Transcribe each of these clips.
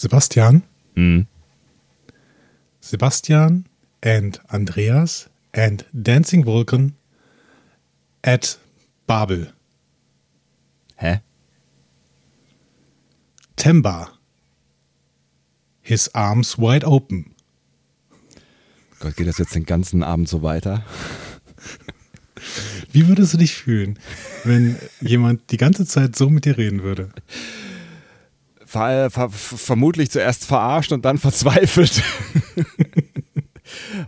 Sebastian? Hm. Sebastian and Andreas and Dancing Vulcan at Babel. Hä? Temba. His arms wide open. Gott, geht das jetzt den ganzen Abend so weiter? Wie würdest du dich fühlen, wenn jemand die ganze Zeit so mit dir reden würde? Ver ver vermutlich zuerst verarscht und dann verzweifelt.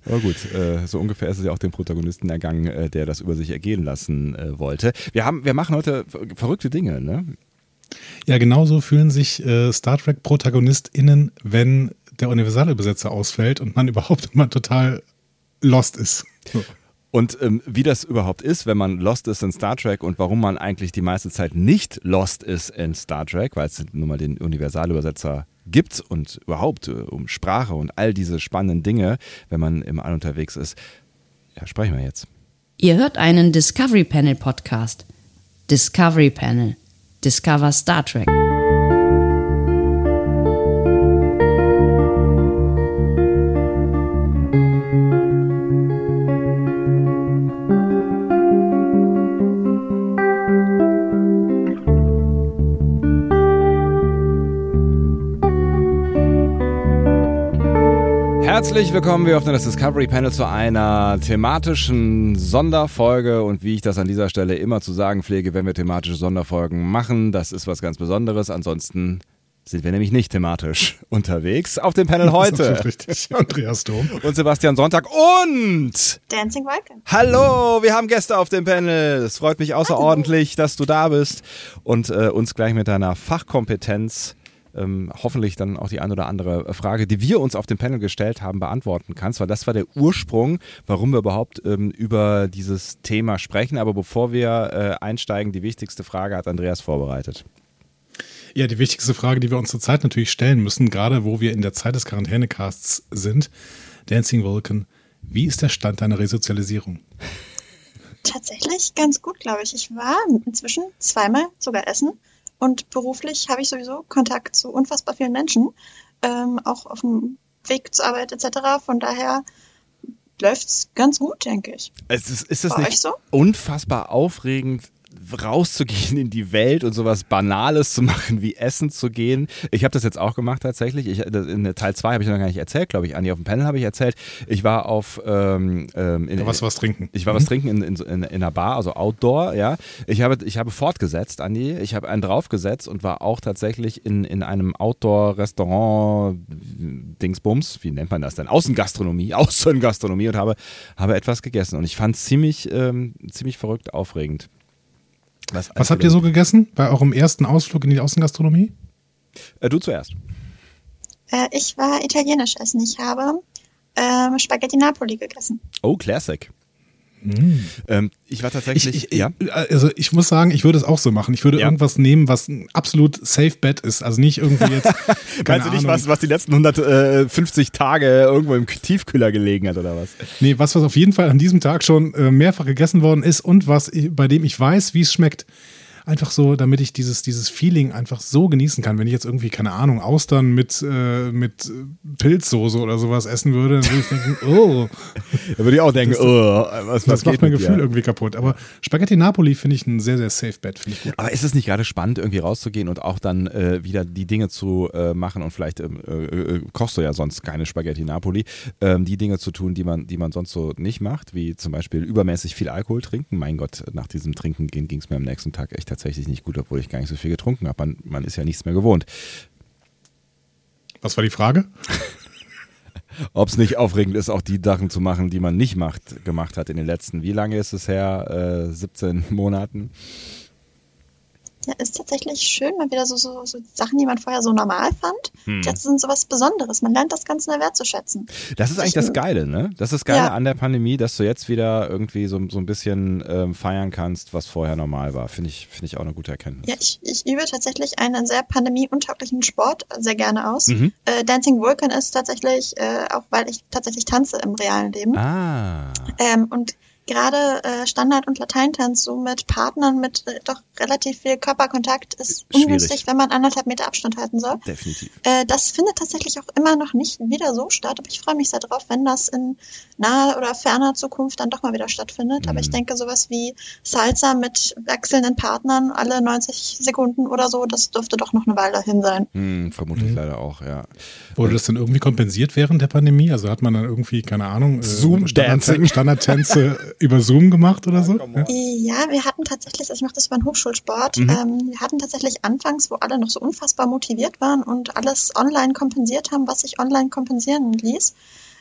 Aber gut, äh, so ungefähr ist es ja auch dem Protagonisten ergangen, äh, der das über sich ergehen lassen äh, wollte. Wir, haben, wir machen heute verrückte Dinge, ne? Ja, genauso fühlen sich Star Trek-ProtagonistInnen, wenn der Universalübersetzer ausfällt und man überhaupt immer total lost ist. So. Und ähm, wie das überhaupt ist, wenn man lost ist in Star Trek und warum man eigentlich die meiste Zeit nicht lost ist in Star Trek, weil es nun mal den Universalübersetzer gibt und überhaupt äh, um Sprache und all diese spannenden Dinge, wenn man im All unterwegs ist. Ja, sprechen wir jetzt. Ihr hört einen Discovery Panel Podcast. Discovery Panel. Discover Star Trek. Herzlich willkommen, wir öffnen das Discovery Panel zu einer thematischen Sonderfolge und wie ich das an dieser Stelle immer zu sagen pflege, wenn wir thematische Sonderfolgen machen, das ist was ganz Besonderes. Ansonsten sind wir nämlich nicht thematisch unterwegs. Auf dem Panel heute. Das ist richtig. Andreas Dom. Und Sebastian Sonntag und Dancing Vulcan. Hallo, wir haben Gäste auf dem Panel. Es freut mich außerordentlich, dass du da bist und äh, uns gleich mit deiner Fachkompetenz ähm, hoffentlich dann auch die ein oder andere Frage, die wir uns auf dem Panel gestellt haben, beantworten kannst, weil das war der Ursprung, warum wir überhaupt ähm, über dieses Thema sprechen. Aber bevor wir äh, einsteigen, die wichtigste Frage hat Andreas vorbereitet. Ja, die wichtigste Frage, die wir uns zurzeit natürlich stellen müssen, gerade wo wir in der Zeit des Quarantänecasts sind, Dancing Vulcan, wie ist der Stand deiner Resozialisierung? Tatsächlich ganz gut, glaube ich. Ich war inzwischen zweimal sogar essen und beruflich habe ich sowieso Kontakt zu unfassbar vielen Menschen, ähm, auch auf dem Weg zur Arbeit etc. Von daher läuft es ganz gut, denke ich. Es ist, ist das Bei nicht so? unfassbar aufregend, rauszugehen in die Welt und sowas Banales zu machen, wie Essen zu gehen. Ich habe das jetzt auch gemacht tatsächlich. Ich, in Teil 2 habe ich noch gar nicht erzählt, glaube ich. Andi, auf dem Panel habe ich erzählt. Ich war auf... Ähm, ähm, in, Da warst du was trinken. Ich war was trinken in, in, in, in einer Bar, also Outdoor, ja. Ich habe, ich habe fortgesetzt, Andi. Ich habe einen draufgesetzt und war auch tatsächlich in, in einem Outdoor-Restaurant, Dingsbums, wie nennt man das denn? Außengastronomie, Außengastronomie und habe, habe etwas gegessen. Und ich fand es ziemlich, ähm, ziemlich verrückt aufregend. Was habt ihr so gegessen bei eurem ersten Ausflug in die Außengastronomie? Äh, du zuerst. Äh, ich war italienisch essen. Ich habe ähm, Spaghetti Napoli gegessen. Oh, Classic. Ähm, ich war tatsächlich, Ich, ich, ja. Also ich muss sagen, ich würde es auch so machen. Ich würde Ja. irgendwas nehmen, was ein absolut safe bet ist. Also nicht irgendwie jetzt. Meinst du nicht, Ahnung. was, was die letzten 150 Tage irgendwo im Tiefkühler gelegen hat oder was? Nee, was, was auf jeden Fall an diesem Tag schon äh, mehrfach gegessen worden ist und was bei dem ich weiß, wie es schmeckt. Einfach so, damit ich dieses, dieses Feeling einfach so genießen kann. Wenn ich jetzt irgendwie, keine Ahnung, Austern mit, äh, mit Pilzsoße oder sowas essen würde, dann würde ich denken, oh, Da würde ich auch denken, oh, was, was das macht geht mein Gefühl dir? irgendwie kaputt. Aber Spaghetti Napoli finde ich ein sehr, sehr safe bet, finde ich gut. Aber ist es nicht gerade spannend, irgendwie rauszugehen und auch dann äh, wieder die Dinge zu äh, machen und vielleicht ähm, äh, äh, kochst du ja sonst keine Spaghetti Napoli, ähm, die Dinge zu tun, die man, die man sonst so nicht macht, wie zum Beispiel übermäßig viel Alkohol trinken. Mein Gott, nach diesem Trinken ging es mir am nächsten Tag echt tatsächlich nicht gut, obwohl ich gar nicht so viel getrunken habe. Man, man ist ja nichts mehr gewohnt. Was war die Frage? Ob es nicht aufregend ist, auch die Sachen zu machen, die man nicht macht, gemacht hat in den letzten, wie lange ist es her? Äh, 17 Monaten. Ja, ist tatsächlich schön, mal wieder so, so, so Sachen, die man vorher so normal fand. Hm. Jetzt sind so was Besonderes. Man lernt das ganz neu wertzuschätzen. Das ist eigentlich das Geile, ne? Das ist das Geile Ja. an der Pandemie, dass du jetzt wieder irgendwie so, so ein bisschen ähm, feiern kannst, was vorher normal war. Finde ich, finde ich auch eine gute Erkenntnis. Ja, ich, ich übe tatsächlich einen sehr pandemieuntauglichen Sport sehr gerne aus. Mhm. Äh, Dancing Vulcan ist tatsächlich, äh, auch weil ich tatsächlich tanze im realen Leben. Ah. Ähm, und gerade äh, Standard- und Lateintanz so mit Partnern mit äh, doch relativ viel Körperkontakt ist ungünstig, wenn man anderthalb Meter Abstand halten soll. Definitiv. Äh, das findet tatsächlich auch immer noch nicht wieder so statt, aber ich freue mich sehr drauf, wenn das in naher oder ferner Zukunft dann doch mal wieder stattfindet. Aber ich Mhm. denke, sowas wie Salsa mit wechselnden Partnern alle 90 Sekunden oder so, das dürfte doch noch eine Weile hin sein. Hm, vermutlich Mhm. leider auch, ja. Wurde das denn irgendwie kompensiert während der Pandemie? Also hat man dann irgendwie, keine Ahnung, äh, Zoom-Dancing. Standard- Standardtänze über Zoom gemacht oder so? Ja. Ja, wir hatten tatsächlich, also ich mache das über den Hochschulsport, Mhm. ähm, wir hatten tatsächlich anfangs, wo alle noch so unfassbar motiviert waren und alles online kompensiert haben, was sich online kompensieren ließ,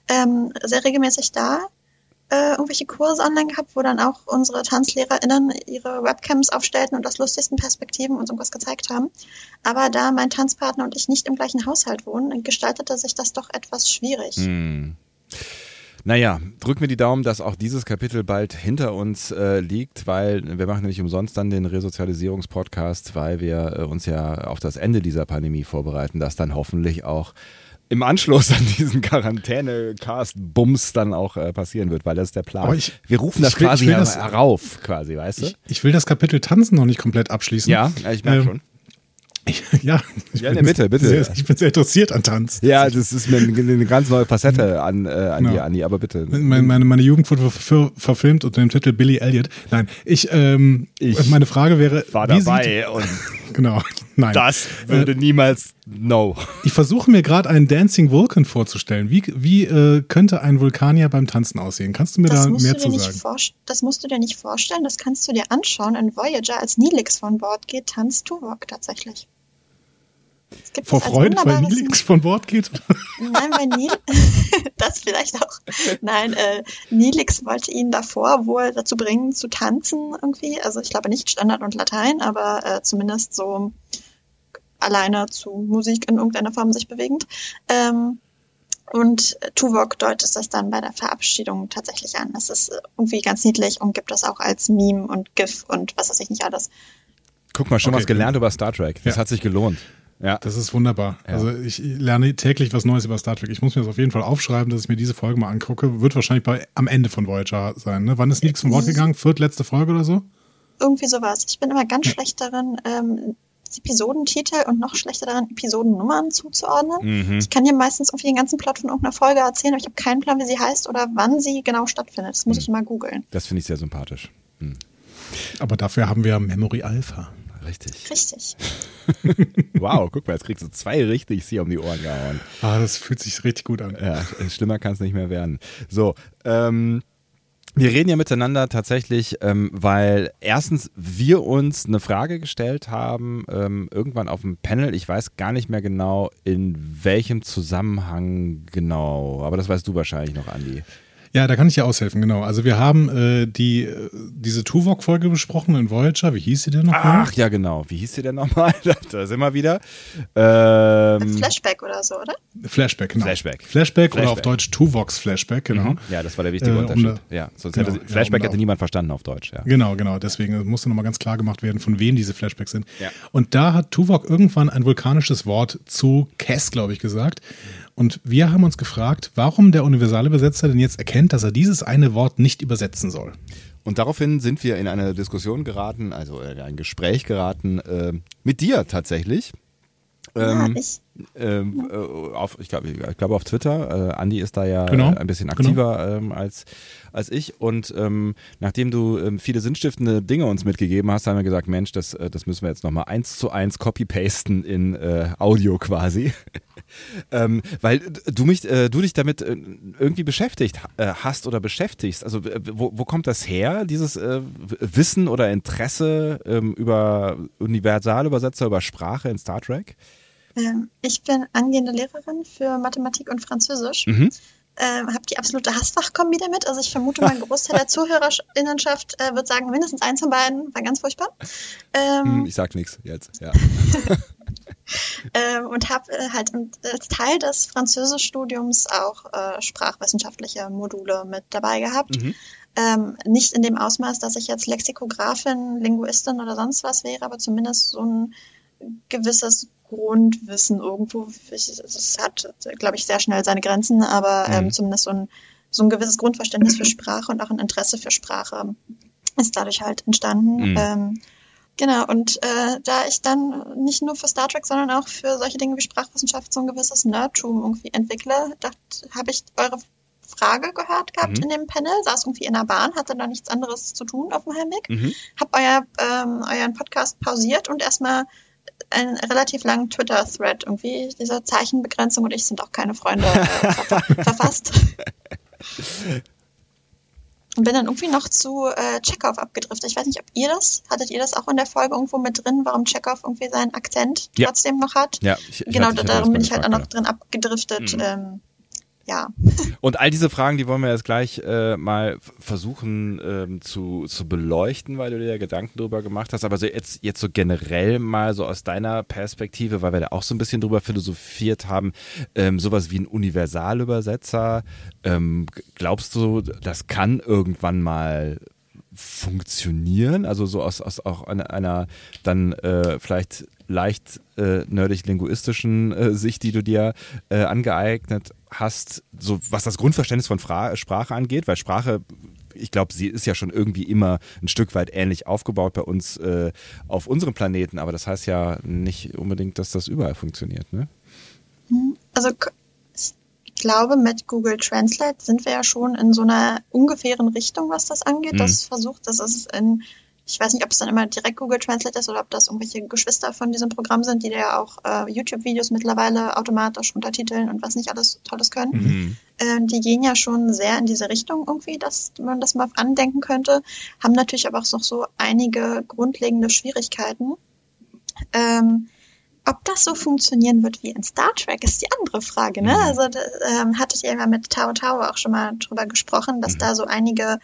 ähm, sehr regelmäßig da äh, irgendwelche Kurse online gehabt, wo dann auch unsere TanzlehrerInnen ihre Webcams aufstellten und aus lustigsten Perspektiven uns irgendwas gezeigt haben. Aber da mein Tanzpartner und ich nicht im gleichen Haushalt wohnen, gestaltete sich das doch etwas schwierig. Hm. Naja, drück mir die Daumen, dass auch dieses Kapitel bald hinter uns äh, liegt, weil wir machen nämlich umsonst dann den Resozialisierungspodcast, weil wir äh, uns ja auf das Ende dieser Pandemie vorbereiten, dass dann hoffentlich auch im Anschluss an diesen Quarantäne-Cast-Bums dann auch äh, passieren wird, weil das ist der Plan. Ich- wir rufen das will- quasi das- herauf, quasi, weißt du? Ich, ich will das Kapitel Tanzen noch nicht komplett abschließen. ja, ja, ich merke Ähm, schon. Ich, ja, ich Ja, bin bitte, bitte. Sehr, ich bin sehr interessiert an Tanz. Ja, das ist eine, eine ganz neue Facette an, äh, an Genau. dir, Andi, aber bitte. Meine, meine, meine Jugend wurde ver ver verfilmt unter dem Titel Billy Elliot. Nein, ich, ähm, Ich meine Frage wäre, war wie dabei und genau, nein. das würde niemals, no. Ich versuche mir gerade einen Dancing Vulcan vorzustellen. Wie, wie äh, könnte ein Vulkanier beim Tanzen aussehen? Kannst du mir Das da mehr zu sagen? das musst du dir nicht vorstellen, das kannst du dir anschauen. In Voyager, als Nilix von Bord geht, tanzt Tuvok tatsächlich. Gibt Vor Freude, weil Nilix von Bord geht? Nein, weil Nil das vielleicht auch. Nein, äh, Nilix wollte ihn davor wohl dazu bringen, zu tanzen irgendwie. Also ich glaube nicht Standard und Latein, aber äh, zumindest so alleine zu Musik in irgendeiner Form sich bewegend. Ähm, und Tuvok deutet das dann bei der Verabschiedung tatsächlich an. Das ist äh, irgendwie ganz niedlich und gibt das auch als Meme und GIF und was weiß ich nicht alles. Guck mal, schon Okay. was gelernt über Star Trek. Das Ja. hat sich gelohnt. Ja. Das ist wunderbar. Ja. Also ich lerne täglich was Neues über Star Trek. Ich muss mir das auf jeden Fall aufschreiben, dass ich mir diese Folge mal angucke. Wird wahrscheinlich bei, am Ende von Voyager sein. Ne? Wann ist Nilix von Bord gegangen? Viertletzte Folge oder so? Irgendwie sowas. Ich bin immer ganz schlecht darin, ähm, Episodentitel und noch schlechter darin, Episodennummern zuzuordnen. Mhm. Ich kann dir meistens irgendwie den ganzen Plot von irgendeiner Folge erzählen, aber ich habe keinen Plan, wie sie heißt oder wann sie genau stattfindet. Das muss Mhm. ich immer googeln. Das finde ich sehr sympathisch. Hm. Aber dafür haben wir Memory Alpha. Richtig. Richtig. Wow, guck mal, jetzt kriegst du zwei richtig hier um die Ohren gehauen. Ah, das fühlt sich richtig gut an. Ja, schlimmer kann es nicht mehr werden. So, ähm, wir reden ja miteinander tatsächlich, ähm, weil erstens wir uns eine Frage gestellt haben, ähm, irgendwann auf dem Panel. Ich weiß gar nicht mehr genau, in welchem Zusammenhang genau, aber das weißt du wahrscheinlich noch, Andi. Ja, da kann ich ja aushelfen, genau. Also wir haben äh, die, äh, diese Tuvok-Folge besprochen in Voyager. Wie hieß sie denn nochmal? Ach ja, genau. Wie hieß sie denn nochmal? da sind wir wieder. Ähm, Flashback oder so, oder? Flashback, genau. Flashback. Flashback, oder Flashback. auf Deutsch Tuvoks Flashback, genau. mhm. Ja, das war der wichtige Äh, Unterschied. da- ja, sonst genau, hätte ja, Flashback da hätte niemand verstanden auf Deutsch. Ja. Genau, genau. Deswegen musste nochmal ganz klar gemacht werden, von wem diese Flashbacks sind. Ja. Und da hat Tuvok irgendwann ein vulkanisches Wort zu Cass, glaube ich, gesagt. Und wir haben uns gefragt, warum der universale Übersetzer denn jetzt erkennt, dass er dieses eine Wort nicht übersetzen soll. Und daraufhin sind wir in eine Diskussion geraten, also in ein Gespräch geraten, äh, mit dir tatsächlich. ja, Ähm, ich. ähm, äh, auf, ich glaube ich glaube auf Twitter. Äh, Andi ist da ja Genau, äh, ein bisschen aktiver ähm, als, als ich. Und ähm, nachdem du ähm, viele sinnstiftende Dinge uns mitgegeben hast, haben wir gesagt, Mensch, das, äh, das müssen wir jetzt nochmal eins zu eins copy-pasten in äh, Audio quasi. ähm, weil du mich, äh, du dich damit äh, irgendwie beschäftigt äh, hast oder beschäftigst. Also wo, wo kommt das her, dieses äh, Wissen oder Interesse ähm, über Universalübersetzer, über Sprache in Star Trek? Ähm, ich bin angehende Lehrerin für Mathematik und Französisch. Mhm. Ähm, habe die absolute Hassfachkombi damit. Also ich vermute mal, ein Großteil der Zuhörerinnenschaft äh, wird sagen, mindestens eins von beiden war ganz furchtbar. Ähm, Hm, Ich sag nichts jetzt, ja. ähm, und habe äh, halt als Teil des Französischstudiums auch äh, sprachwissenschaftliche Module mit dabei gehabt. Mhm. Ähm, nicht in dem Ausmaß, dass ich jetzt Lexikografin, Linguistin oder sonst was wäre, aber zumindest so ein gewisses Grundwissen irgendwo. Ich, es hat, glaube ich, sehr schnell seine Grenzen, aber ähm, Mhm. zumindest so ein so ein gewisses Grundverständnis für Sprache und auch ein Interesse für Sprache ist dadurch halt entstanden. Mhm. Ähm, genau, und äh, da ich dann nicht nur für Star Trek, sondern auch für solche Dinge wie Sprachwissenschaft so ein gewisses Nerdtum irgendwie entwickle, habe ich eure Frage gehört gehabt Mhm. in dem Panel, saß irgendwie in der Bahn, hatte da nichts anderes zu tun auf dem Heimweg, Mhm. hab euer, ähm, euren Podcast pausiert und erstmal einen relativ langen Twitter-Thread irgendwie, diese Zeichenbegrenzung und ich sind auch keine Freunde äh, ver verfasst. Und bin dann irgendwie noch zu äh, Chekhov abgedriftet. Ich weiß nicht, ob ihr das, hattet ihr das auch in der Folge irgendwo mit drin, warum Chekhov irgendwie seinen Akzent Ja. trotzdem noch hat? Ja, ich, ich genau, hatte- ich darum bin ich halt auch noch drin abgedriftet. Mhm. Ähm, ja. Und all diese Fragen, die wollen wir jetzt gleich äh, mal versuchen ähm, zu, zu beleuchten, weil du dir ja Gedanken drüber gemacht hast. Aber so jetzt, jetzt so generell mal so aus deiner Perspektive, weil wir da auch so ein bisschen drüber philosophiert haben, ähm, sowas wie ein Universalübersetzer. Ähm, glaubst du, das kann irgendwann mal funktionieren? Also so aus, aus auch einer, einer dann äh, vielleicht leicht äh, nerdig-linguistischen äh, Sicht, die du dir äh, angeeignet hast, so was das Grundverständnis von Fra Sprache angeht, weil Sprache, ich glaube, sie ist ja schon irgendwie immer ein Stück weit ähnlich aufgebaut bei uns äh, auf unserem Planeten, aber das heißt ja nicht unbedingt, dass das überall funktioniert, ne? Also k- ich glaube, mit Google Translate sind wir ja schon in so einer ungefähren Richtung, was das angeht. Mhm. Das versucht, das ist in, ich weiß nicht, ob es dann immer direkt Google Translate ist oder ob das irgendwelche Geschwister von diesem Programm sind, die da ja auch äh, YouTube-Videos mittlerweile automatisch untertiteln und was nicht alles Tolles können. Mhm. Äh, die gehen ja schon sehr in diese Richtung irgendwie, dass man das mal andenken könnte, haben natürlich aber auch noch so einige grundlegende Schwierigkeiten. Ähm, ob das so funktionieren wird wie in Star Trek, ist die andere Frage. Ne? Mhm. Also da, ähm, hattet ihr ja mit Tao Tao auch schon mal drüber gesprochen, dass Mhm. da so einige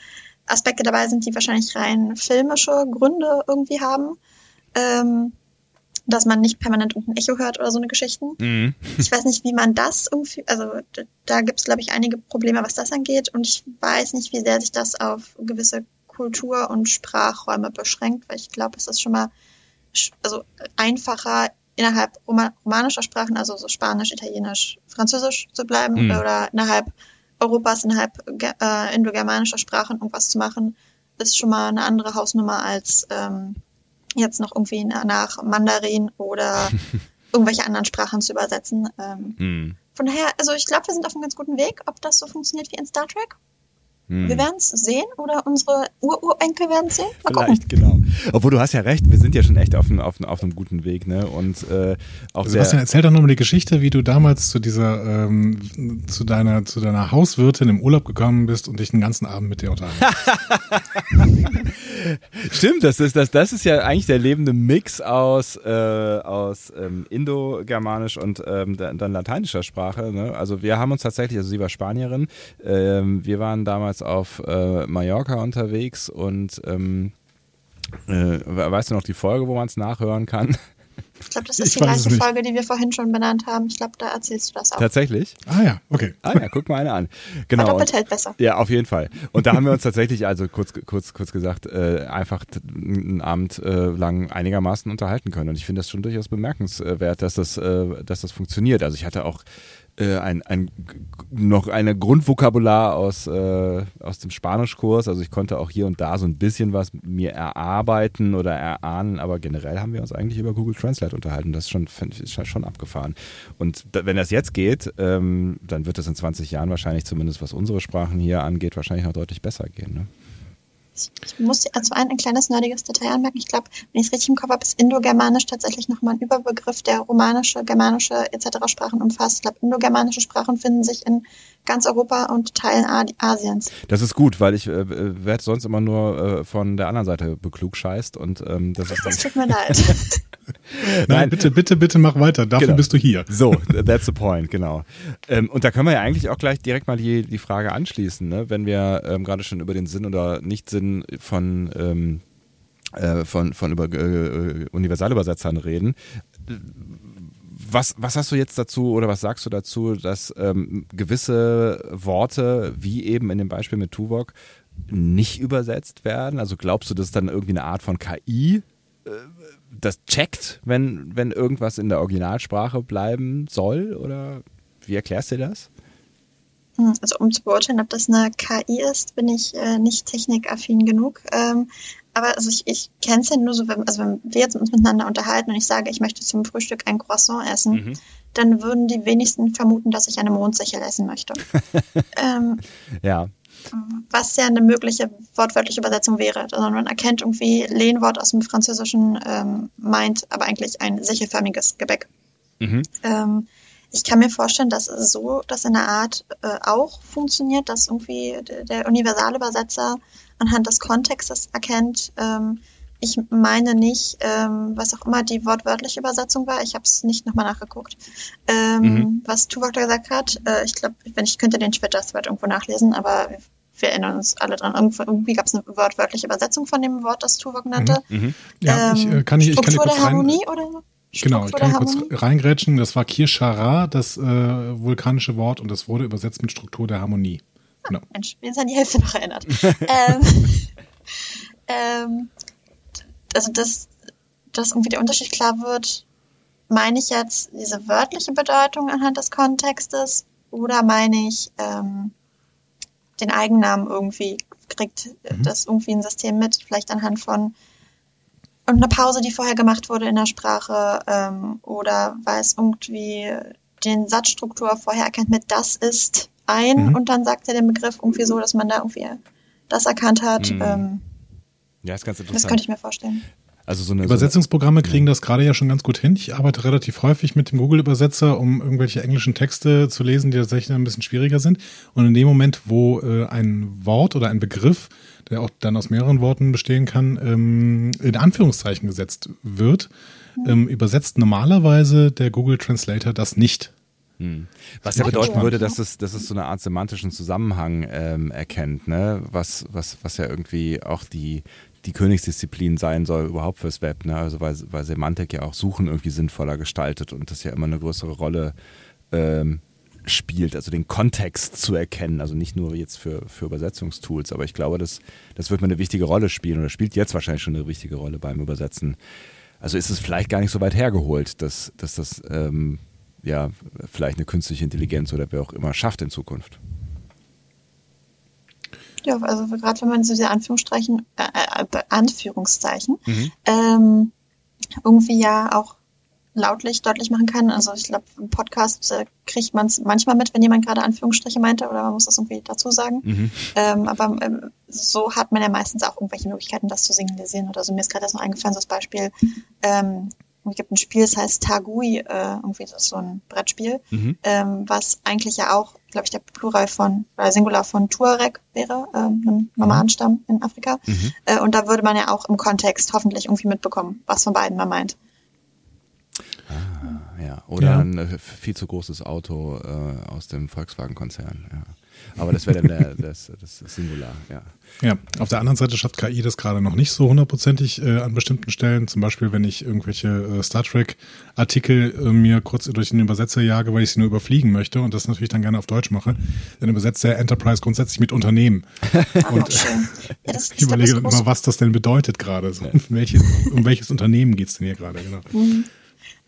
Aspekte dabei sind, die wahrscheinlich rein filmische Gründe irgendwie haben. Ähm, dass man nicht permanent irgendein Echo hört oder so eine Geschichten. Mhm. Ich weiß nicht, wie man das irgendwie, also da gibt es, glaube ich, einige Probleme, was das angeht. Und ich weiß nicht, wie sehr sich das auf gewisse Kultur- und Sprachräume beschränkt, weil ich glaube, es ist schon mal also einfacher innerhalb Roma romanischer Sprachen, also so Spanisch, Italienisch, Französisch zu bleiben Mhm. oder innerhalb Europas, innerhalb äh, indogermanischer Sprachen irgendwas zu machen, ist schon mal eine andere Hausnummer als ähm, jetzt noch irgendwie na- nach Mandarin oder irgendwelche anderen Sprachen zu übersetzen. Ähm, Mhm. von daher, also ich glaube, wir sind auf einem ganz guten Weg. Ob das so funktioniert wie in Star Trek? Mhm. Wir werden es sehen oder unsere Ururenkel werden es sehen. Mal gucken. Vielleicht, genau. Obwohl du hast ja recht, wir sind ja schon echt auf einem, auf einem, auf einem guten Weg, ne? Und äh, auch Sebastian, erzähl doch nochmal die Geschichte, wie du damals zu dieser, ähm, zu deiner, zu deiner Hauswirtin im Urlaub gekommen bist und dich den ganzen Abend mit dir unterhalten. Stimmt, das ist, das, das ist ja eigentlich der lebende Mix aus, äh, aus ähm, Indo-Germanisch und ähm, dann, dann lateinischer Sprache. Ne? Also wir haben uns tatsächlich, also sie war Spanierin, ähm, wir waren damals auf äh, Mallorca unterwegs und ähm, äh, weißt du noch die Folge, wo man es nachhören kann? Ich glaube, das Ich ist die weiß es gleiche. Folge, die wir vorhin schon benannt haben. Ich glaube, da erzählst du das auch. Tatsächlich? ah ja, okay. Ah ja, guck mal eine an. Genau. Aber doppelt hält besser. Ja, auf jeden Fall. Und da haben wir uns tatsächlich, also kurz, kurz, kurz gesagt, äh, einfach einen Abend äh, lang einigermaßen unterhalten können. Und ich finde das schon durchaus bemerkenswert, dass das, äh, dass das funktioniert. Also ich hatte auch äh, ein, ein noch eine Grundvokabular aus, äh, aus dem Spanischkurs. Also ich konnte auch hier und da so ein bisschen was mir erarbeiten oder erahnen, aber generell haben wir uns eigentlich über Google Translate unterhalten. Das ist schon, ist schon abgefahren. Und da, wenn das jetzt geht, ähm, dann wird es in 20 Jahren wahrscheinlich zumindest, was unsere Sprachen hier angeht, wahrscheinlich noch deutlich besser gehen. Ne? Ich muss also ein, ein kleines nerdiges Detail anmerken. Ich glaube, wenn ich es richtig im Kopf habe, ist Indogermanisch tatsächlich nochmal ein Überbegriff, der romanische, germanische etc. Sprachen umfasst. Ich glaube, indogermanische Sprachen finden sich in ganz Europa und Teilen Asiens. Das ist gut, weil ich äh, werde sonst immer nur äh, von der anderen Seite beklugscheißt und ähm, das ist Das dann, tut mir leid. Nein, Nein. bitte, bitte, bitte mach weiter. Dafür Genau. bist du hier. So, that's the point, genau. Ähm, und da können wir ja eigentlich auch gleich direkt mal die, die Frage anschließen, ne? wenn wir ähm, gerade schon über den Sinn oder Nichtsinn von, ähm, äh, von, von über, äh, Universalübersetzern reden. Was, was hast du jetzt dazu oder was sagst du dazu, dass ähm, gewisse Worte, wie eben in dem Beispiel mit Tuvok, nicht übersetzt werden? Also glaubst du, das ist dann irgendwie eine Art von KI, äh, das checkt, wenn, wenn irgendwas in der Originalsprache bleiben soll? Oder wie erklärst du dir das? Hm, Also um zu beurteilen, ob das eine KI ist, bin ich äh, nicht technikaffin genug. Ähm, aber also ich, ich kenne es ja nur so, wenn, also wenn wir jetzt uns miteinander unterhalten und ich sage, ich möchte zum Frühstück ein Croissant essen, Mhm. dann würden die wenigsten vermuten, dass ich eine Mondsichel essen möchte. ähm, Ja. was ja eine mögliche wortwörtliche Übersetzung wäre. Also man erkennt irgendwie Lehnwort aus dem Französischen, ähm, meint aber eigentlich ein sichelförmiges Gebäck. Mhm. Ähm, ich kann mir vorstellen, dass es so, dass in der Art äh, auch funktioniert, dass irgendwie der, Universalübersetzer anhand des Kontextes erkennt. Ähm, ich meine nicht, ähm, was auch immer die wortwörtliche Übersetzung war. Ich habe es nicht nochmal nachgeguckt. Ähm, Mhm. Was Tuvok da gesagt hat, äh, ich glaube, wenn ich könnte den Twitter-Thread irgendwo nachlesen, aber wir erinnern uns alle dran. Irgendwo, irgendwie gab es eine wortwörtliche Übersetzung von dem Wort, das Tuvok nannte. Mhm. Ja, ich Ähm, äh, kann, ich, ich kann Struktur kurz der rein, Harmonie oder so? Genau, ich kann kurz reingrätschen. Das war Kirschara, das äh, vulkanische Wort, und das wurde übersetzt mit Struktur der Harmonie. Genau. Mensch, mir ist an die Hälfte noch erinnert. ähm, ähm, also, dass, dass irgendwie der Unterschied klar wird, meine ich jetzt diese wörtliche Bedeutung anhand des Kontextes oder meine ich ähm, den Eigennamen irgendwie, kriegt das irgendwie ein System mit, vielleicht anhand von und eine Pause, die vorher gemacht wurde in der Sprache ähm, oder weil es irgendwie den Satzstruktur vorher erkennt mit das ist ein Mhm. und dann sagt er den Begriff irgendwie so, dass man da irgendwie das erkannt hat. Mhm. Ähm, Ja, ist ganz das interessant. könnte ich mir vorstellen. Also so eine Übersetzungsprogramme kriegen das gerade ja schon ganz gut hin. Ich arbeite relativ häufig mit dem Google-Übersetzer, um irgendwelche englischen Texte zu lesen, die tatsächlich ein bisschen schwieriger sind. Und in dem Moment, wo äh, ein Wort oder ein Begriff, der auch dann aus mehreren Worten bestehen kann, ähm, in Anführungszeichen gesetzt wird, ähm, übersetzt normalerweise der Google Translator das nicht. Hm. Was ja bedeuten würde, dass es, dass es so eine Art semantischen Zusammenhang ähm, erkennt, ne? Was, was, was ja irgendwie auch die, die Königsdisziplin sein soll überhaupt fürs Web, ne? Also weil, weil Semantik ja auch Suchen irgendwie sinnvoller gestaltet und das ja immer eine größere Rolle ähm, spielt, also den Kontext zu erkennen, also nicht nur jetzt für, für Übersetzungstools, aber ich glaube, das, das wird mal eine wichtige Rolle spielen oder spielt jetzt wahrscheinlich schon eine wichtige Rolle beim Übersetzen. Also ist es vielleicht gar nicht so weit hergeholt, dass, dass das ähm, ja vielleicht eine künstliche Intelligenz oder wer auch immer schafft in Zukunft. Ja, also gerade wenn man so diese Anführungsstrichen, äh, äh, Anführungszeichen, Mhm. ähm, irgendwie ja auch lautlich deutlich machen kann. Also ich glaube, im Podcast äh, kriegt man es manchmal mit, wenn jemand gerade Anführungsstriche meinte oder man muss das irgendwie dazu sagen. Mhm. Ähm, aber ähm, so hat man ja meistens auch irgendwelche Möglichkeiten, das zu signalisieren oder so. Mir ist gerade das noch eingefallen, so das Beispiel, ähm, es gibt ein Spiel, das heißt Tagui, äh, irgendwie das ist so ein Brettspiel, Mhm. ähm, was eigentlich ja auch, glaube ich, der Plural von, oder Singular von Tuareg wäre, ähm, einem Nomadenstamm in Afrika. Mhm. Äh, und da würde man ja auch im Kontext hoffentlich irgendwie mitbekommen, was von beiden man meint. Ja, oder Ja. ein äh, viel zu großes Auto äh, aus dem Volkswagen-Konzern. Ja. Aber das wäre dann der, das, das Singular, ja. Ja, auf der anderen Seite schafft KI das gerade noch nicht so hundertprozentig äh, an bestimmten Stellen. Zum Beispiel, wenn ich irgendwelche äh, Star Trek-Artikel äh, mir kurz durch den Übersetzer jage, weil ich sie nur überfliegen möchte und das natürlich dann gerne auf Deutsch mache, dann übersetzt der Enterprise grundsätzlich mit Unternehmen. Und. Ja, das, ich überlege dann immer, was das denn bedeutet gerade. So, um, welches, um welches Unternehmen geht's denn hier gerade? Genau.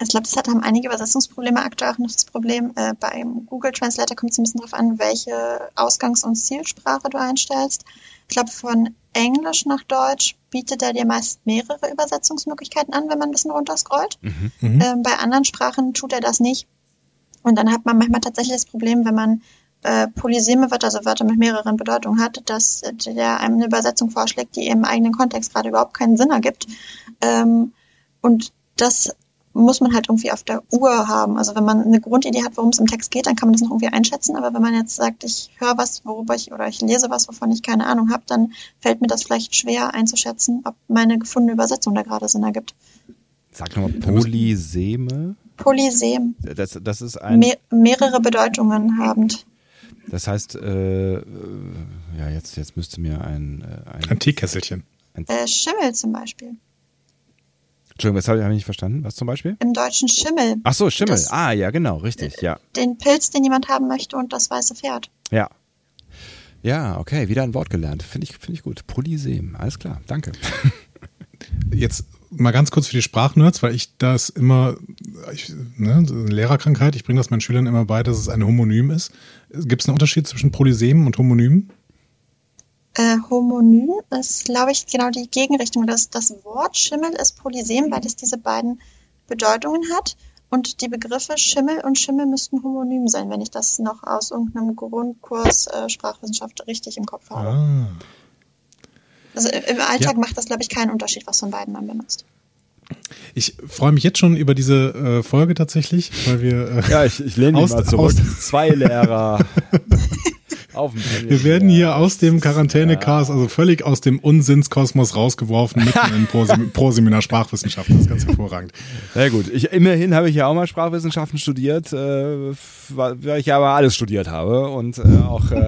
Ich glaube, das hat, haben einige Übersetzungsprobleme aktuell auch noch das Problem. Äh, beim Google Translator kommt es ein bisschen darauf an, welche Ausgangs- und Zielsprache du einstellst. Ich glaube, von Englisch nach Deutsch bietet er dir meist mehrere Übersetzungsmöglichkeiten an, wenn man ein bisschen runterscrollt. Mhm. Mhm. Ähm, bei anderen Sprachen tut er das nicht. Und dann hat man manchmal tatsächlich das Problem, wenn man äh, polyseme Wörter, also Wörter mit mehreren Bedeutungen hat, dass äh, der einem eine Übersetzung vorschlägt, die im eigenen Kontext gerade überhaupt keinen Sinn ergibt. Ähm, und das muss man halt irgendwie auf der Uhr haben. Also wenn man eine Grundidee hat, worum es im Text geht, dann kann man das noch irgendwie einschätzen. Aber wenn man jetzt sagt, ich höre was, worüber ich oder ich lese was, wovon ich keine Ahnung habe, dann fällt mir das vielleicht schwer einzuschätzen, ob meine gefundene Übersetzung da gerade Sinn ergibt. Sag nochmal Polyseme. Polysem, Das, das ist ein. me mehrere Bedeutungen habend. Das heißt, äh, äh, ja, jetzt, jetzt müsste mir ein. Äh, ein, Ein Teekesselchen. Äh, Schimmel zum Beispiel. Entschuldigung, das habe ich nicht verstanden. Was zum Beispiel? Im Deutschen Schimmel. Ach so, Schimmel. Das- ah, ja, genau, richtig, ja. Den Pilz, den jemand haben möchte und das weiße Pferd. Ja. Ja, okay, wieder ein Wort gelernt. Finde ich, finde ich gut. Polysem, alles klar, danke. Jetzt mal ganz kurz für die Sprachnerds, weil ich das immer, ich, ne, eine Lehrerkrankheit, ich bringe das meinen Schülern immer bei, dass es ein Homonym ist. Gibt es einen Unterschied zwischen Polysemen und Homonymen? Äh, Homonym ist, glaube ich, genau die Gegenrichtung. Das, das Wort Schimmel ist Polysem, weil es diese beiden Bedeutungen hat. Und die Begriffe Schimmel und Schimmel müssten homonym sein, wenn ich das noch aus irgendeinem Grundkurs äh, Sprachwissenschaft richtig im Kopf habe. Ah. Also im Alltag Ja. macht das, glaube ich, keinen Unterschied, was von beiden man benutzt. Ich freue mich jetzt schon über diese äh, Folge tatsächlich, weil wir. Äh, Ja, ich, ich lehne mich mal zurück. aus- Zwei Lehrer auf. Wir werden hier aus dem Ja. Quarantäne-Chaos, also völlig aus dem Unsinnskosmos rausgeworfen, mitten in Pro-Sem- Pro-Seminar Sprachwissenschaften. Das ist ganz hervorragend. Na gut, ich, immerhin habe ich ja auch mal Sprachwissenschaften studiert, äh, weil weil ich ja aber alles studiert habe und äh, auch. Äh,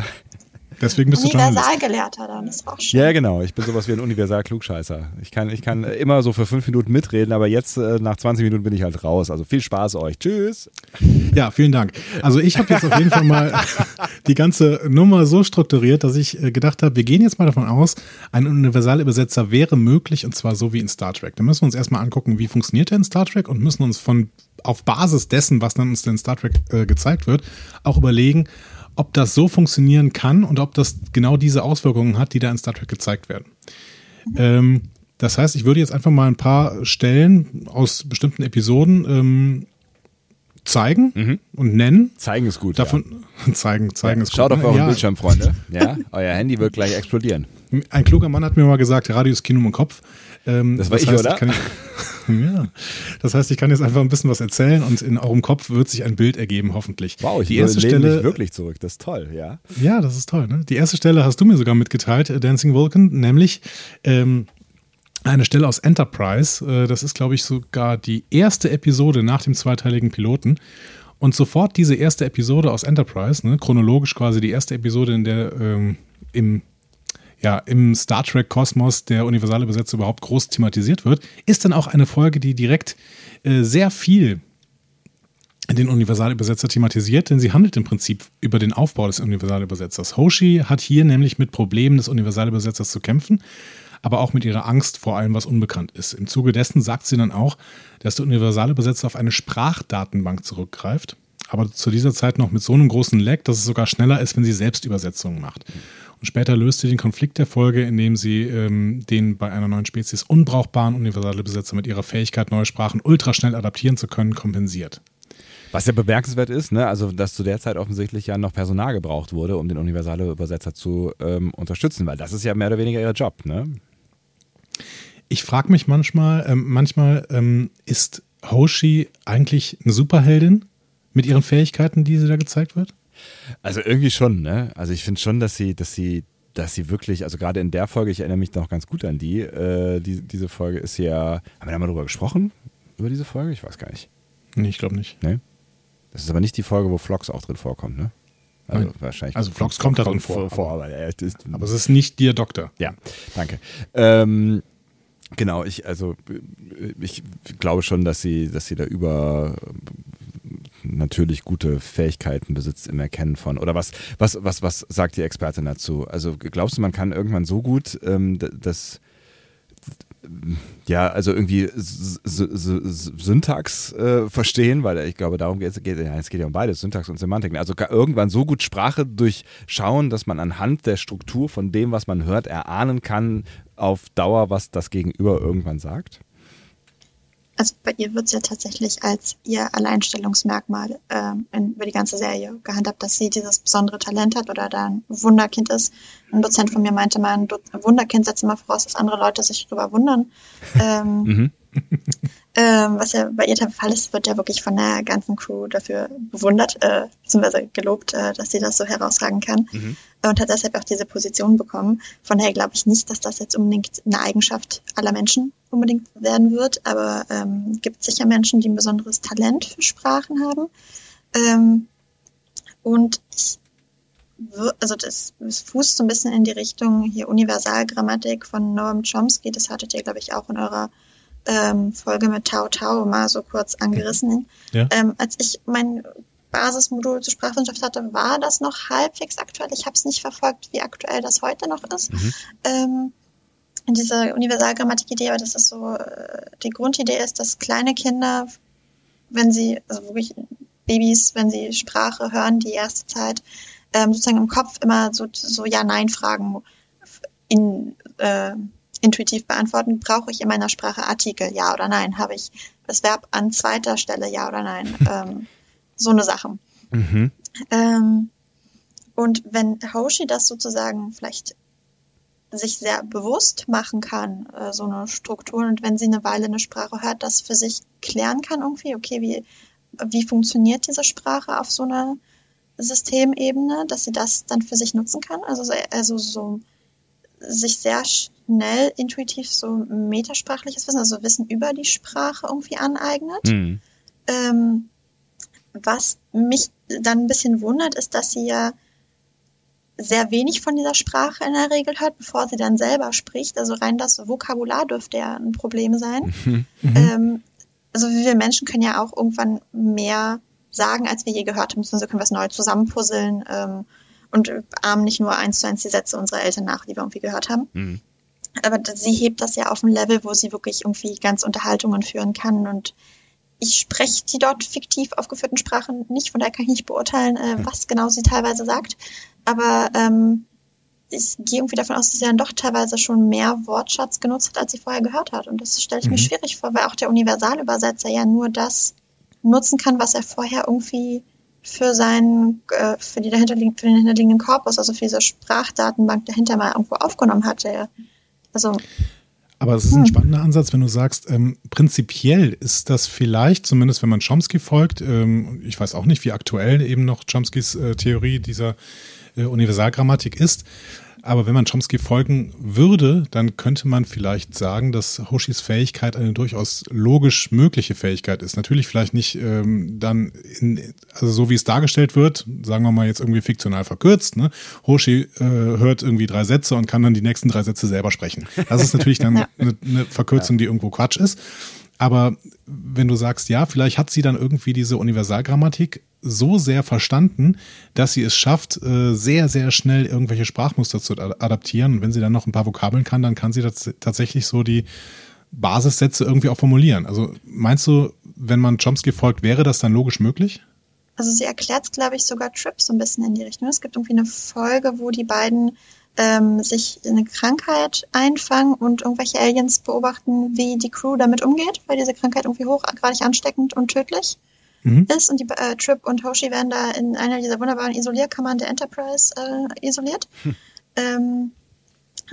Deswegen bist du. Universalgelehrter dann, war auch schön. ja, genau, ich bin sowas wie ein Universal-Klugscheißer. Ich kann, ich kann immer so für fünf Minuten mitreden, aber jetzt äh, nach 20 Minuten bin ich halt raus. Also viel Spaß euch. Tschüss. Ja, vielen Dank. Also ich habe jetzt auf jeden Fall mal die ganze Nummer so strukturiert, dass ich äh, gedacht habe, wir gehen jetzt mal davon aus, ein Universalübersetzer wäre möglich und zwar so wie in Star Trek. Da müssen wir uns erstmal angucken, wie funktioniert er in Star Trek und müssen uns von auf Basis dessen, was dann uns in Star Trek äh, gezeigt wird, auch überlegen, ob das so funktionieren kann und ob das genau diese Auswirkungen hat, die da in Star Trek gezeigt werden. Ähm, das heißt, ich würde jetzt einfach mal ein paar Stellen aus bestimmten Episoden ähm, zeigen und nennen. Zeigen ist gut. Davon zeigen, zeigen ja. ist Schaut gut, auf ne? euren Ja, Bildschirm, Freunde. Ja, euer Handy wird gleich explodieren. Ein kluger Mann hat mir mal gesagt, Radio ist Kino im Kopf. Ähm, Das war ich, heißt, oder? kann, ja. Das heißt, ich kann jetzt einfach ein bisschen was erzählen und in eurem Kopf wird sich ein Bild ergeben, hoffentlich. Wow, ich die erste Stelle, wirklich zurück. Das ist toll, ja. Ja, das ist toll. Ne? Die erste Stelle hast du mir sogar mitgeteilt, äh, Dancing Vulcan, nämlich ähm, eine Stelle aus Enterprise. Äh, das ist, glaube ich, sogar die erste Episode nach dem zweiteiligen Piloten. Und sofort diese erste Episode aus Enterprise, ne, chronologisch quasi die erste Episode, in der ähm, im, ja, im Star Trek-Kosmos der universale Übersetzer überhaupt groß thematisiert wird, ist dann auch eine Folge, die direkt äh, sehr viel den Universalübersetzer thematisiert, denn sie handelt im Prinzip über den Aufbau des Universalübersetzers. Hoshi hat hier nämlich mit Problemen des Universalübersetzers zu kämpfen, aber auch mit ihrer Angst vor allem, was unbekannt ist. Im Zuge dessen sagt sie dann auch, dass der Universalübersetzer auf eine Sprachdatenbank zurückgreift, aber zu dieser Zeit noch mit so einem großen Lag, dass es sogar schneller ist, wenn sie selbst Übersetzungen macht. Und später löst sie den Konflikt der Folge, indem sie ähm, den bei einer neuen Spezies unbrauchbaren Universalübersetzer mit ihrer Fähigkeit, neue Sprachen ultraschnell adaptieren zu können, kompensiert. Was ja bemerkenswert ist, ne? also dass zu der Zeit offensichtlich ja noch Personal gebraucht wurde, um den universale Übersetzer zu ähm, unterstützen, weil das ist ja mehr oder weniger ihr Job. Ne? Ich frage mich manchmal, ähm, manchmal ähm, ist Hoshi eigentlich eine Superheldin mit ihren Fähigkeiten, die sie da gezeigt wird? Also irgendwie schon, ne? Also ich finde schon, dass sie, dass sie, dass sie wirklich, also gerade in der Folge, ich erinnere mich noch ganz gut an die, äh, die diese Folge ist ja, haben wir da mal drüber gesprochen? Über diese Folge? Ich weiß gar nicht. Nee, ich glaube nicht. Ne? Das ist aber nicht die Folge, wo Vlogs auch drin vorkommt, ne? Also Nein. wahrscheinlich. Also Vlogs kommt da drin vor, vor aber, er ist, Aber es ist nicht dir Doktor. Ja, danke. Ähm, genau, ich also äh, ich glaube schon, dass sie, dass sie da über natürlich gute Fähigkeiten besitzt im Erkennen von oder was was was was sagt die Expertin dazu? Also glaubst du, man kann irgendwann so gut ähm, das ja, also irgendwie S- S- S- Syntax äh, verstehen, weil ich glaube, darum geht es, geht, ja, es geht ja um beides, Syntax und Semantik. Also irgendwann so gut Sprache durchschauen, dass man anhand der Struktur von dem, was man hört, erahnen kann auf Dauer, was das Gegenüber irgendwann sagt. Also bei ihr wird es ja tatsächlich als ihr Alleinstellungsmerkmal ähm, in, über die ganze Serie gehandhabt, dass sie dieses besondere Talent hat oder da ein Wunderkind ist. Ein Dozent von mir meinte mal, ein, ein Wunderkind setzt immer voraus, dass andere Leute sich darüber wundern. Ähm, Mhm. ähm, was ja bei ihr der Fall ist, wird ja wirklich von der ganzen Crew dafür bewundert, äh, beziehungsweise gelobt, äh, dass sie das so herausragen kann. Mhm. Und hat deshalb auch diese Position bekommen. Von daher glaube ich nicht, dass das jetzt unbedingt eine Eigenschaft aller Menschen unbedingt werden wird, aber ähm, gibt sicher Menschen, die ein besonderes Talent für Sprachen haben. Ähm, und ich also das, das fußt so ein bisschen in die Richtung hier Universalgrammatik von Noam Chomsky. Das hattet ihr, glaube ich, auch in eurer ähm, Folge mit Tao Tao mal so kurz angerissen. Ja. Ähm, als ich mein Basismodul zur Sprachwissenschaft hatte, war das noch halbwegs aktuell. Ich habe es nicht verfolgt, wie aktuell das heute noch ist. Mhm. Ähm, diese Universalgrammatik-Idee, aber das ist so, äh, die Grundidee ist, dass kleine Kinder, wenn sie, also wirklich Babys, wenn sie Sprache hören, die erste Zeit, ähm, sozusagen im Kopf immer so, so Ja-Nein-Fragen in, äh, intuitiv beantworten. Brauche ich in meiner Sprache Artikel, ja oder nein? Habe ich das Verb an zweiter Stelle, ja oder nein? Ähm, so eine Sache. Mhm. Ähm, und wenn Hoshi das sozusagen vielleicht sich sehr bewusst machen kann, äh, so eine Struktur, und wenn sie eine Weile eine Sprache hört, das für sich klären kann irgendwie, okay, wie, wie funktioniert diese Sprache auf so einer Systemebene, dass sie das dann für sich nutzen kann, also, so- also so sich sehr schnell intuitiv so metasprachliches Wissen, also Wissen über die Sprache irgendwie aneignet. Mhm. Ähm, was mich dann ein bisschen wundert, ist, dass sie ja sehr wenig von dieser Sprache in der Regel hört, bevor sie dann selber spricht. Also rein das Vokabular dürfte ja ein Problem sein. Mhm. Ähm, also wir Menschen können ja auch irgendwann mehr sagen, als wir je gehört haben. Also können wir es neu zusammenpuzzeln ähm, und ahmen nicht nur eins zu eins die Sätze unserer Eltern nach, die wir irgendwie gehört haben. Mhm. Aber sie hebt das ja auf ein Level, wo sie wirklich irgendwie ganz Unterhaltungen führen kann. Und ich spreche die dort fiktiv aufgeführten Sprachen nicht, von daher kann ich nicht beurteilen, äh, was genau sie teilweise sagt. Aber ähm, ich gehe irgendwie davon aus, dass sie dann doch teilweise schon mehr Wortschatz genutzt hat, als sie vorher gehört hat. Und das stelle ich mir Mhm. schwierig vor, weil auch der Universalübersetzer ja nur das nutzen kann, was er vorher irgendwie für seinen, äh, für, die dahinterliegenden, für den dahinterliegenden Korpus, also für diese Sprachdatenbank dahinter mal irgendwo aufgenommen hat. Der, also Aber es ist ein spannender Ansatz, wenn du sagst, ähm, prinzipiell ist das vielleicht, zumindest wenn man Chomsky folgt, ähm, ich weiß auch nicht, wie aktuell eben noch Chomskys äh, Theorie dieser äh, Universalgrammatik ist, aber wenn man Chomsky folgen würde, dann könnte man vielleicht sagen, dass Hoshis Fähigkeit eine durchaus logisch mögliche Fähigkeit ist. Natürlich vielleicht nicht ähm, dann, in, also so wie es dargestellt wird, sagen wir mal jetzt irgendwie fiktional verkürzt. Ne? Hoshi äh, hört irgendwie drei Sätze und kann dann die nächsten drei Sätze selber sprechen. Das ist natürlich dann eine, eine Verkürzung, die irgendwo Quatsch ist. Aber wenn du sagst, ja, vielleicht hat sie dann irgendwie diese Universalgrammatik so sehr verstanden, dass sie es schafft, äh, sehr, sehr schnell irgendwelche Sprachmuster zu adaptieren. Und wenn sie dann noch ein paar Vokabeln kann, dann kann sie tats tatsächlich so die Basissätze irgendwie auch formulieren. Also meinst du, wenn man Chomsky folgt, wäre das dann logisch möglich? Also sie erklärt es, glaube ich, sogar Trip so ein bisschen in die Richtung. Es gibt irgendwie eine Folge, wo die beiden ähm, sich eine Krankheit einfangen und irgendwelche Aliens beobachten, wie die Crew damit umgeht, weil diese Krankheit irgendwie hochgradig ansteckend und tödlich Mhm. ist. Und die äh, Trip und Hoshi werden da in einer dieser wunderbaren Isolierkammern der Enterprise äh, isoliert. Ähm,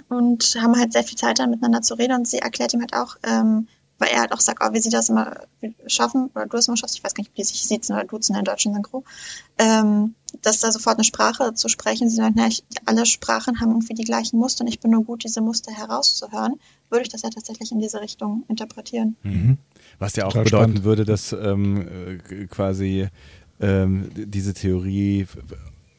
und haben halt sehr viel Zeit, da miteinander zu reden. Und sie erklärt ihm halt auch, ähm, weil er halt auch sagt, oh, wie sie das immer schaffen, oder du es immer schaffst, ich weiß gar nicht, wie sich siezen oder duzen in der deutschen Synchro, ähm, dass da sofort eine Sprache zu sprechen. Sie sagt, na, ich, alle Sprachen haben irgendwie die gleichen Muster und ich bin nur gut, diese Muster herauszuhören, würde ich das ja tatsächlich in diese Richtung interpretieren. Was ja auch Total bedeuten spannend. würde, dass ähm, äh, quasi ähm, diese Theorie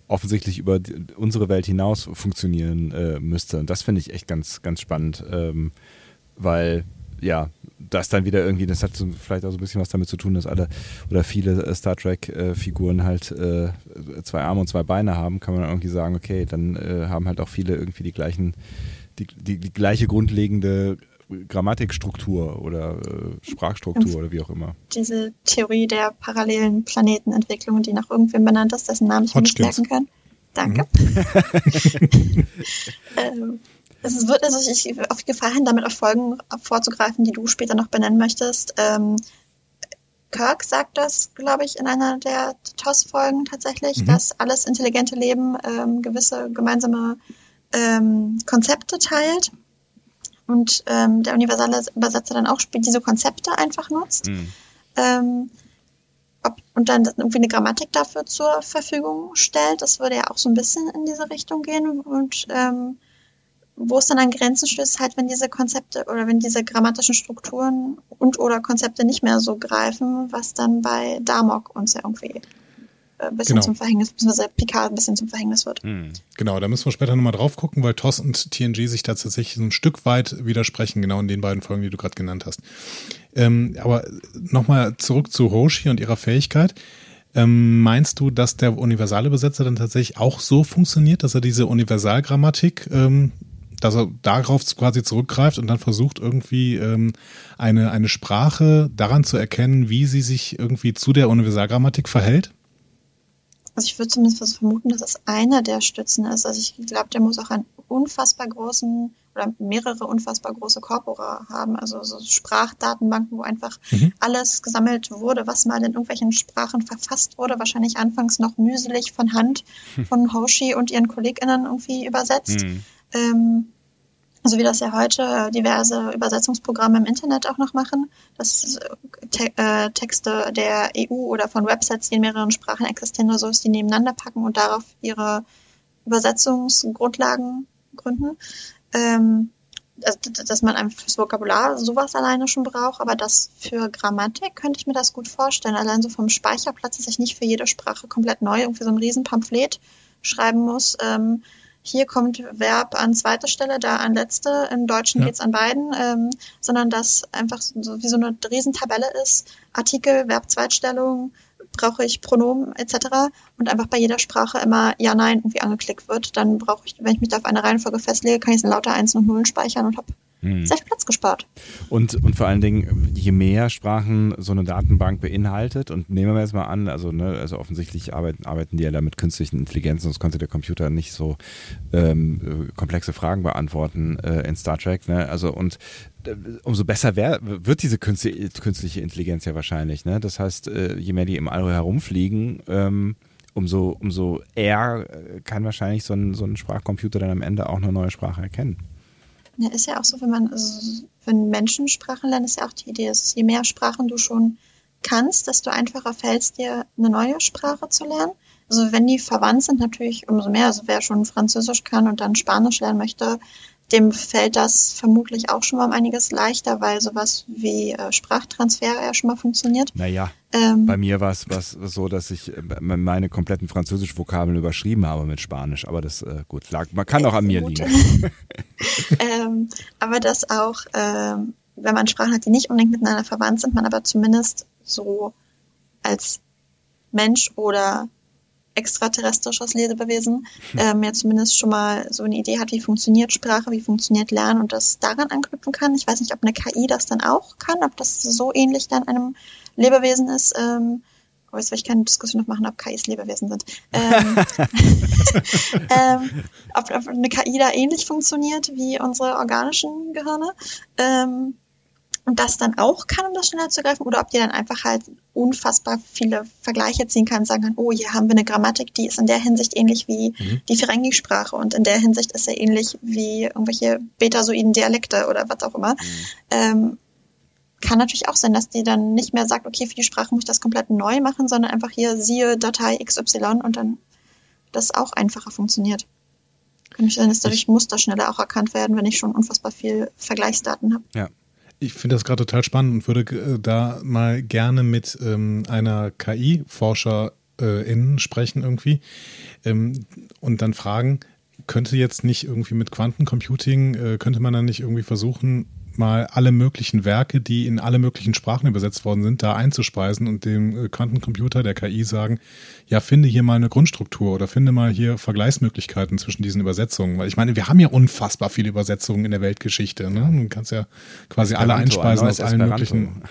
offensichtlich über unsere Welt hinaus funktionieren äh, müsste. Und das finde ich echt ganz, ganz spannend, ähm, weil ja, das dann wieder irgendwie, das hat so vielleicht auch so ein bisschen was damit zu tun, dass alle oder viele äh, Star Trek-Figuren halt äh, zwei Arme und zwei Beine haben, kann man irgendwie sagen, okay, dann äh, haben halt auch viele irgendwie die gleichen, die, die, die gleiche grundlegende Grammatikstruktur oder äh, Sprachstruktur oder wie auch immer. Diese Theorie der parallelen Planetenentwicklung, die nach irgendwem benannt ist, dessen Namen ich mir nicht merken kann. Danke. ähm, es wird also ich auf Gefahr hin, damit auf Folgen vorzugreifen, die du später noch benennen möchtest. Ähm, Kirk sagt das, glaube ich, in einer der TOS-Folgen tatsächlich, Mhm. dass alles intelligente Leben ähm, gewisse gemeinsame ähm, Konzepte teilt und ähm, der universale Übersetzer dann auch diese Konzepte einfach nutzt ähm, ob, und dann irgendwie eine Grammatik dafür zur Verfügung stellt. Das würde ja auch so ein bisschen in diese Richtung gehen. Und ähm, wo es dann an Grenzen stößt, halt, wenn diese Konzepte oder wenn diese grammatischen Strukturen und oder Konzepte nicht mehr so greifen, was dann bei Damok uns ja irgendwie äh, ein bisschen Genau. zum Verhängnis, beziehungsweise Picard ein bisschen zum Verhängnis wird. Genau, da müssen wir später nochmal drauf gucken, weil TOS und TNG sich da tatsächlich so ein Stück weit widersprechen, genau in den beiden Folgen, die du gerade genannt hast. Ähm, aber nochmal zurück zu Hoshi und ihrer Fähigkeit. Ähm, meinst du, dass der universale Übersetzer dann tatsächlich auch so funktioniert, dass er diese Universalgrammatik ähm, dass er darauf quasi zurückgreift und dann versucht irgendwie ähm, eine, eine Sprache daran zu erkennen, wie sie sich irgendwie zu der Universalgrammatik verhält? Also ich würde zumindest vermuten, dass es einer der Stützen ist. Also ich glaube, der muss auch einen unfassbar großen oder mehrere unfassbar große Corpora haben, also so Sprachdatenbanken, wo einfach mhm. alles gesammelt wurde, was mal in irgendwelchen Sprachen verfasst wurde, wahrscheinlich anfangs noch mühselig von Hand von Hoshi und ihren KollegInnen irgendwie übersetzt. Mhm. Ähm, so wie das ja heute diverse Übersetzungsprogramme im Internet auch noch machen, dass Te äh, Texte der EU oder von Websites, die in mehreren Sprachen existieren oder so, die nebeneinander packen und darauf ihre Übersetzungsgrundlagen gründen. Ähm, also, dass man einfach fürs Vokabular sowas alleine schon braucht, aber das für Grammatik könnte ich mir das gut vorstellen. Allein so vom Speicherplatz, dass ich nicht für jede Sprache komplett neu irgendwie so ein Riesenpamphlet schreiben muss. Ähm, hier kommt Verb an zweiter Stelle, da an letzte. Im Deutschen ja. geht's an beiden, ähm, sondern dass einfach so wie so eine Riesentabelle ist. Artikel, Verb, Zweitstellung, brauche ich Pronomen etc. und einfach bei jeder Sprache immer Ja, Nein irgendwie angeklickt wird. Dann brauche ich, wenn ich mich da auf eine Reihenfolge festlege, kann ich es in lauter Einsen und Nullen speichern und habe hm. Sehr viel Platz gespart. Und, und vor allen Dingen, je mehr Sprachen so eine Datenbank beinhaltet, und nehmen wir jetzt mal an, also, ne, also offensichtlich arbeiten, arbeiten die ja da mit künstlichen Intelligenzen, sonst konnte der Computer nicht so ähm, komplexe Fragen beantworten äh, in Star Trek. Ne? Also und äh, umso besser wär, wird diese künstliche Intelligenz ja wahrscheinlich. Ne? Das heißt, äh, je mehr die im All herumfliegen, ähm, umso, umso eher äh, kann wahrscheinlich so ein, so ein Sprachcomputer dann am Ende auch eine neue Sprache erkennen. Ja, ist ja auch so, wenn man, also, wenn Menschen Sprachen lernen, ist ja auch die Idee, dass je mehr Sprachen du schon kannst, desto einfacher fällt dir, eine neue Sprache zu lernen. Also wenn die verwandt sind, natürlich umso mehr. Also wer schon Französisch kann und dann Spanisch lernen möchte, dem fällt das vermutlich auch schon mal um einiges leichter, weil sowas wie äh, Sprachtransfer ja schon mal funktioniert. Naja, ähm, bei mir war es so, dass ich äh, meine kompletten französisch Vokabeln überschrieben habe mit Spanisch, aber das, äh, gut, lag, man kann auch an mir liegen. ähm, aber das auch, ähm, wenn man Sprachen hat, die nicht unbedingt miteinander verwandt sind, man aber zumindest so als Mensch oder extraterrestrisches Lebewesen hm. ähm, ja zumindest schon mal so eine Idee hat, wie funktioniert Sprache, wie funktioniert Lernen und das daran anknüpfen kann. Ich weiß nicht, ob eine KI das dann auch kann, ob das so ähnlich dann einem Lebewesen ist. Ähm, oh, jetzt will ich keine Diskussion noch machen, ob KIs Lebewesen sind. Ähm, ähm, ob, ob, eine KI da ähnlich funktioniert wie unsere organischen Gehirne. Ähm, und das dann auch kann, um das schneller zu greifen, oder ob die dann einfach halt unfassbar viele Vergleiche ziehen kann, sagen kann, oh, hier haben wir eine Grammatik, die ist in der Hinsicht ähnlich wie mhm. die Ferengi-Sprache und in der Hinsicht ist er ähnlich wie irgendwelche betasoiden Dialekte oder was auch immer. Mhm. Ähm, kann natürlich auch sein, dass die dann nicht mehr sagt, okay, für die Sprache muss ich das komplett neu machen, sondern einfach hier siehe Datei XY und dann das auch einfacher funktioniert. Kann nicht sein, dass dadurch Muster schneller auch erkannt werden, wenn ich schon unfassbar viel Vergleichsdaten habe. Ja, ich finde das gerade total spannend und würde äh, da mal gerne mit ähm, einer KI-Forscherin äh, sprechen irgendwie ähm, und dann fragen, könnte jetzt nicht irgendwie mit Quantencomputing, äh, könnte man dann nicht irgendwie versuchen, mal alle möglichen Werke, die in alle möglichen Sprachen übersetzt worden sind, da einzuspeisen und dem äh, Quantencomputer, der KI sagen, ja, finde hier mal eine Grundstruktur oder finde mal hier Vergleichsmöglichkeiten zwischen diesen Übersetzungen. Weil ich meine, wir haben ja unfassbar viele Übersetzungen in der Weltgeschichte. Ne? Du kannst ja quasi Esperanto, alle einspeisen aus allen Esperanto. möglichen.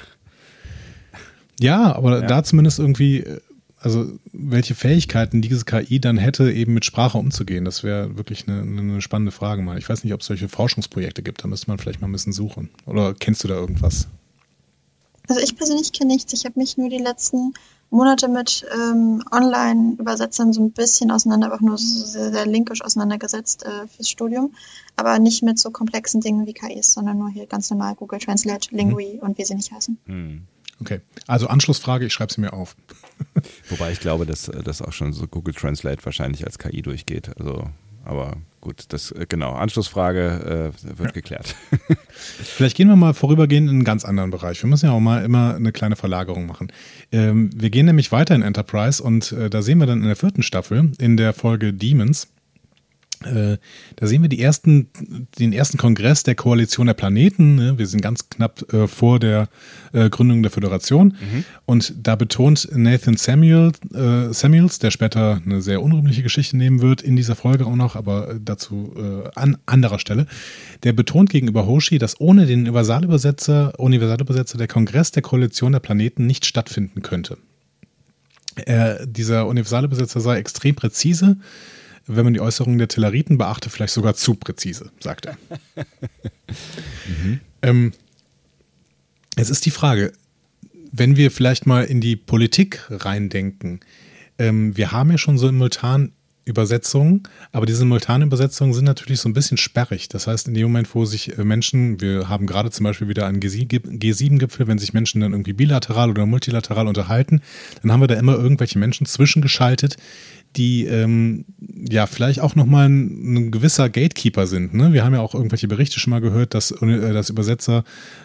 Ja, aber ja. da zumindest irgendwie äh, also welche Fähigkeiten diese KI dann hätte, eben mit Sprache umzugehen, das wäre wirklich eine, eine, spannende Frage mal. Ich weiß nicht, ob es solche Forschungsprojekte gibt, da müsste man vielleicht mal ein bisschen suchen. Oder kennst du da irgendwas? Also ich persönlich kenne nichts. Ich habe mich nur die letzten Monate mit ähm, Online-Übersetzern so ein bisschen auseinander, einfach nur sehr, sehr linkisch auseinandergesetzt äh, fürs Studium, aber nicht mit so komplexen Dingen wie KIs, sondern nur hier ganz normal Google Translate, Lingui mhm. und wie sie nicht heißen. Mhm. Okay, also Anschlussfrage, ich schreibe sie mir auf. Wobei ich glaube, dass das auch schon so Google Translate wahrscheinlich als KI durchgeht. Also, aber gut, das äh, genau. Anschlussfrage äh, wird ja. geklärt. Vielleicht gehen wir mal vorübergehend in einen ganz anderen Bereich. Wir müssen ja auch mal immer eine kleine Verlagerung machen. Ähm, wir gehen nämlich weiter in Enterprise und äh, da sehen wir dann in der vierten Staffel in der Folge Demons Äh, da sehen wir ersten, den ersten Kongress der Koalition der Planeten. Ne? Wir sind ganz knapp äh, vor der äh, Gründung der Föderation. Mhm. Und da betont Nathan Samuel, äh, Samuels, der später eine sehr unrühmliche Geschichte nehmen wird, in dieser Folge auch noch, aber dazu äh, an anderer Stelle, der betont gegenüber Hoshi, dass ohne den Universalübersetzer, Universalübersetzer der Kongress der Koalition der Planeten nicht stattfinden könnte. dieser Universalübersetzer sei extrem präzise wenn man die Äußerungen der Telleriten beachte, vielleicht sogar zu präzise, sagt er. mhm. ähm, es ist die Frage, wenn wir vielleicht mal in die Politik reindenken, ähm, wir haben ja schon simultan Übersetzungen, aber diese Simultanübersetzungen sind natürlich so ein bisschen sperrig. Das heißt, in dem Moment, wo sich äh, Menschen, wir haben gerade zum Beispiel wieder einen G7-Gipfel, wenn sich Menschen dann irgendwie bilateral oder multilateral unterhalten, dann haben wir da immer irgendwelche Menschen zwischengeschaltet, die ähm, ja vielleicht auch nochmal ein, ein gewisser Gatekeeper sind. Ne? Wir haben ja auch irgendwelche Berichte schon mal gehört, dass, äh, dass Übersetzer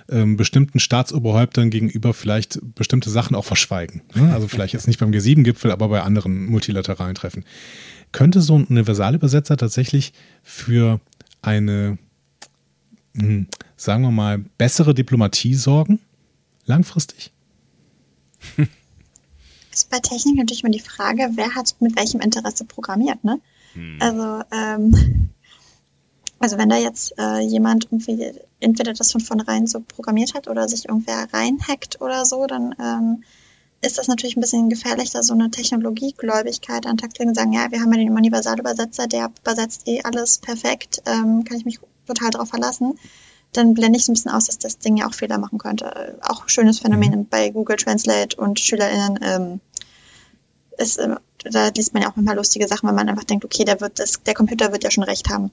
ähm, bestimmten Staatsoberhäuptern gegenüber vielleicht bestimmte Sachen auch verschweigen. Ne? Also vielleicht jetzt nicht beim G7-Gipfel, aber bei anderen multilateralen Treffen. Könnte so ein Universalübersetzer tatsächlich für eine, hm, sagen wir mal, bessere Diplomatie sorgen? Langfristig? ist bei Technik natürlich immer die Frage, wer hat mit welchem Interesse programmiert, ne? Hm. Also, ähm, also wenn da jetzt äh, jemand irgendwie entweder das von vornherein so programmiert hat oder sich irgendwer reinhackt oder so, dann ähm, ist das natürlich ein bisschen gefährlich, da so eine Technologiegläubigkeit an Tag legen sagen, ja, wir haben ja den Universalübersetzer, der übersetzt eh alles perfekt, ähm, kann ich mich total drauf verlassen. Dann blende ich so ein bisschen aus, dass das Ding ja auch Fehler machen könnte. Auch schönes Phänomen mhm. bei Google Translate und SchülerInnen ähm, ist, äh, da liest man ja auch manchmal lustige Sachen, weil man einfach denkt, okay, der wird das, der Computer wird ja schon recht haben.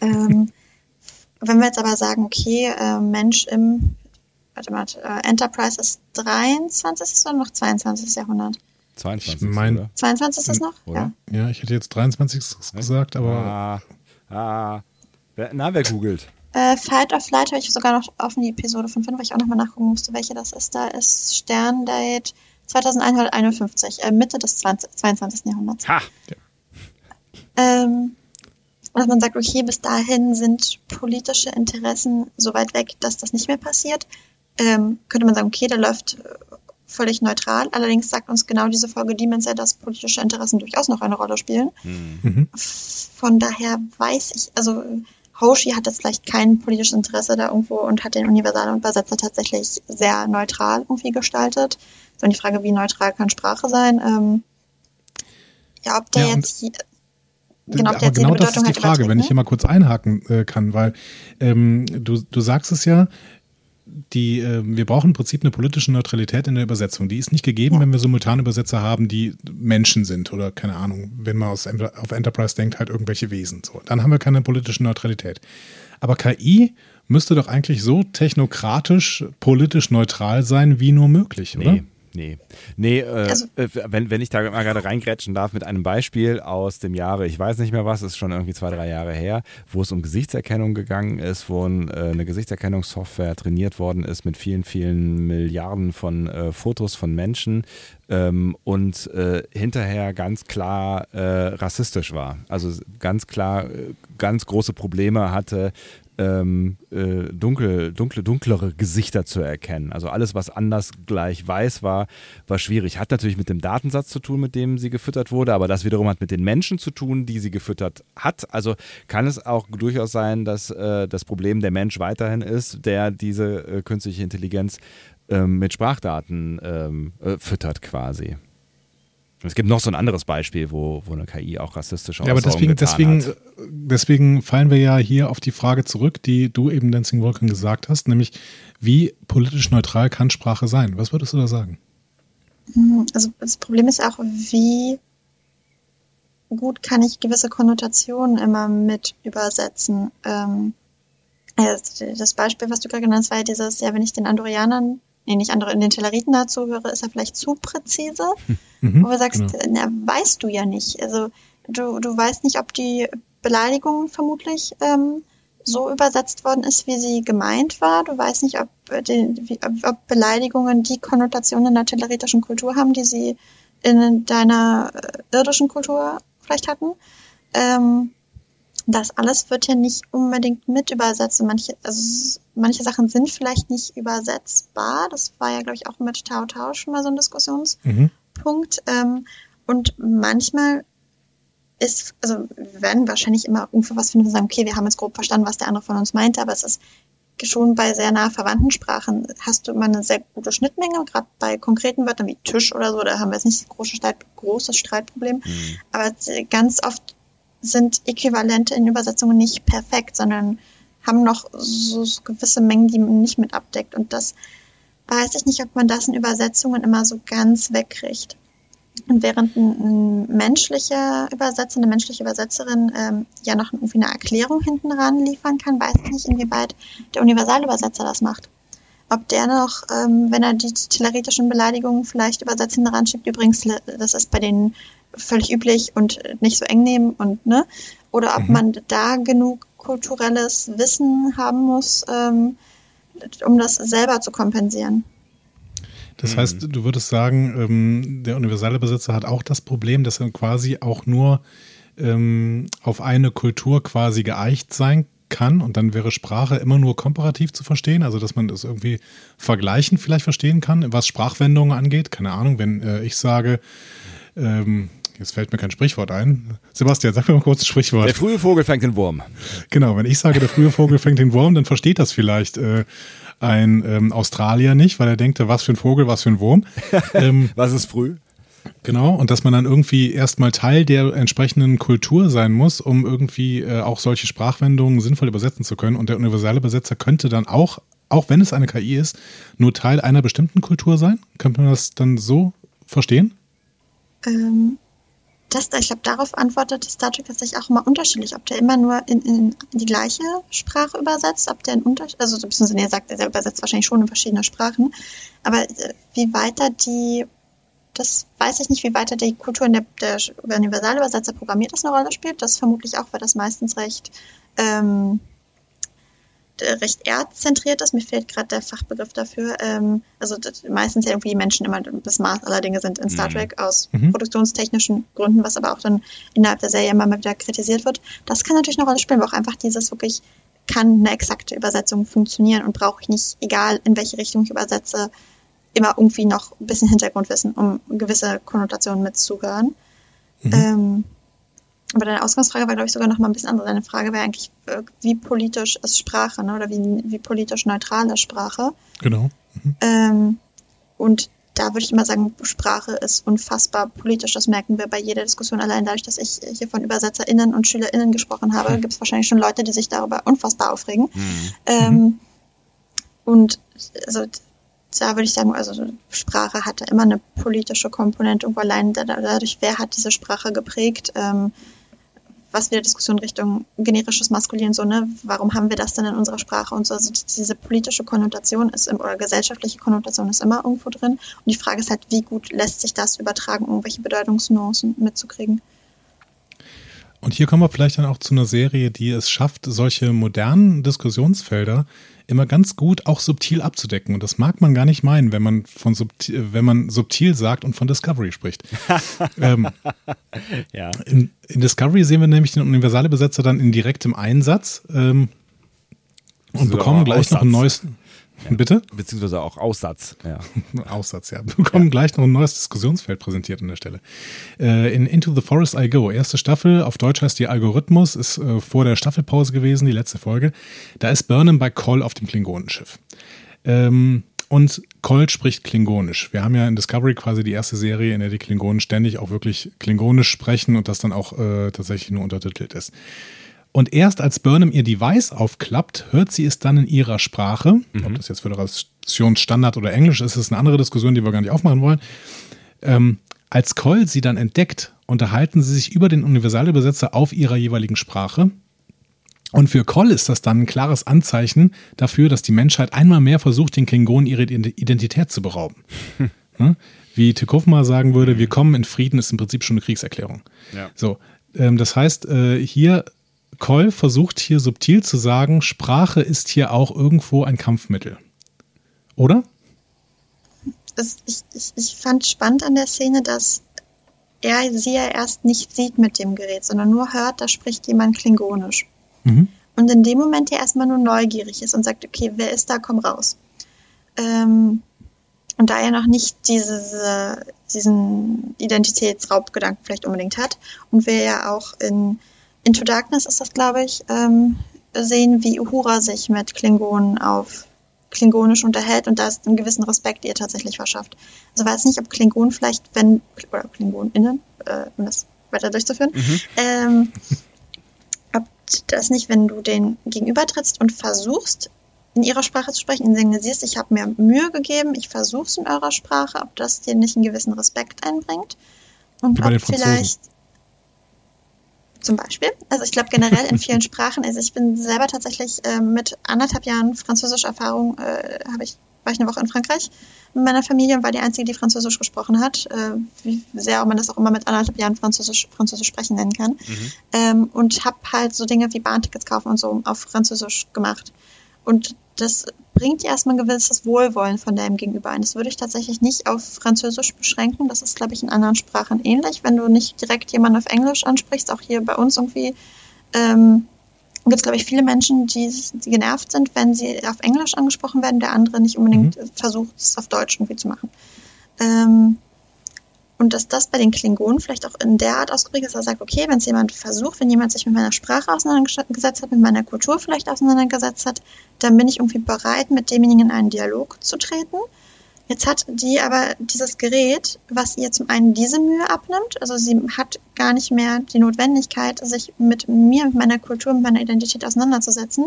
Ähm, wenn wir jetzt aber sagen, okay, äh, Mensch im warte mal, äh, Enterprise ist 23. oder noch 22. Jahrhundert? 22. Ich mein, 22 ist es noch? Oder? Ja. ja, ich hätte jetzt 23 gesagt, aber. Ah, ah. Na, wer googelt? Äh, Fight of Flight habe ich sogar noch offen, die Episode von 5, weil ich auch nochmal nachgucken musste, welche das ist. Da ist Sterndate 2151, äh, Mitte des 20, 22. Jahrhunderts. Ha! Ja. Ähm, und dass man sagt, okay, bis dahin sind politische Interessen so weit weg, dass das nicht mehr passiert, ähm, könnte man sagen, okay, der läuft äh, völlig neutral. Allerdings sagt uns genau diese Folge Demons ja, dass politische Interessen durchaus noch eine Rolle spielen. Mhm. Von daher weiß ich, also Hoshi hat jetzt vielleicht kein politisches Interesse da irgendwo und hat den universalen Übersetzer tatsächlich sehr neutral irgendwie gestaltet. So die Frage, wie neutral kann Sprache sein? Ähm, ja, ob der ja, jetzt hier, Genau, aber genau das ist die Frage, wenn ich hier mal kurz einhaken äh, kann, weil ähm, du, du sagst es ja, die, äh, wir brauchen im Prinzip eine politische Neutralität in der Übersetzung. Die ist nicht gegeben, ja. wenn wir Simultanübersetzer haben, die Menschen sind oder keine Ahnung, wenn man aus, auf Enterprise denkt, halt irgendwelche Wesen. So, dann haben wir keine politische Neutralität. Aber KI müsste doch eigentlich so technokratisch, politisch neutral sein, wie nur möglich, oder? Nee. Nee, nee äh, also, äh, wenn, wenn ich da mal gerade reingrätschen darf mit einem Beispiel aus dem Jahre, ich weiß nicht mehr was, ist schon irgendwie zwei, drei Jahre her, wo es um Gesichtserkennung gegangen ist, wo ein, äh, eine Gesichtserkennungssoftware trainiert worden ist mit vielen, vielen Milliarden von äh, Fotos von Menschen ähm, und äh, hinterher ganz klar äh, rassistisch war. Also ganz klar ganz große Probleme hatte ähm, äh, dunkel, dunkle, dunklere Gesichter zu erkennen. Also alles, was anders gleich weiß war, war schwierig. Hat natürlich mit dem Datensatz zu tun, mit dem sie gefüttert wurde, aber das wiederum hat mit den Menschen zu tun, die sie gefüttert hat. Also kann es auch durchaus sein, dass äh, das Problem der Mensch weiterhin ist, der diese äh, künstliche Intelligenz ähm, mit Sprachdaten ähm, äh, füttert quasi. Es gibt noch so ein anderes Beispiel, wo, wo eine KI auch rassistische Ja, aber deswegen, deswegen, hat. deswegen fallen wir ja hier auf die Frage zurück, die du eben Dancing Vulcan gesagt hast, nämlich wie politisch neutral kann Sprache sein? Was würdest du da sagen? Hm, also das Problem ist auch, wie gut kann ich gewisse Konnotationen immer mit übersetzen. Ähm, das Beispiel, was du gerade genannt hast, war ja dieses, ja, wenn ich den Andorianern nee, nicht andere, in den Telleriten dazu höre, ist er vielleicht zu präzise. Mhm, wo du sagst, genau. na, weißt du ja nicht. Also du, du weißt nicht, ob die Beleidigung vermutlich ähm, so übersetzt worden ist, wie sie gemeint war. Du weißt nicht, ob, die, wie, ob Beleidigungen die Konnotationen in der telleritischen Kultur haben, die sie in deiner äh, irdischen Kultur vielleicht hatten. Ähm, das alles wird ja nicht unbedingt mit übersetzt. Manche, also manche Sachen sind vielleicht nicht übersetzbar. Das war ja, glaube ich, auch mit Tau Tau schon mal so ein Diskussionspunkt. Mhm. Ähm, und manchmal ist, also wir werden wahrscheinlich immer irgendwo was finden und sagen, okay, wir haben jetzt grob verstanden, was der andere von uns meinte, aber es ist schon bei sehr nah verwandten Sprachen hast du immer eine sehr gute Schnittmenge, gerade bei konkreten Wörtern wie Tisch oder so, da haben wir jetzt nicht das große Streit, großes Streitproblem. Mhm. Aber ganz oft sind Äquivalente in Übersetzungen nicht perfekt, sondern haben noch so, gewisse Mengen, die man nicht mit abdeckt. Und das weiß ich nicht, ob man das in Übersetzungen immer so ganz wegkriegt. Und während ein, ein menschlicher Übersetzer, eine menschliche Übersetzerin ähm, ja noch irgendwie eine Erklärung hinten ran liefern kann, weiß ich nicht, inwieweit der Universalübersetzer das macht. Ob der noch, ähm, wenn er die tilleritischen Beleidigungen vielleicht übersetzt hinten ran schiebt, übrigens, das ist bei denen völlig üblich und nicht so eng nehmen und ne, oder ob mhm. man da genug kulturelles Wissen haben muss, ähm, um das selber zu kompensieren. Das mhm. heißt, du würdest sagen, ähm, der universale Besitzer hat auch das Problem, dass er quasi auch nur ähm, auf eine Kultur quasi geeicht sein kann und dann wäre Sprache immer nur komparativ zu verstehen, also dass man das irgendwie vergleichen vielleicht verstehen kann, was Sprachwendungen angeht. Keine Ahnung, wenn äh, ich sage, ähm, jetzt fällt mir kein Sprichwort ein. Sebastian, sag mir mal kurz ein Sprichwort. Der frühe Vogel fängt den Wurm. Genau, wenn ich sage, der frühe Vogel fängt den Wurm, dann versteht das vielleicht äh, ein ähm, Australier nicht, weil er denkt, was für ein Vogel, was für ein Wurm. Ähm, was ist früh? Genau, und dass man dann irgendwie erstmal Teil der entsprechenden Kultur sein muss, um irgendwie äh, auch solche Sprachwendungen sinnvoll übersetzen zu können. Und der universelle Übersetzer könnte dann auch, auch wenn es eine KI ist, nur Teil einer bestimmten Kultur sein. Könnte man das dann so verstehen? Ähm, das, ich glaube, darauf antwortet Star Trek tatsächlich auch immer unterschiedlich, ob der immer nur in, in die gleiche Sprache übersetzt, ob der in Unterschied, also beziehungsweise er sagt, er übersetzt wahrscheinlich schon in verschiedene Sprachen, aber äh, wie weiter die, das weiß ich nicht, wie weiter die Kultur in der, der Universalübersetzer programmiert das eine Rolle spielt, das vermutlich auch, weil das meistens recht ähm, äh, recht erdzentriert ist. Mir fehlt gerade der Fachbegriff dafür. Ähm, also meistens ja irgendwie Menschen immer das Maß aller Dinge sind in Star mhm. Trek aus mhm. produktionstechnischen Gründen, was aber auch dann innerhalb der Serie immer mal wieder kritisiert wird. Das kann natürlich eine Rolle spielen, aber auch einfach dieses wirklich kann eine exakte Übersetzung funktionieren und brauche ich nicht, egal in welche Richtung ich übersetze, immer irgendwie noch ein bisschen Hintergrundwissen, um gewisse Konnotationen mitzuhören. Mhm. Ähm, aber deine Ausgangsfrage war, glaube ich, sogar noch mal ein bisschen anders. Deine Frage wäre eigentlich, äh, wie politisch ist Sprache, ne? oder wie, wie politisch neutral ist Sprache. Genau. Mhm. Ähm, und da würde ich immer sagen, Sprache ist unfassbar politisch. Das merken wir bei jeder Diskussion. Allein dadurch, dass ich hier von UbersetzerInnen und SchülerInnen gesprochen habe, mhm. gibt es wahrscheinlich schon Leute, die sich darüber unfassbar aufregen. Mhm. Ähm, mhm. und also da würde ich sagen, also Sprache hatte immer eine politische Komponente irgendwo allein dadurch, wer hat diese Sprache geprägt. Ähm, was wieder Diskussion Richtung generisches Maskulin, so, ne, warum haben wir das denn in unserer Sprache und so, also diese politische Konnotation ist, im, oder gesellschaftliche Konnotation ist immer irgendwo drin. Und die Frage ist halt, wie gut lässt sich das übertragen, irgendwelche Bedeutungsnuancen mitzukriegen. Und hier kommen wir vielleicht dann auch zu einer Serie, die es schafft, solche modernen Diskussionsfelder immer ganz gut auch subtil abzudecken. Und das mag man gar nicht meinen, wenn man von subtil, wenn man subtil sagt und von Discovery spricht. ähm, ja. in, in, Discovery sehen wir nämlich den universale Besetzer dann in direktem Einsatz ähm, und so, bekommen gleich Aussatz. noch ein neues. Ja. Bitte? Beziehungsweise auch Aussatz. Ja. Aussatz, ja. Wir bekommen ja. gleich noch ein neues Diskussionsfeld präsentiert an der Stelle. Äh, in Into the Forest I Go, erste Staffel, auf Deutsch heißt die Algorithmus, ist äh, vor der Staffelpause gewesen, die letzte Folge. Da ist Burnham bei Call auf dem Klingonenschiff. Ähm, und Colt spricht Klingonisch. Wir haben ja in Discovery quasi die erste Serie, in der die Klingonen ständig auch wirklich Klingonisch sprechen und das dann auch äh, tatsächlich nur untertitelt ist. Und erst als Burnham ihr Device aufklappt, hört sie es dann in ihrer Sprache. Mhm. Ob das jetzt Föderationsstandard oder Englisch ist, ist eine andere Diskussion, die wir gar nicht aufmachen wollen. Ähm, als Coll sie dann entdeckt, unterhalten sie sich über den Universalübersetzer auf ihrer jeweiligen Sprache. Und für Coll ist das dann ein klares Anzeichen dafür, dass die Menschheit einmal mehr versucht, den Klingonen ihre Identität zu berauben. Hm. Wie Tekofma sagen würde, wir kommen in Frieden, ist im Prinzip schon eine Kriegserklärung. Ja. So, ähm, das heißt, äh, hier Koll versucht hier subtil zu sagen, Sprache ist hier auch irgendwo ein Kampfmittel. Oder? Ich, ich, ich fand spannend an der Szene, dass er sie ja erst nicht sieht mit dem Gerät, sondern nur hört, da spricht jemand Klingonisch. Mhm. Und in dem Moment ja erstmal nur neugierig ist und sagt, okay, wer ist da, komm raus. Ähm, und da er noch nicht diese, diesen Identitätsraubgedanken vielleicht unbedingt hat und wir ja auch in Into Darkness ist das, glaube ich, ähm, sehen, wie Uhura sich mit Klingonen auf Klingonisch unterhält und da ist einen gewissen Respekt ihr tatsächlich verschafft. Also weiß nicht, ob Klingonen vielleicht, wenn, oder KlingonInnen, äh, um das weiter durchzuführen, Mhm. ähm, ob das nicht, wenn du den gegenübertrittst und versuchst, in ihrer Sprache zu sprechen, ihnen signalisierst, ich habe mir Mühe gegeben, ich versuche es in eurer Sprache, ob das dir nicht einen gewissen Respekt einbringt. Und Wie ob vielleicht zum Beispiel. Also ich glaube generell in vielen Sprachen, also ich bin selber tatsächlich äh, mit anderthalb Jahren Französisch-Erfahrung, äh, habe ich, war ich eine Woche in Frankreich mit meiner Familie und war die Einzige, die Französisch gesprochen hat. Äh, wie sehr man das auch immer mit anderthalb Jahren Französisch, Französisch sprechen nennen kann. Ähm, und habe halt so Dinge wie Bahntickets kaufen und so auf Französisch gemacht. Und das bringt dir erstmal ein gewisses Wohlwollen von deinem Gegenüber ein. Das würde ich tatsächlich nicht auf Französisch beschränken. Das ist, glaube ich, in anderen Sprachen ähnlich. Wenn du nicht direkt jemanden auf Englisch ansprichst, auch hier bei uns irgendwie, ähm, gibt es, glaube ich, viele Menschen, die, die genervt sind, wenn sie auf Englisch angesprochen werden, der andere nicht unbedingt äh, versucht, es auf Deutsch irgendwie zu machen. Ähm, und dass das bei den Klingonen vielleicht auch in der Art ausgeprägt ist, dass er sagt, okay, wenn es jemand versucht, wenn jemand sich mit meiner Sprache auseinandergesetzt hat, mit meiner Kultur vielleicht auseinandergesetzt hat, dann bin ich irgendwie bereit, mit demjenigen in einen Dialog zu treten. Jetzt hat die aber dieses Gerät, was ihr zum einen diese Mühe abnimmt, also sie hat gar nicht mehr die Notwendigkeit, sich mit mir, mit meiner Kultur, mit meiner Identität auseinanderzusetzen.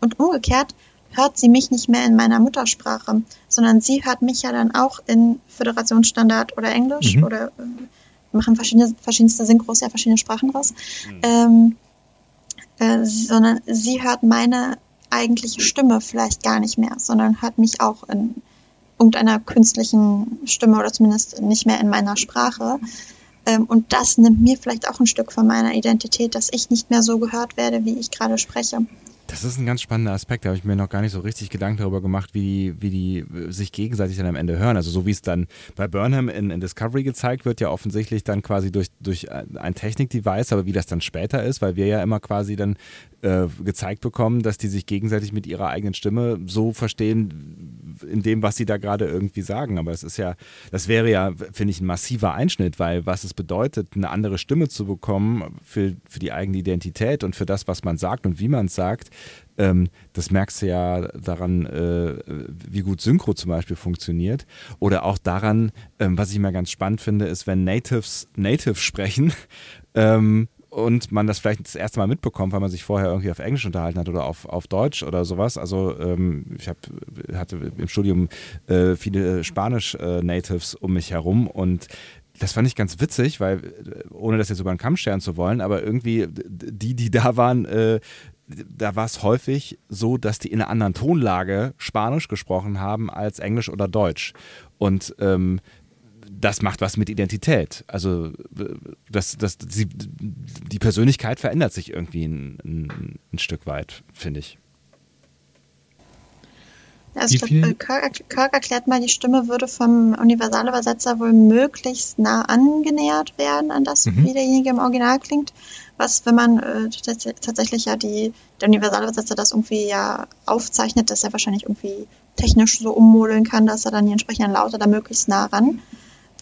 Und umgekehrt hört sie mich nicht mehr in meiner Muttersprache, sondern sie hört mich ja dann auch in Föderationsstandard oder Englisch Mhm. oder äh, machen verschiedene, verschiedenste Synchros ja verschiedene Sprachen raus. Ähm, äh, sondern sie hört meine eigentliche Stimme vielleicht gar nicht mehr, sondern hört mich auch in irgendeiner künstlichen Stimme oder zumindest nicht mehr in meiner Sprache. Ähm, und das nimmt mir vielleicht auch ein Stück von meiner Identität, dass ich nicht mehr so gehört werde, wie ich gerade spreche. Das ist ein ganz spannender Aspekt, da habe ich mir noch gar nicht so richtig Gedanken darüber gemacht, wie die, wie die äh, sich gegenseitig dann am Ende hören. Also so wie es dann bei Burnham in, in Discovery gezeigt wird, ja offensichtlich dann quasi durch, durch ein Technik-Device, aber wie das dann später ist, weil wir ja immer quasi dann äh, gezeigt bekommen, dass die sich gegenseitig mit ihrer eigenen Stimme so verstehen, in dem, was sie da gerade irgendwie sagen. Aber das ist ja, das wäre ja, finde ich, ein massiver Einschnitt, weil was es bedeutet, eine andere Stimme zu bekommen für, für die eigene Identität und für das, was man sagt und wie man es sagt, ähm, das merkst du ja daran, äh, wie gut Synchro zum Beispiel funktioniert. Oder auch daran, ähm, was ich immer ganz spannend finde, ist, wenn Natives Native sprechen. Ähm, und man das vielleicht das erste Mal mitbekommt, weil man sich vorher irgendwie auf Englisch unterhalten hat oder auf, auf Deutsch oder sowas. Also ähm, ich hab, hatte im Studium äh, viele Spanisch-Natives um mich herum und das fand ich ganz witzig, weil, äh, ohne das jetzt über den Kamm scheren zu wollen, aber irgendwie die, die da waren, äh, da war es häufig so, dass die in einer anderen Tonlage Spanisch gesprochen haben als Englisch oder Deutsch. Und ähm, das macht was mit Identität. Also das, das, die, die Persönlichkeit verändert sich irgendwie ein, ein, ein Stück weit, finde ich. Also Kirk, Kirk erklärt mal, die Stimme würde vom Universalübersetzer wohl möglichst nah angenähert werden an das, Mhm. wie derjenige im Original klingt. Was, wenn man äh, tats- tatsächlich ja die, der Universalübersetzer das irgendwie ja aufzeichnet, dass er wahrscheinlich irgendwie technisch so ummodeln kann, dass er dann die entsprechenden Laute da möglichst nah ran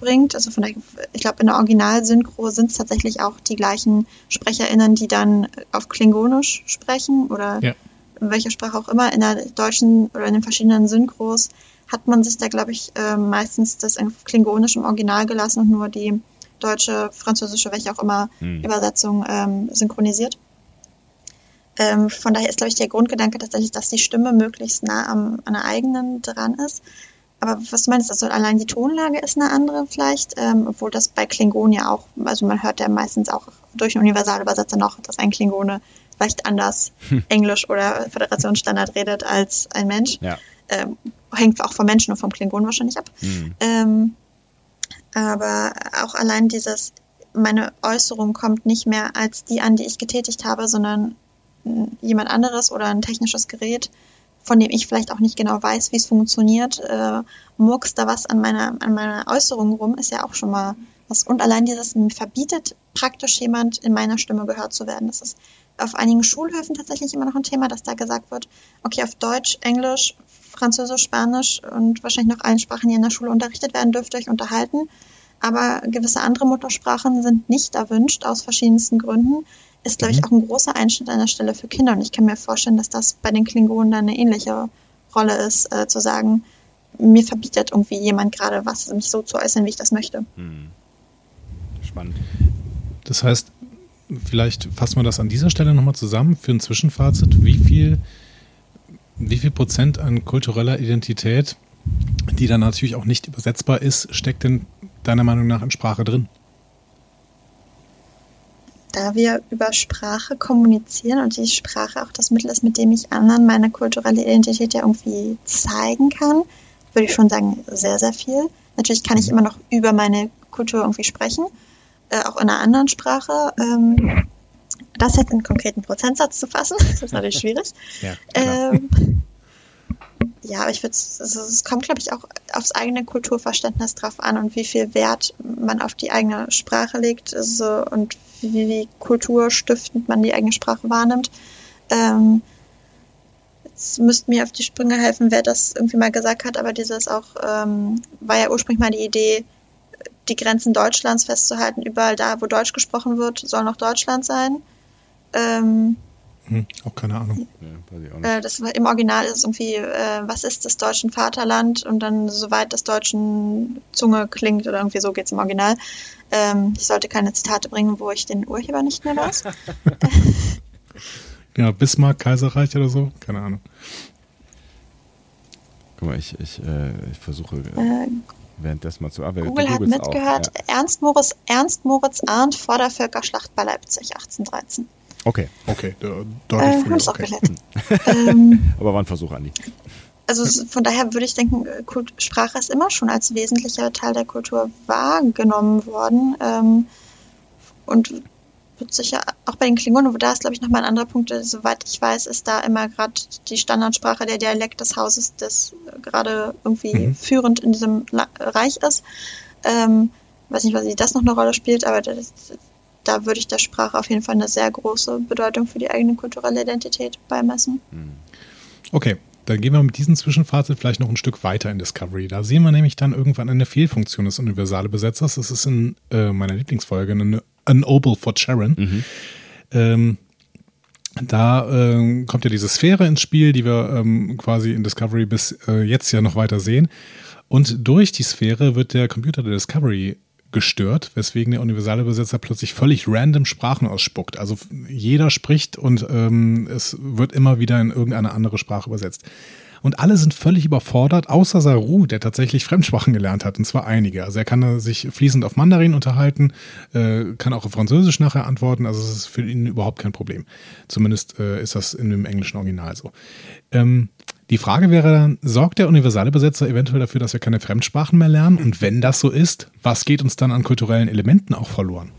bringt. Also von daher, ich glaube, in der Originalsynchro sind es tatsächlich auch die gleichen SprecherInnen, die dann auf Klingonisch sprechen oder Ja. in welcher Sprache auch immer, in der deutschen oder in den verschiedenen Synchros, hat man sich da, glaube ich, äh, meistens das in Klingonisch im Original gelassen und nur die deutsche, französische, welche auch immer Hm. Übersetzung ähm, synchronisiert. Ähm, von daher ist, glaube ich, der Grundgedanke tatsächlich, dass die Stimme möglichst nah am, an der eigenen dran ist. Aber was du meinst, also allein die Tonlage ist eine andere vielleicht, ähm, obwohl das bei Klingon ja auch, also man hört ja meistens auch durch einen Universalübersetzer noch, dass ein Klingone vielleicht anders Englisch oder Föderationsstandard redet als ein Mensch. Ja. Ähm, hängt auch vom Menschen und vom Klingon wahrscheinlich ab. Hm. Ähm, aber auch allein dieses, meine Äußerung kommt nicht mehr als die an, die ich getätigt habe, sondern mh, jemand anderes oder ein technisches Gerät, von dem ich vielleicht auch nicht genau weiß, wie es funktioniert, äh, murkst da was an meiner, an meiner Äußerung rum, ist ja auch schon mal Das, und allein dieses verbietet praktisch jemand in meiner Stimme gehört zu werden. Das ist auf einigen Schulhöfen tatsächlich immer noch ein Thema, dass da gesagt wird, okay, auf Deutsch, Englisch, Französisch, Spanisch und wahrscheinlich noch allen Sprachen, die in der Schule unterrichtet werden, dürft ihr euch unterhalten. Aber gewisse andere Muttersprachen sind nicht erwünscht aus verschiedensten Gründen. Ist, glaube ich, auch ein großer Einschnitt an der Stelle für Kinder. Und ich kann mir vorstellen, dass das bei den Klingonen dann eine ähnliche Rolle ist, äh, zu sagen, mir verbietet irgendwie jemand gerade was, mich so zu äußern, wie ich das möchte. Hm. Spannend. Das heißt, vielleicht fassen wir das an dieser Stelle nochmal zusammen für ein Zwischenfazit. Wie viel, wie viel Prozent an kultureller Identität, die dann natürlich auch nicht übersetzbar ist, steckt denn deiner Meinung nach in Sprache drin? Da wir über Sprache kommunizieren und die Sprache auch das Mittel ist, mit dem ich anderen meine kulturelle Identität ja irgendwie zeigen kann, würde ich schon sagen, sehr, sehr viel. Natürlich kann ich mhm. immer noch über meine Kultur irgendwie sprechen äh, auch in einer anderen Sprache. Ähm, das jetzt in konkreten Prozentsatz zu fassen, das ist natürlich schwierig. ja, ähm, ja, aber ich würde, also es kommt, glaube ich, auch aufs eigene Kulturverständnis drauf an und wie viel Wert man auf die eigene Sprache legt also, und wie, wie kulturstiftend man die eigene Sprache wahrnimmt. Ähm, jetzt müssten mir auf die Sprünge helfen, wer das irgendwie mal gesagt hat, aber dieses auch ähm, war ja ursprünglich mal die Idee, die Grenzen Deutschlands festzuhalten. Überall da, wo Deutsch gesprochen wird, soll noch Deutschland sein. Ähm, hm, auch keine Ahnung. Ja, äh, das im Original ist irgendwie, äh, was ist das deutsche Vaterland? Und dann, soweit das deutschen Zunge klingt, oder irgendwie so geht es im Original. Ähm, ich sollte keine Zitate bringen, wo ich den Urheber nicht mehr weiß. ja, Bismarck, Kaiserreich oder so, keine Ahnung. Guck mal, ich, ich, äh, ich versuche. Äh, währenddessen mal zu arbeiten. Google hat mitgehört. Ja. Ernst, Moritz, Ernst Moritz Arndt vor der Völkerschlacht bei Leipzig 1813. Okay. Okay, deutlich äh, früher. Okay. ähm, Aber war ein Versuch, Andi. Also von daher würde ich denken, Sprache ist immer schon als wesentlicher Teil der Kultur wahrgenommen worden. Ähm, und wird sicher auch bei den Klingonen, wo da ist, glaube ich, nochmal ein anderer Punkt, soweit ich weiß, ist da immer gerade die Standardsprache, der Dialekt des Hauses, das gerade irgendwie mhm. führend in diesem Reich ist. Ähm, weiß nicht, was das noch eine Rolle spielt, aber das, da würde ich der Sprache auf jeden Fall eine sehr große Bedeutung für die eigene kulturelle Identität beimessen. Mhm. Okay, dann gehen wir mit diesem Zwischenfazit vielleicht noch ein Stück weiter in Discovery. Da sehen wir nämlich dann irgendwann eine Fehlfunktion des universale Besetzers. Das ist in äh, meiner Lieblingsfolge eine An Obel for Sharon. Mhm. Ähm, da äh, kommt ja diese Sphäre ins Spiel, die wir ähm, quasi in Discovery bis äh, jetzt ja noch weiter sehen. Und durch die Sphäre wird der Computer der Discovery gestört, weswegen der universale Besetzer plötzlich völlig random Sprachen ausspuckt. Also jeder spricht und ähm, es wird immer wieder in irgendeine andere Sprache übersetzt. Und alle sind völlig überfordert, außer Saru, der tatsächlich Fremdsprachen gelernt hat, und zwar einige. Also er kann sich fließend auf Mandarin unterhalten, äh, kann auch auf Französisch nachher antworten, also es ist für ihn überhaupt kein Problem. Zumindest äh, ist das in dem englischen Original so. Ähm, die Frage wäre dann, sorgt der universale Besetzer eventuell dafür, dass wir keine Fremdsprachen mehr lernen? Und wenn das so ist, was geht uns dann an kulturellen Elementen auch verloren?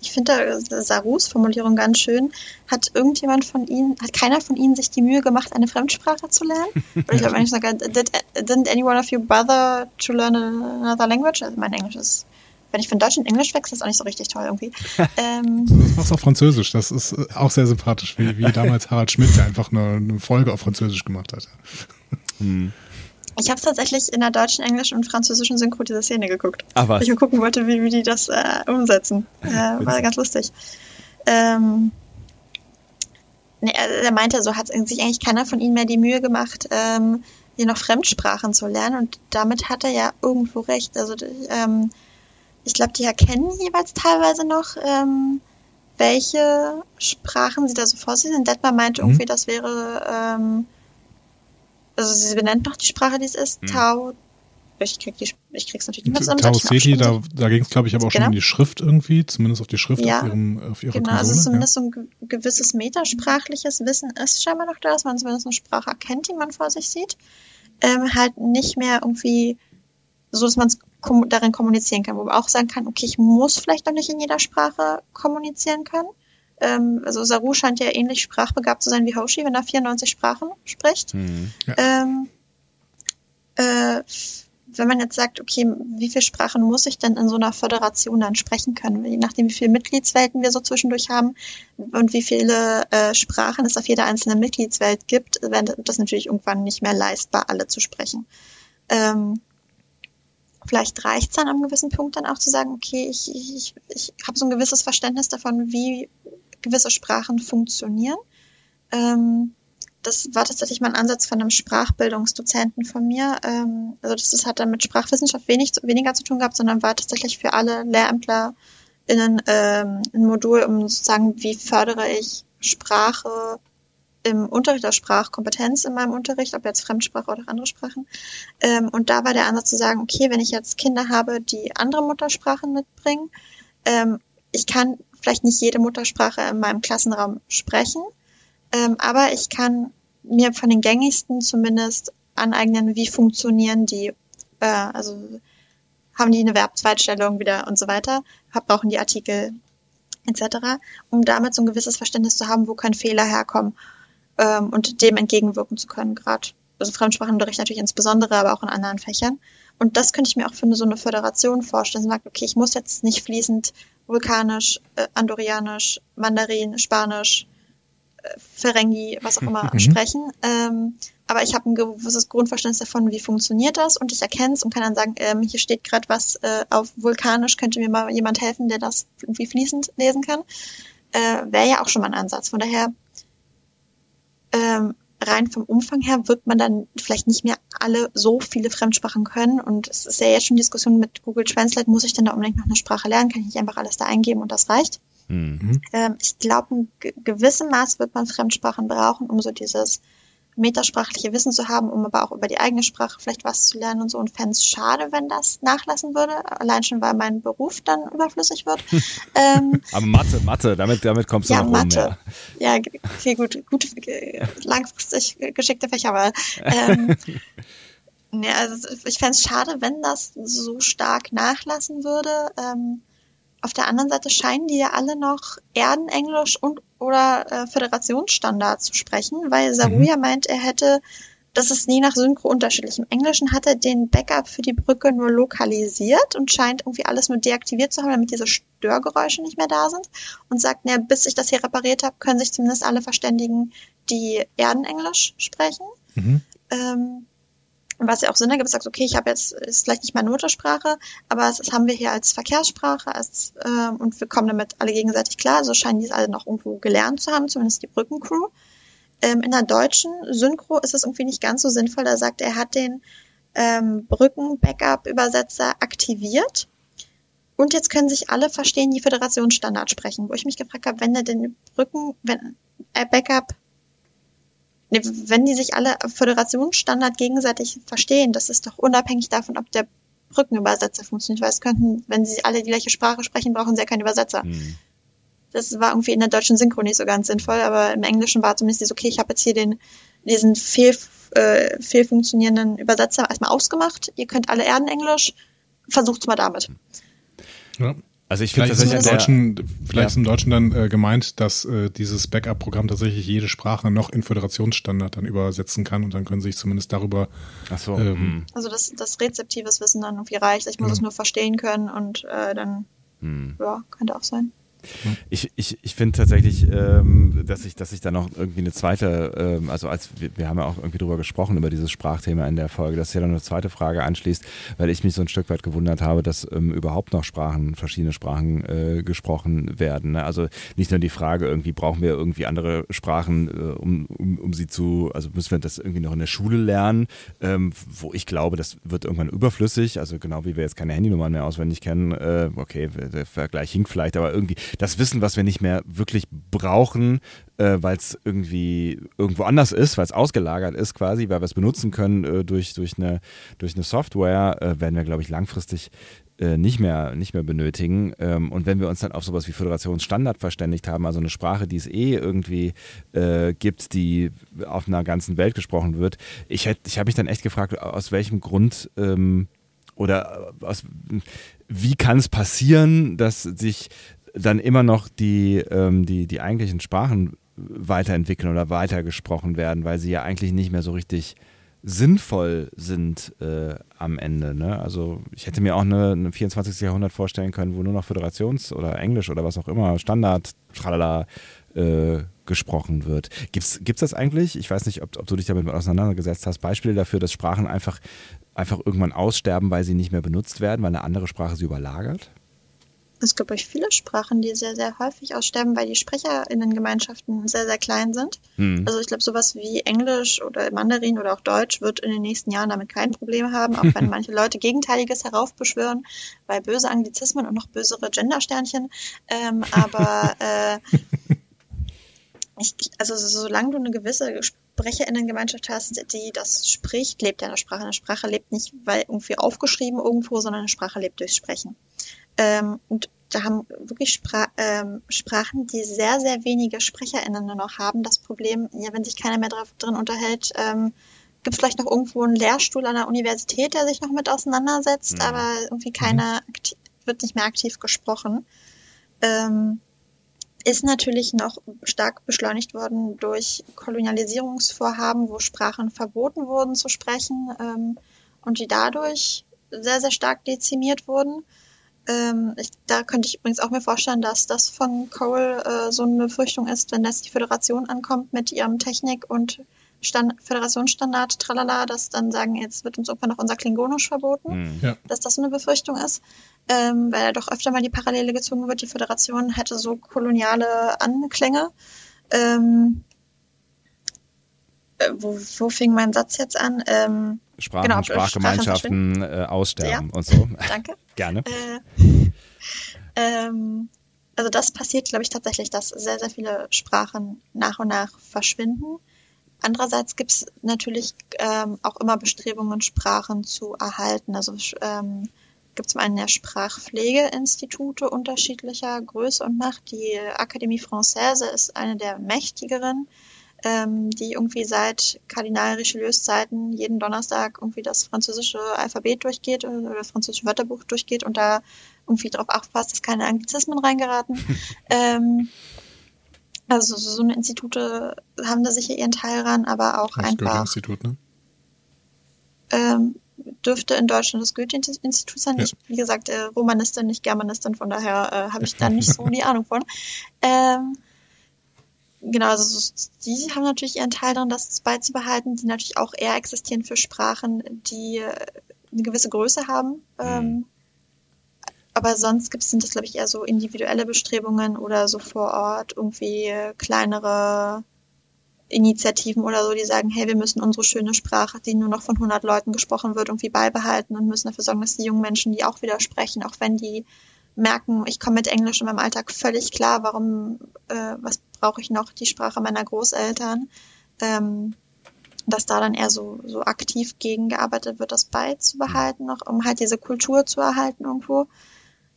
Ich finde Sarus Formulierung ganz schön. Hat irgendjemand von Ihnen, hat keiner von Ihnen sich die Mühe gemacht, eine Fremdsprache zu lernen? Oder ich glaube eigentlich sogar, did, didn't any one of you bother to learn another language? Also mein Englisch ist wenn ich von Deutsch in Englisch wechsle, ist auch nicht so richtig toll irgendwie. Ähm, das machst du auf Französisch. Das ist äh, auch sehr sympathisch, wie, wie damals Harald Schmidt, der einfach eine, eine Folge auf Französisch gemacht hat. Hm. Ich habe tatsächlich in der deutschen, englischen und französischen Synchro diese Szene geguckt. Was. Ich mal gucken wollte, wie, wie die das äh, umsetzen. Äh, war ganz lustig. Ähm, nee, er meinte, so hat sich eigentlich keiner von ihnen mehr die Mühe gemacht, ähm, hier noch Fremdsprachen zu lernen. Und damit hat er ja irgendwo recht. Also ähm, ich glaube, die erkennen jeweils teilweise noch, ähm, welche Sprachen sie da so vor sich sind. Detmar meinte mhm. irgendwie, das wäre, ähm, also sie benennt noch die Sprache, die es ist, mhm. Tau. Ich, krieg die, ich krieg's natürlich nicht mehr zusammen. Tau Ceti, da, da ging es, glaube ich, aber auch genau. schon um die Schrift irgendwie, zumindest auf die Schrift ja. auf, ihrem, auf ihrer Genau, Konsole, also zumindest ja. so ein gewisses metasprachliches Wissen ist scheinbar noch da, dass man zumindest eine Sprache erkennt, die man vor sich sieht. Ähm, halt nicht mehr irgendwie so, dass man es kom darin kommunizieren kann, wo man auch sagen kann, okay, ich muss vielleicht noch nicht in jeder Sprache kommunizieren können. Ähm, also Saru scheint ja ähnlich sprachbegabt zu sein wie Hoshi, wenn er 94 Sprachen spricht. Mhm, ja. ähm, äh, wenn man jetzt sagt, okay, wie viele Sprachen muss ich denn in so einer Föderation dann sprechen können? Je nachdem, wie viele Mitgliedswelten wir so zwischendurch haben und wie viele äh, Sprachen es auf jeder einzelnen Mitgliedswelt gibt, wäre das natürlich irgendwann nicht mehr leistbar, alle zu sprechen. Ähm, vielleicht reicht es an einem gewissen Punkt dann auch zu sagen, okay, ich, ich, ich, habe so ein gewisses Verständnis davon, wie gewisse Sprachen funktionieren. Ähm, das war tatsächlich mal ein Ansatz von einem Sprachbildungsdozenten von mir. Ähm, also das, das hat dann mit Sprachwissenschaft wenig, weniger zu tun gehabt, sondern war tatsächlich für alle LehrämtlerInnen ähm, ein Modul, um sozusagen, wie fördere ich Sprache im Unterricht, der Sprachkompetenz in meinem Unterricht, ob jetzt Fremdsprache oder andere Sprachen. Ähm, und da war der Ansatz zu sagen, okay, wenn ich jetzt Kinder habe, die andere Muttersprachen mitbringen, ähm, ich kann vielleicht nicht jede Muttersprache in meinem Klassenraum sprechen, ähm, aber ich kann mir von den gängigsten zumindest aneignen, wie funktionieren die, äh, also haben die eine Verbzweitstellung wieder und so weiter, brauchen die Artikel etc., um damit so ein gewisses Verständnis zu haben, wo können Fehler herkommen ähm, und dem entgegenwirken zu können, gerade. Also Fremdsprachenunterricht natürlich insbesondere, aber auch in anderen Fächern. Und das könnte ich mir auch für so eine Föderation vorstellen. Sie sagt, okay, ich muss jetzt nicht fließend Vulkanisch, äh, Andorianisch, Mandarin, Spanisch, Ferengi, was auch immer, mhm. sprechen. Ähm, aber ich habe ein gewisses Grundverständnis davon, wie funktioniert das und ich erkenne es und kann dann sagen, ähm, hier steht gerade was äh, auf Vulkanisch, könnte mir mal jemand helfen, der das irgendwie fließend lesen kann. Äh, Wäre ja auch schon mal ein Ansatz. Von daher, ähm, rein vom Umfang her wird man dann vielleicht nicht mehr alle so viele Fremdsprachen können. Und es ist ja jetzt schon Diskussion mit Google Translate, muss ich denn da unbedingt noch eine Sprache lernen? Kann ich nicht einfach alles da eingeben und das reicht? Mhm. Ähm, ich glaube, in gewissem Maß wird man Fremdsprachen brauchen, um so dieses metasprachliche Wissen zu haben, um aber auch über die eigene Sprache vielleicht was zu lernen und so. Und fände es schade, wenn das nachlassen würde. Allein schon, weil mein Beruf dann überflüssig wird. ähm, aber Mathe, Mathe, damit, damit kommst du ja, noch Mathe. rum. Ja, ja okay, gut, gut, langfristig geschickte Fächerwahl. Ähm, ja, also ich fände es schade, wenn das so stark nachlassen würde. Ähm, auf der anderen Seite scheinen die ja alle noch Erdenenglisch und oder äh, Föderationsstandard zu sprechen, weil Saruya mhm. meint, er hätte, das ist nie nach Synchro unterschiedlich. Im Englischen hat er den Backup für die Brücke nur lokalisiert und scheint irgendwie alles nur deaktiviert zu haben, damit diese Störgeräusche nicht mehr da sind. Und sagt, naja, bis ich das hier repariert habe, können sich zumindest alle verständigen, die Erdenenglisch sprechen. Mhm. Ähm, was ja auch Sinn ergibt, sagst, okay, ich habe jetzt, ist vielleicht nicht meine Muttersprache, aber das haben wir hier als Verkehrssprache als, äh, und wir kommen damit alle gegenseitig klar. So scheinen die es alle noch irgendwo gelernt zu haben, zumindest die Brückencrew. Ähm, in der deutschen Synchro ist es irgendwie nicht ganz so sinnvoll. Da sagt er, hat den ähm, Brücken-Backup-Übersetzer aktiviert. Und jetzt können sich alle verstehen, die Föderationsstandard sprechen. Wo ich mich gefragt habe, wenn er den Brücken, wenn äh, Backup wenn die sich alle Föderationsstandard gegenseitig verstehen, das ist doch unabhängig davon, ob der Brückenübersetzer funktioniert, weil es könnten, wenn sie alle die gleiche Sprache sprechen, brauchen sie ja keinen Übersetzer. Mhm. Das war irgendwie in der deutschen Synchro nicht so ganz sinnvoll, aber im Englischen war zumindest dieses, okay, ich habe jetzt hier den, diesen fehl, äh, fehlfunktionierenden Übersetzer erstmal ausgemacht. Ihr könnt alle Erdenenglisch, versucht's mal damit. Ja. Also ich finde tatsächlich im Deutschen, vielleicht ja. ist im Deutschen dann äh, gemeint, dass äh, dieses Backup-Programm tatsächlich jede Sprache noch in Föderationsstandard dann übersetzen kann und dann können sie sich zumindest darüber. Ach so. Ähm, hm. also das, das rezeptives Wissen dann irgendwie reicht. Ich muss ja. es nur verstehen können und äh, dann hm. ja könnte auch sein. Ich, ich, ich finde tatsächlich, ähm, dass ich, dass ich da noch irgendwie eine zweite, ähm, also als wir, wir, haben ja auch irgendwie drüber gesprochen, über dieses Sprachthema in der Folge, dass hier dann eine zweite Frage anschließt, weil ich mich so ein Stück weit gewundert habe, dass ähm, überhaupt noch Sprachen, verschiedene Sprachen äh, gesprochen werden. Ne? Also nicht nur die Frage, irgendwie brauchen wir irgendwie andere Sprachen, äh, um, um, um sie zu, also müssen wir das irgendwie noch in der Schule lernen, ähm, wo ich glaube, das wird irgendwann überflüssig, also genau wie wir jetzt keine Handynummern mehr auswendig kennen, äh, okay, der Vergleich hinkt vielleicht, aber irgendwie das Wissen, was wir nicht mehr wirklich brauchen, äh, weil es irgendwie irgendwo anders ist, weil es ausgelagert ist quasi, weil wir es benutzen können äh, durch, durch, eine, durch eine Software, äh, werden wir, glaube ich, langfristig äh, nicht mehr, nicht mehr benötigen. Ähm, und wenn wir uns dann auf sowas wie Föderationsstandard verständigt haben, also eine Sprache, die es eh irgendwie äh, gibt, die auf einer ganzen Welt gesprochen wird, ich, hätt, ich habe mich dann echt gefragt, aus welchem Grund ähm, oder aus, wie kann es passieren, dass sich dann immer noch die, ähm, die, die eigentlichen Sprachen weiterentwickeln oder weitergesprochen werden, weil sie ja eigentlich nicht mehr so richtig sinnvoll sind äh, am Ende. Ne? Also ich hätte mir auch eine, eine 24. Jahrhundert vorstellen können, wo nur noch Föderations- oder Englisch oder was auch immer, Standard, tralala, äh, gesprochen wird. Gibt es das eigentlich? Ich weiß nicht, ob, ob, du dich damit auseinandergesetzt hast. Beispiele dafür, dass Sprachen einfach, einfach irgendwann aussterben, weil sie nicht mehr benutzt werden, weil eine andere Sprache sie überlagert? Es gibt euch viele Sprachen, die sehr, sehr häufig aussterben, weil die SprecherInnengemeinschaften sehr, sehr klein sind. Hm. Also ich glaube, sowas wie Englisch oder Mandarin oder auch Deutsch wird in den nächsten Jahren damit kein Problem haben, auch wenn manche Leute Gegenteiliges heraufbeschwören, weil böse Anglizismen und noch bösere Gendersternchen. Ähm, aber äh, ich, also solange du eine gewisse SprecherInnengemeinschaft hast, die das spricht, lebt ja eine Sprache. Eine Sprache lebt nicht, weil irgendwie aufgeschrieben irgendwo, sondern eine Sprache lebt durch Sprechen. Ähm, und da haben wirklich Spra ähm, Sprachen, die sehr, sehr wenige SprecherInnen nur noch haben. Das Problem, ja, wenn sich keiner mehr drauf, drin unterhält, ähm, gibt es vielleicht noch irgendwo einen Lehrstuhl an der Universität, der sich noch mit auseinandersetzt, mhm. aber irgendwie keiner wird nicht mehr aktiv gesprochen. Ähm, ist natürlich noch stark beschleunigt worden durch Kolonialisierungsvorhaben, wo Sprachen verboten wurden zu sprechen ähm, und die dadurch sehr, sehr stark dezimiert wurden. Ähm, ich, da könnte ich übrigens auch mir vorstellen, dass das von Cole äh, so eine Befürchtung ist, wenn jetzt die Föderation ankommt mit ihrem Technik- und Stand Föderationsstandard, tralala, dass dann sagen, jetzt wird uns irgendwann noch unser Klingonisch verboten, mhm. ja. dass das so eine Befürchtung ist, ähm, weil ja doch öfter mal die Parallele gezogen wird, die Föderation hätte so koloniale Anklänge. Ähm, äh, wo, wo fing mein Satz jetzt an? Ähm, Sprachen, genau, Sprachgemeinschaften äh, aussterben ja. und so. Danke. Gerne. Äh, ähm, also das passiert, glaube ich, tatsächlich, dass sehr, sehr viele Sprachen nach und nach verschwinden. Andererseits gibt es natürlich ähm, auch immer Bestrebungen, Sprachen zu erhalten. Also ähm, gibt zum einen ja Sprachpflegeinstitute unterschiedlicher Größe und Macht. Die Académie Française ist eine der mächtigeren ähm, die irgendwie seit Kardinal Richelieus Zeiten jeden Donnerstag irgendwie das französische Alphabet durchgeht oder das französische Wörterbuch durchgeht und da irgendwie darauf aufpasst, dass keine Anglizismen reingeraten. ähm, also so eine Institute haben da sicher ihren Teil ran, aber auch das einfach. Institut, ne? Ähm, dürfte in Deutschland das Goethe-Institut sein. Ja. Ich, wie gesagt, äh, Romanistin, nicht Germanistin, von daher äh, habe ich da nicht so die Ahnung von. Ähm, genau, also die haben natürlich ihren Teil daran, das beizubehalten, die natürlich auch eher existieren für Sprachen, die äh, eine gewisse Größe haben. Mhm. Ähm, aber sonst gibt es, sind das, glaube ich, eher so individuelle Bestrebungen oder so vor Ort irgendwie kleinere Initiativen oder so, die sagen, hey, wir müssen unsere schöne Sprache, die nur noch von 100 Leuten gesprochen wird, irgendwie beibehalten und müssen dafür sorgen, dass die jungen Menschen die auch wieder sprechen, auch wenn die merken, ich komme mit Englisch in meinem Alltag völlig klar, warum, äh, was brauche ich noch, die Sprache meiner Großeltern, ähm, dass da dann eher so, so aktiv gegengearbeitet wird, das beizubehalten noch, um halt diese Kultur zu erhalten irgendwo.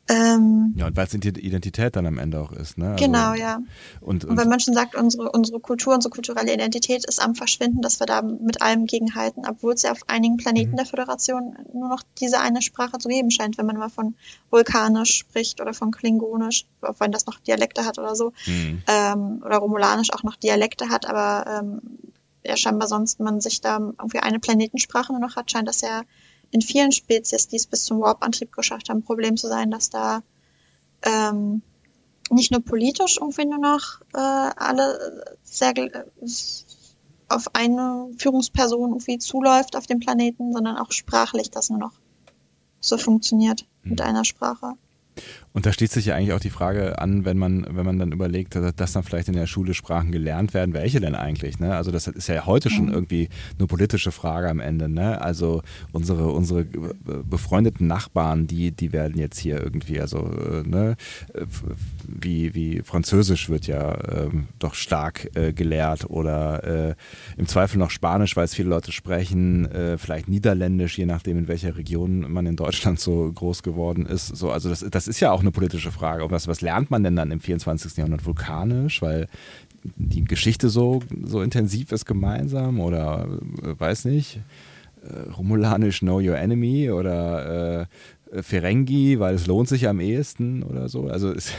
Ähm, ja, und weil es Identität dann am Ende auch ist. Ne? Also, genau, ja. Und, und, und wenn man schon sagt, unsere, unsere Kultur, unsere kulturelle Identität ist am Verschwinden, dass wir da mit allem gegenhalten, obwohl es ja auf einigen Planeten mhm. der Föderation nur noch diese eine Sprache zu geben scheint, wenn man mal von Vulkanisch spricht oder von Klingonisch, auch wenn das noch Dialekte hat oder so, mhm. ähm, oder Romulanisch auch noch Dialekte hat, aber ähm, ja scheinbar sonst man sich da irgendwie eine Planetensprache nur noch hat, scheint das ja in vielen Spezies, die es bis zum Warp-Antrieb geschafft haben, Problem zu sein, dass da ähm, nicht nur politisch irgendwie nur noch äh, alle sehr äh, auf eine Führungsperson irgendwie zuläuft auf dem Planeten, sondern auch sprachlich das nur noch so funktioniert mhm. mit einer Sprache. Und da schließt sich ja eigentlich auch die Frage an, wenn man, wenn man dann überlegt, dass dann vielleicht in der Schule Sprachen gelernt werden, welche denn eigentlich? Ne? Also das ist ja heute schon mhm. irgendwie eine politische Frage am Ende. Ne? Also unsere, unsere befreundeten Nachbarn, die, die werden jetzt hier irgendwie, also äh, ne, wie, wie Französisch wird ja ähm, doch stark äh, gelehrt oder äh, im Zweifel noch Spanisch, weil es viele Leute sprechen, äh, vielleicht Niederländisch, je nachdem in welcher Region man in Deutschland so groß geworden ist. So, also das, das ist ja auch eine politische Frage. Was, was lernt man denn dann im 24. Jahrhundert vulkanisch? Weil die Geschichte so, so intensiv ist gemeinsam oder äh, weiß nicht. Äh, Romulanisch Know Your Enemy oder äh, Ferengi, weil es lohnt sich am ehesten oder so. Also es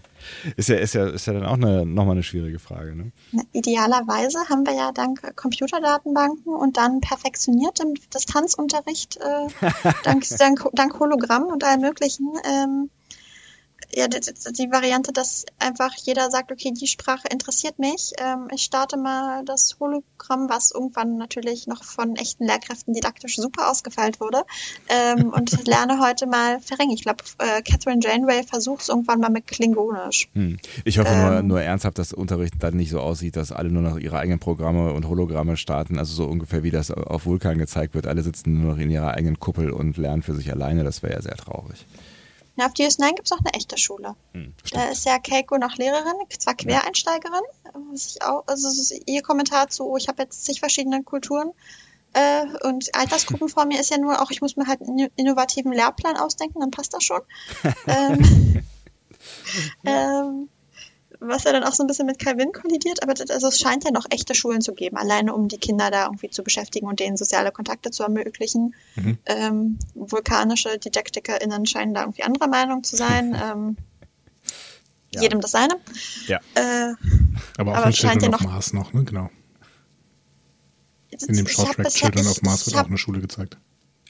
ist ja, ist ja, ist ja dann auch eine, nochmal eine schwierige Frage. Ne? Na, idealerweise haben wir ja dank Computerdatenbanken und dann perfektioniertem Distanzunterricht, äh, dank, dank, dank Hologramm und allem möglichen, ähm, ja, die, die Variante, dass einfach jeder sagt, okay, die Sprache interessiert mich. Ähm, ich starte mal das Hologramm, was irgendwann natürlich noch von echten Lehrkräften didaktisch super ausgefeilt wurde, ähm, und lerne heute mal Ferengi. Ich glaube, äh, Catherine Janeway versucht es irgendwann mal mit Klingonisch. Hm. Ich hoffe ähm, nur, nur ernsthaft, dass Unterricht dann nicht so aussieht, dass alle nur noch ihre eigenen Programme und Hologramme starten. Also so ungefähr wie das auf Vulkan gezeigt wird. Alle sitzen nur noch in ihrer eigenen Kuppel und lernen für sich alleine. Das wäre ja sehr traurig. Ja, auf DS9 gibt es auch eine echte Schule. Hm, da ist ja Keiko noch Lehrerin, zwar Quereinsteigerin, was ich auch, also ihr Kommentar zu, oh, ich habe jetzt zig verschiedene Kulturen äh, und Altersgruppen vor mir ist ja nur auch, ich muss mir halt einen innovativen Lehrplan ausdenken, dann passt das schon. ähm, ähm, was ja dann auch so ein bisschen mit Calvin kollidiert, aber das, also es scheint ja noch echte Schulen zu geben, alleine um die Kinder da irgendwie zu beschäftigen und denen soziale Kontakte zu ermöglichen. Mhm. Ähm, vulkanische DidaktikerInnen scheinen da irgendwie anderer Meinung zu sein. ähm, ja. Jedem das seine. Ja. Äh, aber auch aber in Children of Mars noch, ne? Genau. In dem Shorttrack Children of Mars wird auch eine Schule gezeigt.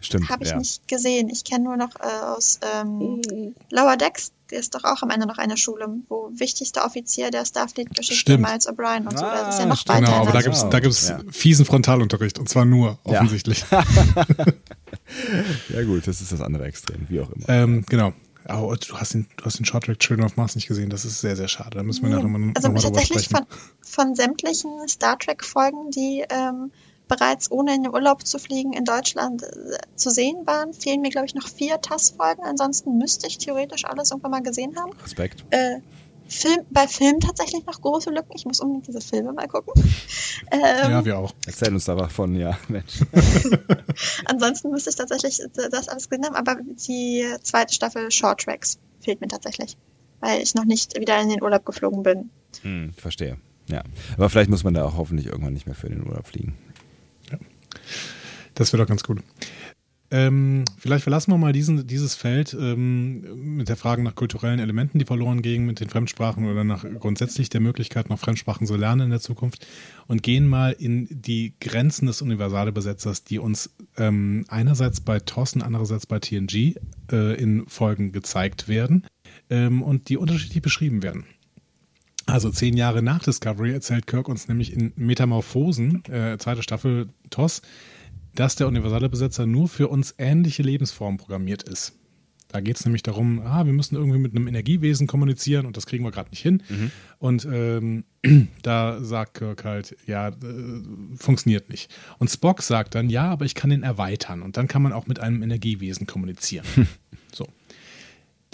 Stimmt. Habe ich ja. nicht gesehen. Ich kenne nur noch äh, aus ähm, mhm. Lower Decks, der ist doch auch am Ende noch eine Schule, wo wichtigster Offizier der Starfleet-Geschichte Miles O'Brien und so, das ist ja noch ah, weiter. Genau, aber da gibt es da gibt's ja. fiesen Frontalunterricht und zwar nur, offensichtlich. Ja. ja gut, das ist das andere Extrem, wie auch immer. Ähm, genau. Oh, du hast den, du hast den Shorttrack Children of Mars nicht gesehen. Das ist sehr, sehr schade. Da müssen wir nachher mal, also noch mal drüber sprechen. Von, von sämtlichen Star Trek-Folgen, die ähm, bereits ohne in den Urlaub zu fliegen in Deutschland äh, zu sehen waren. Fehlen mir, glaube ich, noch vier TAS-Folgen. Ansonsten müsste ich theoretisch alles irgendwann mal gesehen haben. Respekt. Äh, Film, bei Filmen tatsächlich noch große Lücken. Ich muss unbedingt diese Filme mal gucken. Ähm, ja, wir auch. Erzähl uns da von, ja, Mensch. Ansonsten müsste ich tatsächlich das alles gesehen haben, aber die zweite Staffel Short Tracks fehlt mir tatsächlich, weil ich noch nicht wieder in den Urlaub geflogen bin. Hm, verstehe. Ja, aber vielleicht muss man da auch hoffentlich irgendwann nicht mehr für den Urlaub fliegen. Das wäre doch ganz gut. Ähm, vielleicht verlassen wir mal diesen, dieses Feld ähm, mit der Frage nach kulturellen Elementen, die verloren gehen mit den Fremdsprachen oder nach grundsätzlich der Möglichkeit, noch Fremdsprachen zu lernen in der Zukunft und gehen mal in die Grenzen des Universalbesetzers, die uns ähm, einerseits bei und andererseits bei TNG äh, in Folgen gezeigt werden ähm, und die unterschiedlich beschrieben werden. Also zehn Jahre nach Discovery erzählt Kirk uns nämlich in Metamorphosen, äh, zweite Staffel TOS, dass der universale Besetzer nur für uns ähnliche Lebensformen programmiert ist. Da geht es nämlich darum, ah, wir müssen irgendwie mit einem Energiewesen kommunizieren und das kriegen wir gerade nicht hin. Mhm. Und ähm, da sagt Kirk halt, ja, äh, funktioniert nicht. Und Spock sagt dann, ja, aber ich kann den erweitern und dann kann man auch mit einem Energiewesen kommunizieren.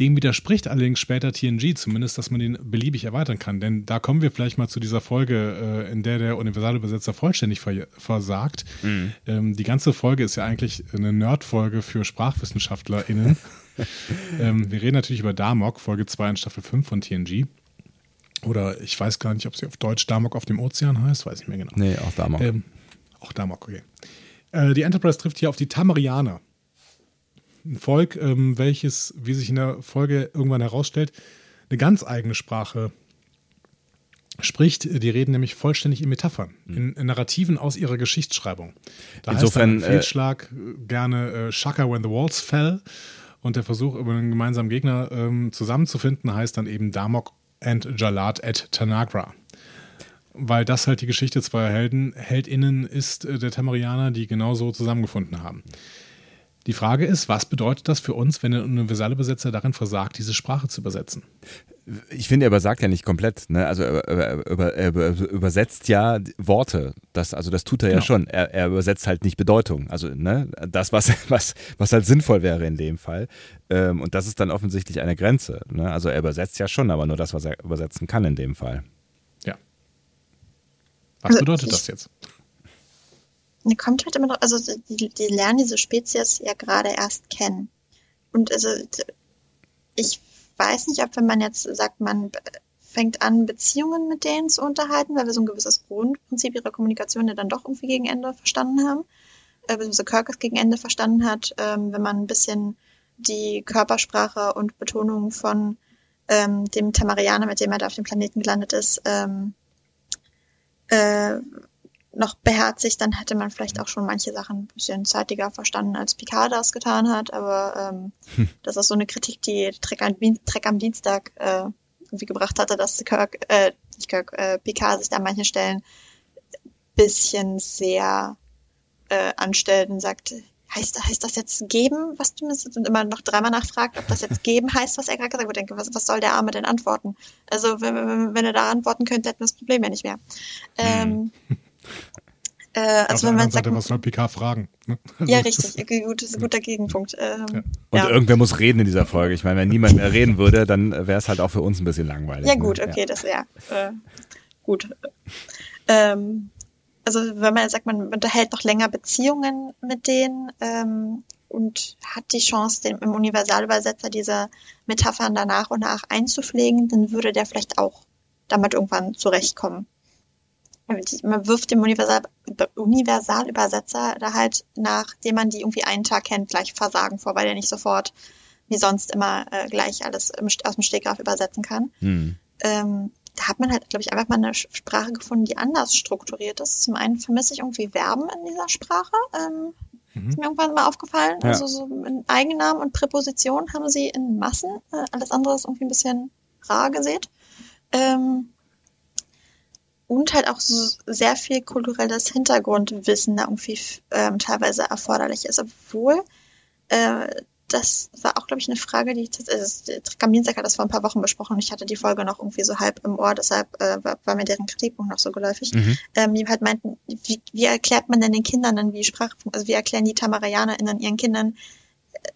Dem widerspricht allerdings später TNG zumindest, dass man den beliebig erweitern kann. Denn da kommen wir vielleicht mal zu dieser Folge, äh, in der der universale Übersetzer vollständig versagt. Mhm. Ähm, die ganze Folge ist ja eigentlich eine Nerd-Folge für SprachwissenschaftlerInnen. ähm, wir reden natürlich über Damok, Folge 2 in Staffel 5 von TNG. Oder ich weiß gar nicht, ob sie auf Deutsch Damok auf dem Ozean heißt, weiß ich mehr genau. Nee, auch Damok. Ähm, auch Damok, okay. Äh, die Enterprise trifft hier auf die Tamarianer ein Volk, ähm, welches, wie sich in der Folge irgendwann herausstellt, eine ganz eigene Sprache spricht. Die reden nämlich vollständig in Metaphern, mhm. in, in, Narrativen aus ihrer Geschichtsschreibung. Da Insofern heißt ein Fehlschlag äh, gerne äh, Shaka when the walls fell und der Versuch, über einen gemeinsamen Gegner ähm, zusammenzufinden, heißt dann eben Damok and Jalad at Tanagra weil das halt die Geschichte zweier Helden, HeldInnen ist äh, der Tamarianer, die genauso zusammengefunden haben. Die Frage ist, was bedeutet das für uns, wenn der universale Besetzer darin versagt, diese Sprache zu übersetzen? Ich finde, er übersagt ja nicht komplett. Ne? Also er, über, er, übersetzt ja Worte. Das, also das tut er ja genau. schon. Er, er, übersetzt halt nicht Bedeutung. Also ne? das, was, was, was halt sinnvoll wäre in dem Fall. Ähm, und das ist dann offensichtlich eine Grenze. Ne? Also er übersetzt ja schon, aber nur das, was er übersetzen kann in dem Fall. Ja. Was also bedeutet das jetzt? Kommt halt immer drauf, also die, die lernen diese Spezies ja gerade erst kennen. Und also ich weiß nicht, ob wenn man jetzt sagt, man fängt an, Beziehungen mit denen zu unterhalten, weil wir so ein gewisses Grundprinzip ihrer Kommunikation ja dann doch irgendwie gegen Ende verstanden haben, äh, beziehungsweise Kirk es gegen Ende verstanden hat, ähm, wenn man ein bisschen die Körpersprache und Betonung von ähm, dem Tamarianer, mit dem er da auf dem Planeten gelandet ist, ähm, äh, noch beherzigt, dann hätte man vielleicht auch schon manche Sachen ein bisschen zeitiger verstanden, als Picard das getan hat. Aber ähm, hm. das ist so eine Kritik, die Trek am, Trek am Dienstag äh, irgendwie gebracht hatte, dass Kirk, äh, nicht Kirk, äh, Picard sich da an manchen Stellen bisschen sehr äh, anstellt und sagt, heißt, heißt das jetzt geben, was du mir und immer noch dreimal nachfragt, ob das jetzt geben heißt, was er gerade gesagt hat. Ich denke, was, was soll der Arme denn antworten? Also wenn, wenn, wenn er da antworten könnte, hätten wir das Problem ja nicht mehr. Ähm, hm. Äh, also Auf wenn man sagt, Seite, was soll PK fragen? Ne? ja, richtig. Gut, das ist ein guter Gegenpunkt. Ähm, ja. Und ja. irgendwer muss reden in dieser Folge. Ich meine, wenn niemand mehr reden würde, dann wäre es halt auch für uns ein bisschen langweilig. Ja, gut, ne? okay, ja. das ja. Äh, gut. Ähm, also wenn man sagt, man unterhält noch länger Beziehungen mit denen ähm, und hat die Chance, dem, im Universalübersetzer diese Metaphern da nach und nach einzupflegen, dann würde der vielleicht auch damit irgendwann zurechtkommen. Man wirft dem Universal, Universalübersetzer da halt, nachdem man die irgendwie einen Tag kennt, gleich Versagen vor, weil er nicht sofort wie sonst immer äh, gleich alles im, aus dem Stegreif übersetzen kann. Hm. Ähm, da hat man halt, glaube ich, einfach mal eine Sprache gefunden, die anders strukturiert ist. Zum einen vermisse ich irgendwie Verben in dieser Sprache. Ähm, mhm. Ist mir irgendwann mal aufgefallen. Ja. Also so in Eigennamen und Präpositionen haben sie in Massen. Äh, alles andere ist irgendwie ein bisschen rar gesät. Ähm, und halt auch so sehr viel kulturelles Hintergrundwissen da irgendwie ähm, teilweise erforderlich ist, obwohl äh, das war auch, glaube ich, eine Frage, die ich, also Kaminsack hat das vor ein paar Wochen besprochen und ich hatte die Folge noch irgendwie so halb im Ohr, deshalb äh, war, war mir deren Kritikpunkt noch so geläufig. Mhm. Ähm, die halt meinten, wie, wie erklärt man denn den Kindern dann, wie Sprache, also wie erklären die TamarayanerInnen ihren Kindern äh,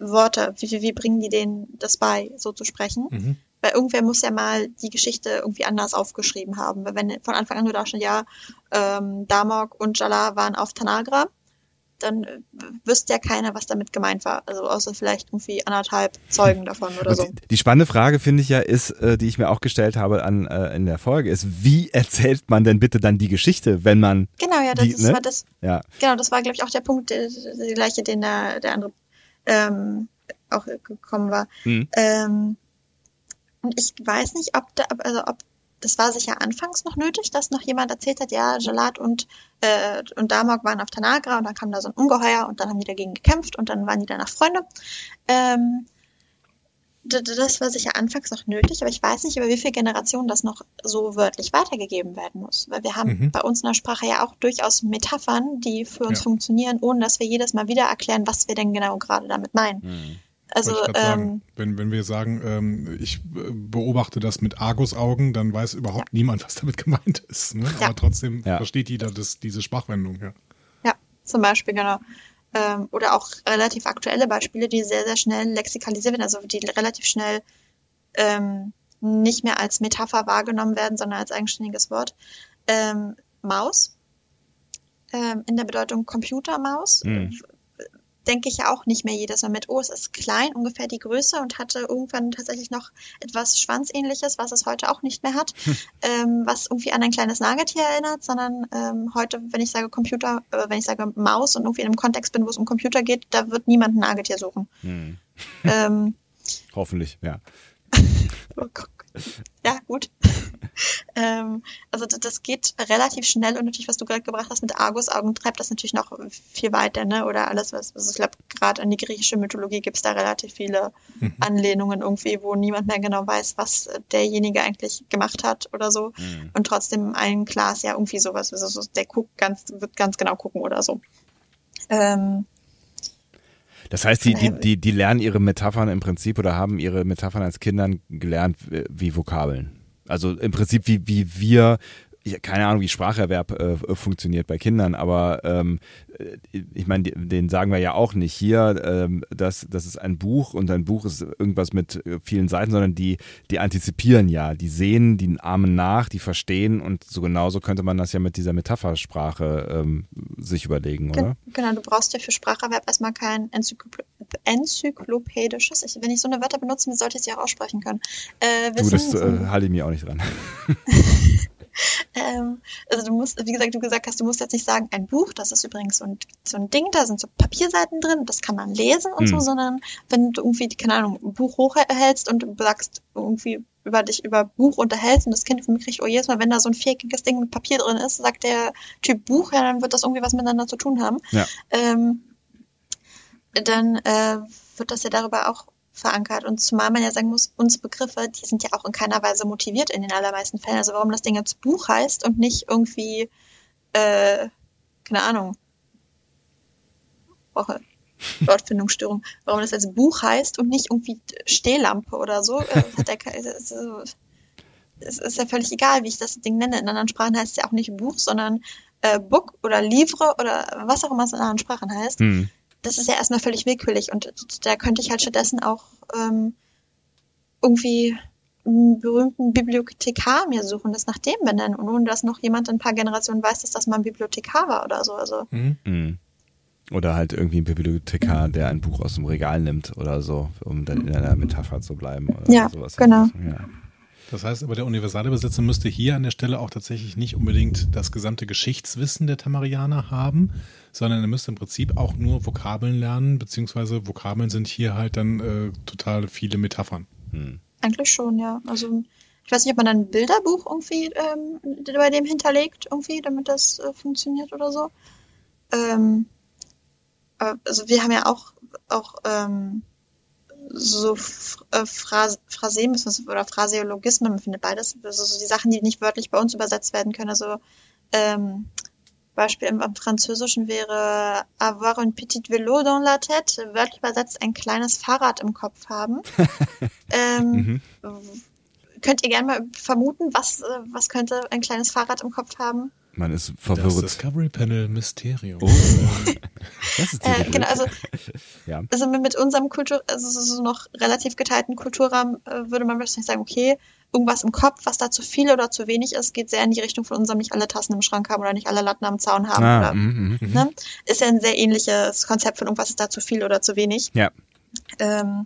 Worte, wie, wie, wie bringen die denen das bei, so zu sprechen? Mhm. Weil irgendwer muss ja mal die Geschichte irgendwie anders aufgeschrieben haben. Weil wenn von Anfang an nur da schon, ja, ähm, Damok und Jala waren auf Tanagra, dann äh, wüsste ja keiner, was damit gemeint war. Also außer vielleicht irgendwie anderthalb Zeugen davon oder so. Die, die, spannende Frage, finde ich ja, ist, äh, die ich mir auch gestellt habe an, äh, in der Folge, ist, wie erzählt man denn bitte dann die Geschichte, wenn man. Genau, ja, das, die, ne? war das. Ja. Genau, das war, glaube ich, auch der Punkt, der, der gleiche, den der, der andere ähm, auch gekommen war. Mhm. Ähm, und ich weiß nicht, ob da, also ob das war sicher anfangs noch nötig, dass noch jemand erzählt hat, ja, Jalat und, äh, und Damok waren auf Tanagra und dann kam da so ein Ungeheuer und dann haben die dagegen gekämpft und dann waren die danach Freunde. Ähm, das war sicher anfangs noch nötig, aber ich weiß nicht, über wie viele Generationen das noch so wörtlich weitergegeben werden muss. Weil wir haben mhm. bei uns in der Sprache ja auch durchaus Metaphern, die für uns ja. funktionieren, ohne dass wir jedes Mal wieder erklären, was wir denn genau gerade damit meinen. Mhm. Also ähm, sagen, wenn, wenn wir sagen, ähm, ich beobachte das mit Argus-Augen, dann weiß überhaupt ja. niemand, was damit gemeint ist. Ne? Ja. Aber trotzdem ja. versteht jeder das, diese Sprachwendung. Ja. ja, zum Beispiel, genau. Ähm, oder auch relativ aktuelle Beispiele, die sehr, sehr schnell lexikalisiert werden, also die relativ schnell ähm, nicht mehr als Metapher wahrgenommen werden, sondern als eigenständiges Wort. Ähm, Maus ähm, in der Bedeutung Computermaus. Mhm denke ich ja auch nicht mehr jedes Mal mit, oh, es ist klein, ungefähr die Größe und hatte irgendwann tatsächlich noch etwas Schwanzähnliches, was es heute auch nicht mehr hat, hm. ähm, was irgendwie an ein kleines Nagetier erinnert, sondern ähm, heute, wenn ich sage Computer, äh, wenn ich sage Maus und irgendwie in einem Kontext bin, wo es um Computer geht, da wird niemand ein Nagetier suchen. Hm. Ähm, Hoffentlich, ja. oh ja, gut. ähm, also das geht relativ schnell und natürlich, was du gerade gebracht hast mit Argus-Augen, treibt das natürlich noch viel weiter, ne? Oder alles, was, also ich glaube, gerade an die griechische Mythologie gibt es da relativ viele mhm. Anlehnungen irgendwie, wo niemand mehr genau weiß, was derjenige eigentlich gemacht hat oder so. Mhm. Und trotzdem klar ist ja irgendwie sowas, also der guckt ganz, wird ganz genau gucken oder so. Ähm, das heißt, die, die, die, die lernen ihre Metaphern im Prinzip oder haben ihre Metaphern als Kindern gelernt wie Vokabeln. Also im Prinzip wie, wie wir keine Ahnung, wie Spracherwerb äh, funktioniert bei Kindern, aber ähm, äh, ich meine, den sagen wir ja auch nicht hier, ähm, dass das ist ein Buch und ein Buch ist irgendwas mit äh, vielen Seiten, sondern die, die antizipieren ja, die sehen, die ahmen nach, die verstehen und so genauso könnte man das ja mit dieser Metaphersprache ähm, sich überlegen, oder? Genau, du brauchst ja für Spracherwerb erstmal kein Enzykl enzyklopädisches, ich, wenn ich so eine Wörter benutze, sollte ich sie auch aussprechen können. Äh, du, das äh, halte ich mir auch nicht dran. äh, Ähm, also du musst, wie gesagt, du gesagt hast, du musst jetzt nicht sagen, ein Buch, das ist übrigens so ein, so ein Ding, da sind so Papierseiten drin, das kann man lesen und Hm. so, sondern wenn du irgendwie, keine Ahnung, ein Buch hochhältst und du sagst, irgendwie über dich über Buch unterhältst und das Kind mitkriegt, oh jedes Mal, wenn da so ein viereckiges Ding mit Papier drin ist, sagt der Typ Buch, ja, dann wird das irgendwie was miteinander zu tun haben. Ja. Ähm, dann äh, wird das ja darüber auch verankert. Und zumal man ja sagen muss, unsere Begriffe, die sind ja auch in keiner Weise motiviert in den allermeisten Fällen. Also warum das Ding jetzt Buch heißt und nicht irgendwie, äh, keine Ahnung, oh, Wortfindungsstörung, warum das jetzt Buch heißt und nicht irgendwie Stehlampe oder so, äh, hat der, ist, es ist ja völlig egal, wie ich das Ding nenne. In anderen Sprachen heißt es ja auch nicht Buch, sondern äh, Book oder Livre oder was auch immer es in anderen Sprachen heißt Hm. Das ist ja erstmal völlig willkürlich und da könnte ich halt stattdessen auch ähm, irgendwie einen berühmten Bibliothekar mir suchen, das nach dem benennen und ohne dass noch jemand in ein paar Generationen weiß, dass das mal ein Bibliothekar war oder so. Also Mhm. Hm. Oder halt irgendwie ein Bibliothekar, der ein Buch aus dem Regal nimmt oder so, um dann in einer Metapher zu bleiben. Oder Ja, sowas. genau. Ja. Das heißt aber, der universale Besitzer müsste hier an der Stelle auch tatsächlich nicht unbedingt das gesamte Geschichtswissen der Tamarianer haben, sondern er müsste im Prinzip auch nur Vokabeln lernen, beziehungsweise Vokabeln sind hier halt dann äh, total viele Metaphern. Hm. eigentlich schon, ja. Also ich weiß nicht, ob man dann ein Bilderbuch irgendwie ähm, bei dem hinterlegt, irgendwie, damit das äh, funktioniert oder so. Ähm, aber, also wir haben ja auch, auch ähm, so äh, Phras Phrasemismus oder Phraseologismen, man findet beides, also so die Sachen, die nicht wörtlich bei uns übersetzt werden können. Also ähm, Beispiel im, im Französischen wäre avoir un petit vélo dans la tête, wörtlich übersetzt ein kleines Fahrrad im Kopf haben. ähm, Mhm. Könnt ihr gerne mal vermuten, was, äh, was könnte ein kleines Fahrrad im Kopf haben? Man ist Das verwirrt. Discovery Panel Mysterium. Oh. Das ist die Äh, genau, also ja. also mit unserem Kultur, also so so noch relativ geteilten Kulturrahmen äh, würde man wahrscheinlich sagen, okay, irgendwas im Kopf, was da zu viel oder zu wenig ist, geht sehr in die Richtung von unserem nicht alle Tassen im Schrank haben oder nicht alle Latten am Zaun haben. Ah, oder, mhm, mhm. ne? Ist ja ein sehr ähnliches Konzept von irgendwas ist da zu viel oder zu wenig. Ja. Ähm,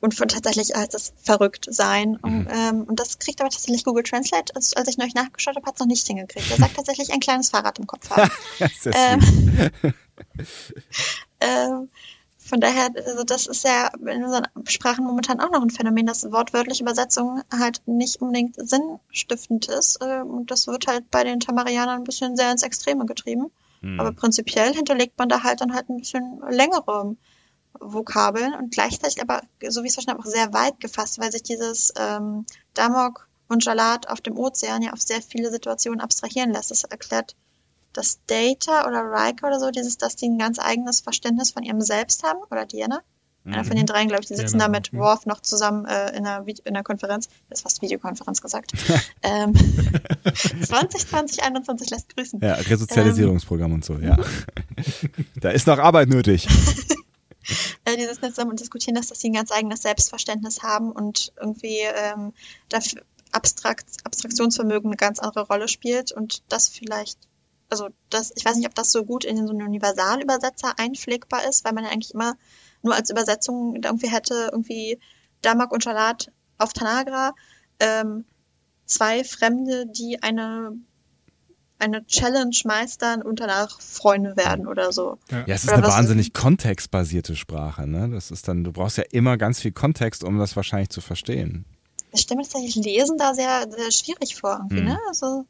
und von tatsächlich heißt es verrückt sein. Und, Mhm. ähm, und das kriegt aber tatsächlich Google Translate, als, als ich neulich nachgeschaut habe, hat es noch nicht hingekriegt. Er sagt tatsächlich ein kleines Fahrrad im Kopf haben. Ähm. Ähm, von daher, also das ist ja in unseren Sprachen momentan auch noch ein Phänomen, dass wortwörtliche Übersetzung halt nicht unbedingt sinnstiftend ist. Ähm, Und das wird halt bei den Tamarianern ein bisschen sehr ins Extreme getrieben. Hm. Aber prinzipiell hinterlegt man da halt dann halt ein bisschen längere Vokabeln und gleichzeitig aber, so wie ich es verstanden habe, auch sehr weit gefasst, weil sich dieses ähm, Damok und Jalat auf dem Ozean ja auf sehr viele Situationen abstrahieren lässt. Das erklärt dass Data oder Riker oder so, dieses, dass die ein ganz eigenes Verständnis von ihrem Selbst haben, oder Diana. Einer von den dreien, glaube ich, die sitzen Diana, da mit mhm. Worf noch zusammen äh, in, einer Vide- in einer Konferenz. Das ist fast Videokonferenz gesagt. ähm, 2020, 21 lässt grüßen. Ja, Resozialisierungsprogramm und so, ja. da ist noch Arbeit nötig. Äh, die sitzen jetzt zusammen und diskutieren das, dass sie ein ganz eigenes Selbstverständnis haben und irgendwie ähm, dafür Abstrakt, Abstraktionsvermögen eine ganz andere Rolle spielt und das vielleicht, also das, ich weiß nicht, ob das so gut in so einen Universalübersetzer einpflegbar ist, weil man ja eigentlich immer nur als Übersetzung irgendwie hätte, irgendwie Damak und Shalat auf Tanagra, ähm, zwei Fremde, die eine eine Challenge meistern und danach Freunde werden oder so. Ja, es ist Oder eine wahnsinnig kontextbasierte Sprache, ne? Das ist dann, du brauchst ja immer ganz viel Kontext, um das wahrscheinlich zu verstehen. ich stelle mir tatsächlich Lesen da sehr, sehr schwierig vor, irgendwie, Hm. ne? Also,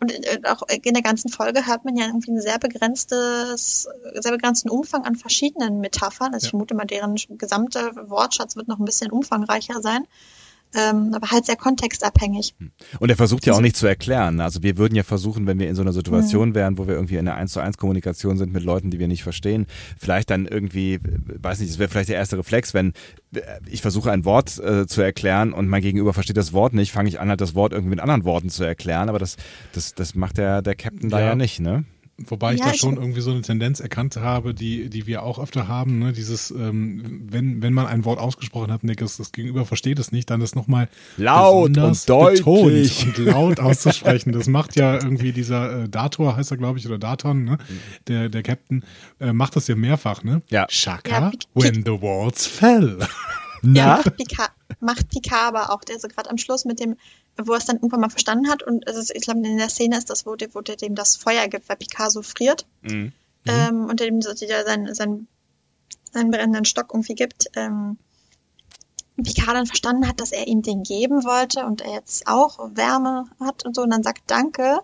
und äh, auch in der ganzen Folge hört man ja irgendwie ein sehr begrenztes, sehr begrenzten Umfang an verschiedenen Metaphern. Also ich Ja. vermute mal, deren gesamter Wortschatz wird noch ein bisschen umfangreicher sein. Ähm, aber halt sehr kontextabhängig. Und er versucht ja auch nicht zu erklären. Also wir würden ja versuchen, wenn wir in so einer Situation wären, wo wir irgendwie in einer 1 zu 1 Kommunikation sind mit Leuten, die wir nicht verstehen, vielleicht dann irgendwie, weiß nicht, das wäre vielleicht der erste Reflex, wenn äh, ich versuche ein Wort äh, zu erklären und mein Gegenüber versteht das Wort nicht, fange ich an, halt das Wort irgendwie mit anderen Worten zu erklären. Aber das, das, das macht der, der Captain da Ja. ja nicht, ne? Wobei ich Ja, da ich- schon irgendwie so eine Tendenz erkannt habe, die, die wir auch öfter haben, ne? Dieses, ähm, wenn, wenn man ein Wort ausgesprochen hat, Nick, das, das Gegenüber versteht es nicht, dann das nochmal Laut und deutlich. betont und laut auszusprechen. Das macht ja irgendwie dieser äh, Dator, heißt er, glaube ich, oder Daton, ne? Der, der Captain, äh, macht das ja mehrfach, ne? Ja. Shaka, Ja, when the walls fell. Ja, macht Picard, macht Picard aber auch, der so gerade am Schluss mit dem wo er es dann irgendwann mal verstanden hat. Und es ist, ich glaube, in der Szene ist das, wo, der, wo der dem das Feuer gibt, weil Picasso friert. Mhm. Ähm, und der dem so der seinen, seinen, seinen brennenden Stock irgendwie gibt. Ähm, Picard dann verstanden hat, dass er ihm den geben wollte und er jetzt auch Wärme hat und so und dann sagt Danke.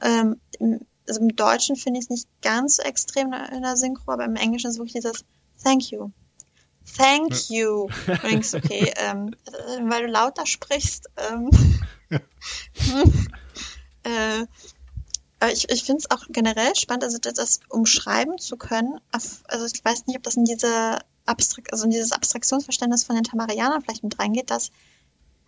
Ähm, im, also im Deutschen finde ich es nicht ganz so extrem in der Synchro, aber im Englischen ist wirklich dieses Thank you. Thank you. Übrigens, okay, ähm, weil du lauter sprichst. Ähm, äh, ich ich finde es auch generell spannend, also das, das umschreiben zu können. Auf, also ich weiß nicht, ob das in diese Abstrakt, also in dieses Abstraktionsverständnis von den Tamarianern vielleicht mit reingeht, dass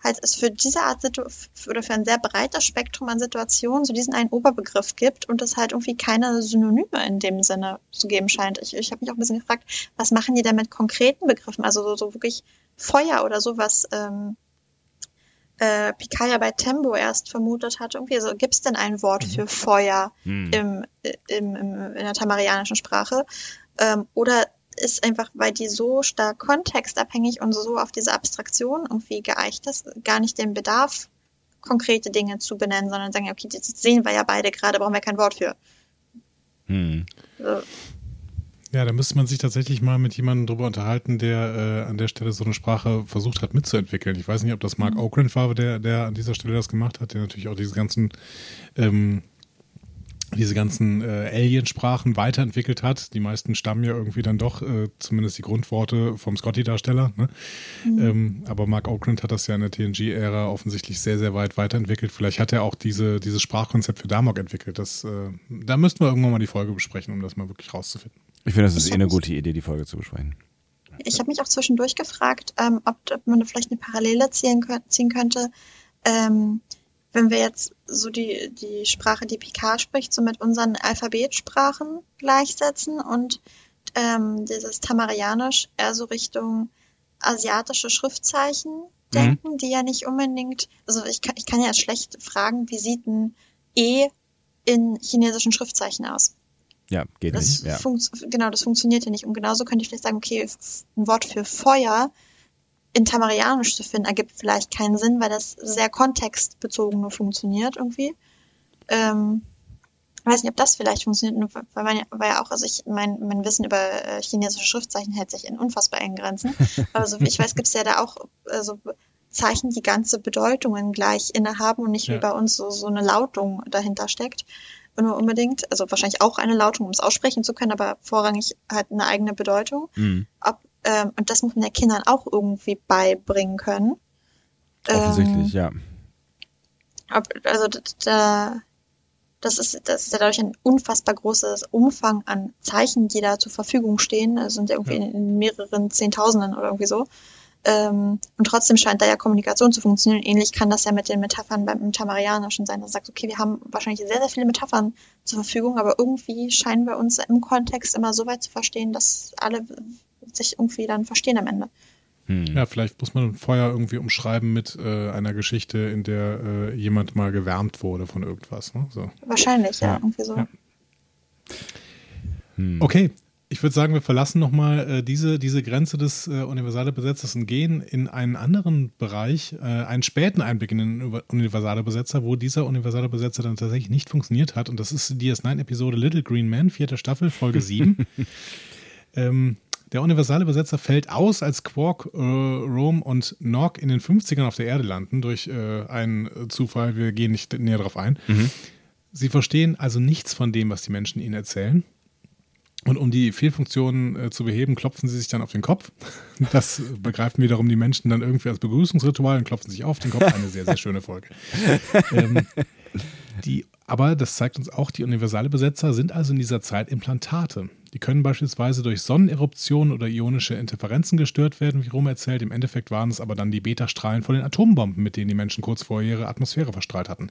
halt es für diese Art Situ oder für ein sehr breites Spektrum an Situationen so diesen einen Oberbegriff gibt und es halt irgendwie keine Synonyme in dem Sinne zu geben scheint. Ich, ich habe mich auch ein bisschen gefragt, was machen die denn mit konkreten Begriffen? Also so, so wirklich Feuer oder sowas. Ähm, äh, Picaya bei Tembo erst vermutet hat. Irgendwie, also gibt es denn ein Wort für Feuer Mhm. im, im, im, in der tamarianischen Sprache? Ähm, oder ist einfach, weil die so stark kontextabhängig und so auf diese Abstraktion irgendwie geeicht ist, gar nicht den Bedarf, konkrete Dinge zu benennen, sondern sagen, okay, das sehen wir ja beide gerade, brauchen wir kein Wort für. Hm. So, Ja, da müsste man sich tatsächlich mal mit jemandem drüber unterhalten, der äh, an der Stelle so eine Sprache versucht hat mitzuentwickeln. Ich weiß nicht, ob das Mark Oakland war, der, der an dieser Stelle das gemacht hat, der natürlich auch diese ganzen ähm, diese ganzen äh, Alien-Sprachen weiterentwickelt hat. Die meisten stammen ja irgendwie dann doch, äh, zumindest die Grundworte vom Scotty-Darsteller. Ne? Ähm, aber Mark Oakland hat das ja in der TNG-Ära offensichtlich sehr, sehr weit weiterentwickelt. Vielleicht hat er auch diese, dieses Sprachkonzept für Damok entwickelt. Das, äh, da müssten wir irgendwann mal die Folge besprechen, um das mal wirklich rauszufinden. Ich finde, das ist Ich eh eine gute Idee, die Folge zu besprechen. Ich habe mich auch zwischendurch gefragt, ähm, ob, ob man da vielleicht eine Parallele ziehen, ziehen könnte, ähm, wenn wir jetzt so die, die Sprache, die Picard spricht, so mit unseren Alphabetsprachen gleichsetzen und ähm, dieses Tamarianisch eher so Richtung asiatische Schriftzeichen denken, die ja nicht unbedingt, also ich kann, ich kann ja jetzt schlecht fragen, wie sieht ein E in chinesischen Schriftzeichen aus? Ja, geht Das nicht. Ja. genau, das funktioniert ja nicht. Und genauso könnte ich vielleicht sagen, okay, ein Wort für Feuer in Tamarianisch zu finden, ergibt vielleicht keinen Sinn, weil das sehr kontextbezogen nur funktioniert irgendwie. Ähm, weiß nicht, ob das vielleicht funktioniert, weil man ja, weil ja auch, also ich, mein, mein Wissen über äh, chinesische Schriftzeichen hält sich in unfassbar engen Grenzen. Aber so wie ich weiß, gibt es ja da auch also Zeichen, die ganze Bedeutungen gleich innehaben und nicht Ja. wie bei uns so, so eine Lautung dahinter steckt. Und nur unbedingt, also wahrscheinlich auch eine Lautung, um es aussprechen zu können, aber vorrangig halt eine eigene Bedeutung. Mhm. Ob, ähm, und das muss man den Kindern auch irgendwie beibringen können. Offensichtlich, ja. Ähm, ob, also da, das ist, das ist ja dadurch ein unfassbar großes Umfang an Zeichen, die da zur Verfügung stehen. Das sind ja irgendwie in, in mehreren Zehntausenden oder irgendwie so. Ähm, und trotzdem scheint da ja Kommunikation zu funktionieren. Ähnlich kann das ja mit den Metaphern beim Tamarianischen sein. Das sagt, okay, wir haben wahrscheinlich sehr, sehr viele Metaphern zur Verfügung, aber irgendwie scheinen wir uns im Kontext immer so weit zu verstehen, dass alle sich irgendwie dann verstehen am Ende. Hm. Ja, vielleicht muss man Feuer irgendwie umschreiben mit äh, einer Geschichte, in der äh, jemand mal gewärmt wurde von irgendwas. Ne? So. Wahrscheinlich, ja, Ja. irgendwie so. Ja. Hm. Okay, ich würde sagen, wir verlassen nochmal äh, diese, diese Grenze des äh, universale Besetzers und gehen in einen anderen Bereich, äh, einen späten Einblick in den Über- universale Besetzer, wo dieser universale Besetzer dann tatsächlich nicht funktioniert hat. Und das ist die DS9-Episode Little Green Man, vierte Staffel, Folge 7. ähm, der universale Besetzer fällt aus, als Quark, äh, Rome und Nog in den 50ern auf der Erde landen, durch äh, einen Zufall. Wir gehen nicht näher darauf ein. Sie verstehen also nichts von dem, was die Menschen ihnen erzählen. Und um die Fehlfunktionen äh, zu beheben, klopfen sie sich dann auf den Kopf. Das begreifen wiederum die Menschen dann irgendwie als Begrüßungsritual und klopfen sich auf den Kopf. Eine sehr, sehr schöne Folge. ähm, die, aber das zeigt uns auch, die universale Besetzer sind also in dieser Zeit Implantate. Die können beispielsweise durch Sonneneruptionen oder ionische Interferenzen gestört werden, wie Rom erzählt. Im Endeffekt waren es aber dann die Betastrahlen von den Atombomben, mit denen die Menschen kurz vorher ihre Atmosphäre verstrahlt hatten.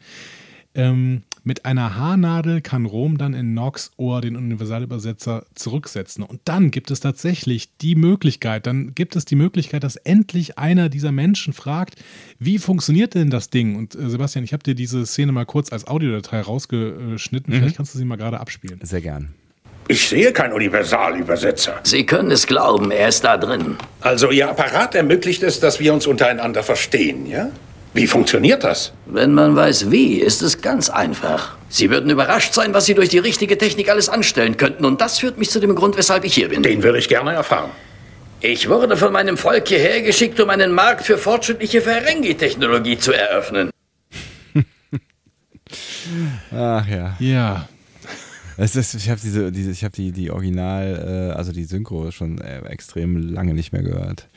Ähm, mit einer Haarnadel kann Rom dann in Nox Ohr den Universalübersetzer zurücksetzen. Und dann gibt es tatsächlich die Möglichkeit, dann gibt es die Möglichkeit, dass endlich einer dieser Menschen fragt, wie funktioniert denn das Ding? Und äh, Sebastian, ich habe dir diese Szene mal kurz als Audiodatei rausgeschnitten. Vielleicht kannst du sie mal gerade abspielen. Sehr gern. Ich sehe keinen Universalübersetzer. Sie können es glauben, er ist da drin. Also Ihr Apparat ermöglicht es, dass wir uns untereinander verstehen, ja? Wie funktioniert das? Wenn man weiß wie, ist es ganz einfach. Sie würden überrascht sein, was Sie durch die richtige Technik alles anstellen könnten. Und das führt mich zu dem Grund, weshalb ich hier bin. Den würde ich gerne erfahren. Ich wurde von meinem Volk hierher geschickt, um einen Markt für fortschrittliche Ferengi-Technologie zu eröffnen. Ach ja. Ja. Es ist, ich habe diese, diese, ich habe die, die Original, äh, also die Synchro schon äh, extrem lange nicht mehr gehört.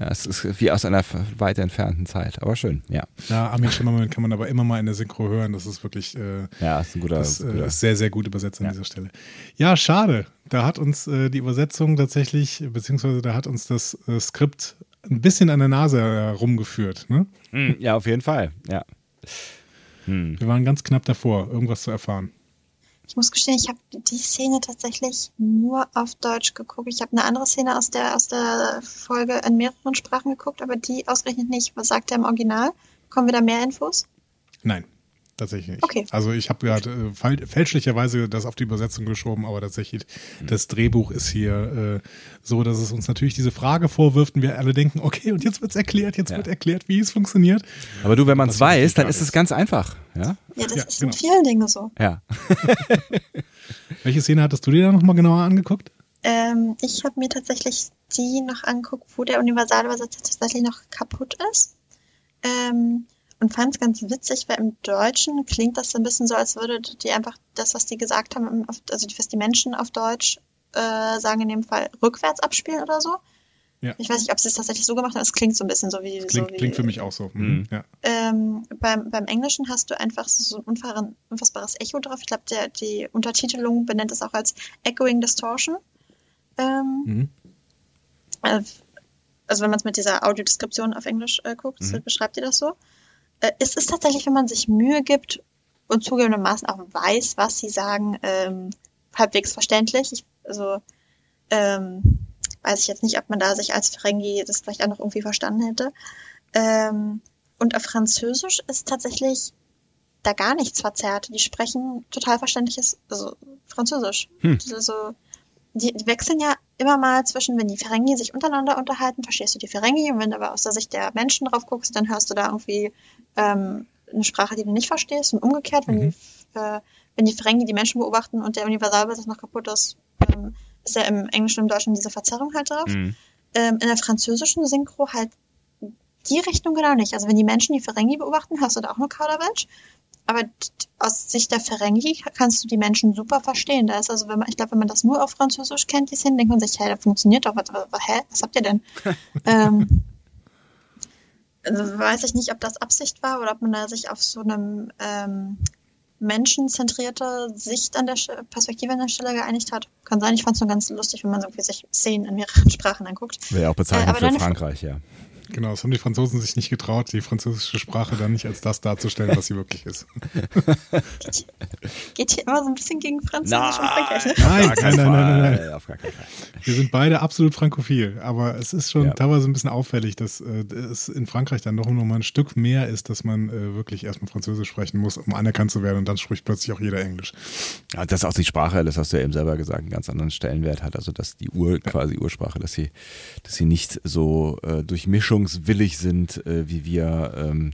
Ja, es ist wie aus einer weit entfernten Zeit, aber schön, ja. Ja, Armin Schimmermann kann man aber immer mal in der Synchro hören. Das ist wirklich äh, Ja, ist ein guter, das, äh, guter. ist sehr, sehr gut übersetzt an Ja. dieser Stelle. Ja, schade. Da hat uns äh, die Übersetzung tatsächlich, beziehungsweise da hat uns das äh, Skript ein bisschen an der Nase herumgeführt. Ne? Hm, ja, auf jeden Fall, ja. Wir waren ganz knapp davor, irgendwas zu erfahren. Ich muss gestehen, ich habe die Szene tatsächlich nur auf Deutsch geguckt. Ich habe eine andere Szene aus der, aus der Folge in mehreren Sprachen geguckt, aber die ausgerechnet nicht. Was sagt er im Original? Kommen wir da mehr Infos? Nein, tatsächlich nicht. Okay. Also ich habe gerade äh, fälschlicherweise das auf die Übersetzung geschoben, aber tatsächlich das Drehbuch ist hier äh, so, dass es uns natürlich diese Frage vorwirft und wir alle denken, okay, und jetzt wird's erklärt, jetzt Ja. wird erklärt, wie es funktioniert. Aber du, wenn man es weiß, dann ist es ganz einfach, ja? Ja, das Ja, ist genau. in vielen Dingen so. Ja. Welche Szene hattest du dir da nochmal genauer angeguckt? Ähm, ich habe mir tatsächlich die noch angeguckt, wo der Universalübersetzer tatsächlich noch kaputt ist. Ähm, und fand es ganz witzig, weil im Deutschen klingt das so ein bisschen so, als würde die einfach das, was die gesagt haben, also was die Menschen auf Deutsch äh, sagen, in dem Fall rückwärts abspielen oder so. Ja. Ich weiß nicht, ob sie es tatsächlich so gemacht haben. Es klingt so ein bisschen so wie. Klingt, so wie klingt für mich auch so. Mhm. Mhm. Ja. ähm, beim, beim Englischen hast du einfach so ein unfahren, unfassbares Echo drauf. Ich glaube, die Untertitelung benennt es auch als Echoing Distortion. Ähm, Mhm. äh, also wenn man es mit dieser Audiodeskription auf Englisch äh, guckt, Mhm. beschreibt ihr das so. Äh, es ist tatsächlich, wenn man sich Mühe gibt und zugegebenermaßen auch weiß, was sie sagen, ähm, halbwegs verständlich. Ich, also ähm, weiß ich jetzt nicht, ob man da sich als Ferengi das vielleicht auch noch irgendwie verstanden hätte. Ähm, und auf Französisch ist tatsächlich da gar nichts verzerrt. Die sprechen total verständliches, also Französisch. Hm. Also, die, die wechseln ja immer mal zwischen, wenn die Ferengi sich untereinander unterhalten, verstehst du die Ferengi und wenn du aber aus der Sicht der Menschen drauf guckst, dann hörst du da irgendwie ähm, eine Sprache, die du nicht verstehst und umgekehrt, wenn Mhm. die äh, wenn die Ferengi die Menschen beobachten und der Universalübersetzer noch kaputt ist, ähm, ist ja im Englischen und im Deutschen diese Verzerrung halt drauf. Mhm. Ähm, in der französischen Synchro halt die Richtung genau nicht. Also wenn die Menschen die Ferengi beobachten, hörst du da auch nur Kauderwelsch. Aber aus Sicht der Ferengi kannst du die Menschen super verstehen. Da ist also, wenn man, ich glaube, wenn man das nur auf Französisch kennt, die Szene, denkt man sich, hä, das funktioniert doch. Was, was, hä, was habt ihr denn? ähm, also weiß ich nicht, ob das Absicht war oder ob man da sich auf so einem ähm, menschenzentrierte Sicht an der Perspektive an der Stelle geeinigt hat. Kann sein, ich fand es nur ganz lustig, wenn man so sich Szenen in mehreren Sprachen anguckt. Wäre ja auch bezeichnend Äh, für Frankreich, ja. Genau, das haben die Franzosen sich nicht getraut, die französische Sprache dann nicht als das darzustellen, was sie wirklich ist. Geht hier immer so ein bisschen gegen Französisch und Frankreich, ne? Nein, gar keinen nein, nein, nein, nein, Fall. Auf gar keinen Fall. Wir sind beide absolut frankophil, aber es ist schon Ja. teilweise ein bisschen auffällig, dass äh, es in Frankreich dann doch noch mal ein Stück mehr ist, dass man äh, wirklich erstmal Französisch sprechen muss, um anerkannt zu werden und dann spricht plötzlich auch jeder Englisch. Ja, dass auch die Sprache, das hast du ja eben selber gesagt, einen ganz anderen Stellenwert hat. Also dass die Ur, quasi Ursprache, dass sie, dass sie nicht so äh, durchmischungswillig sind, äh, wie wir ähm,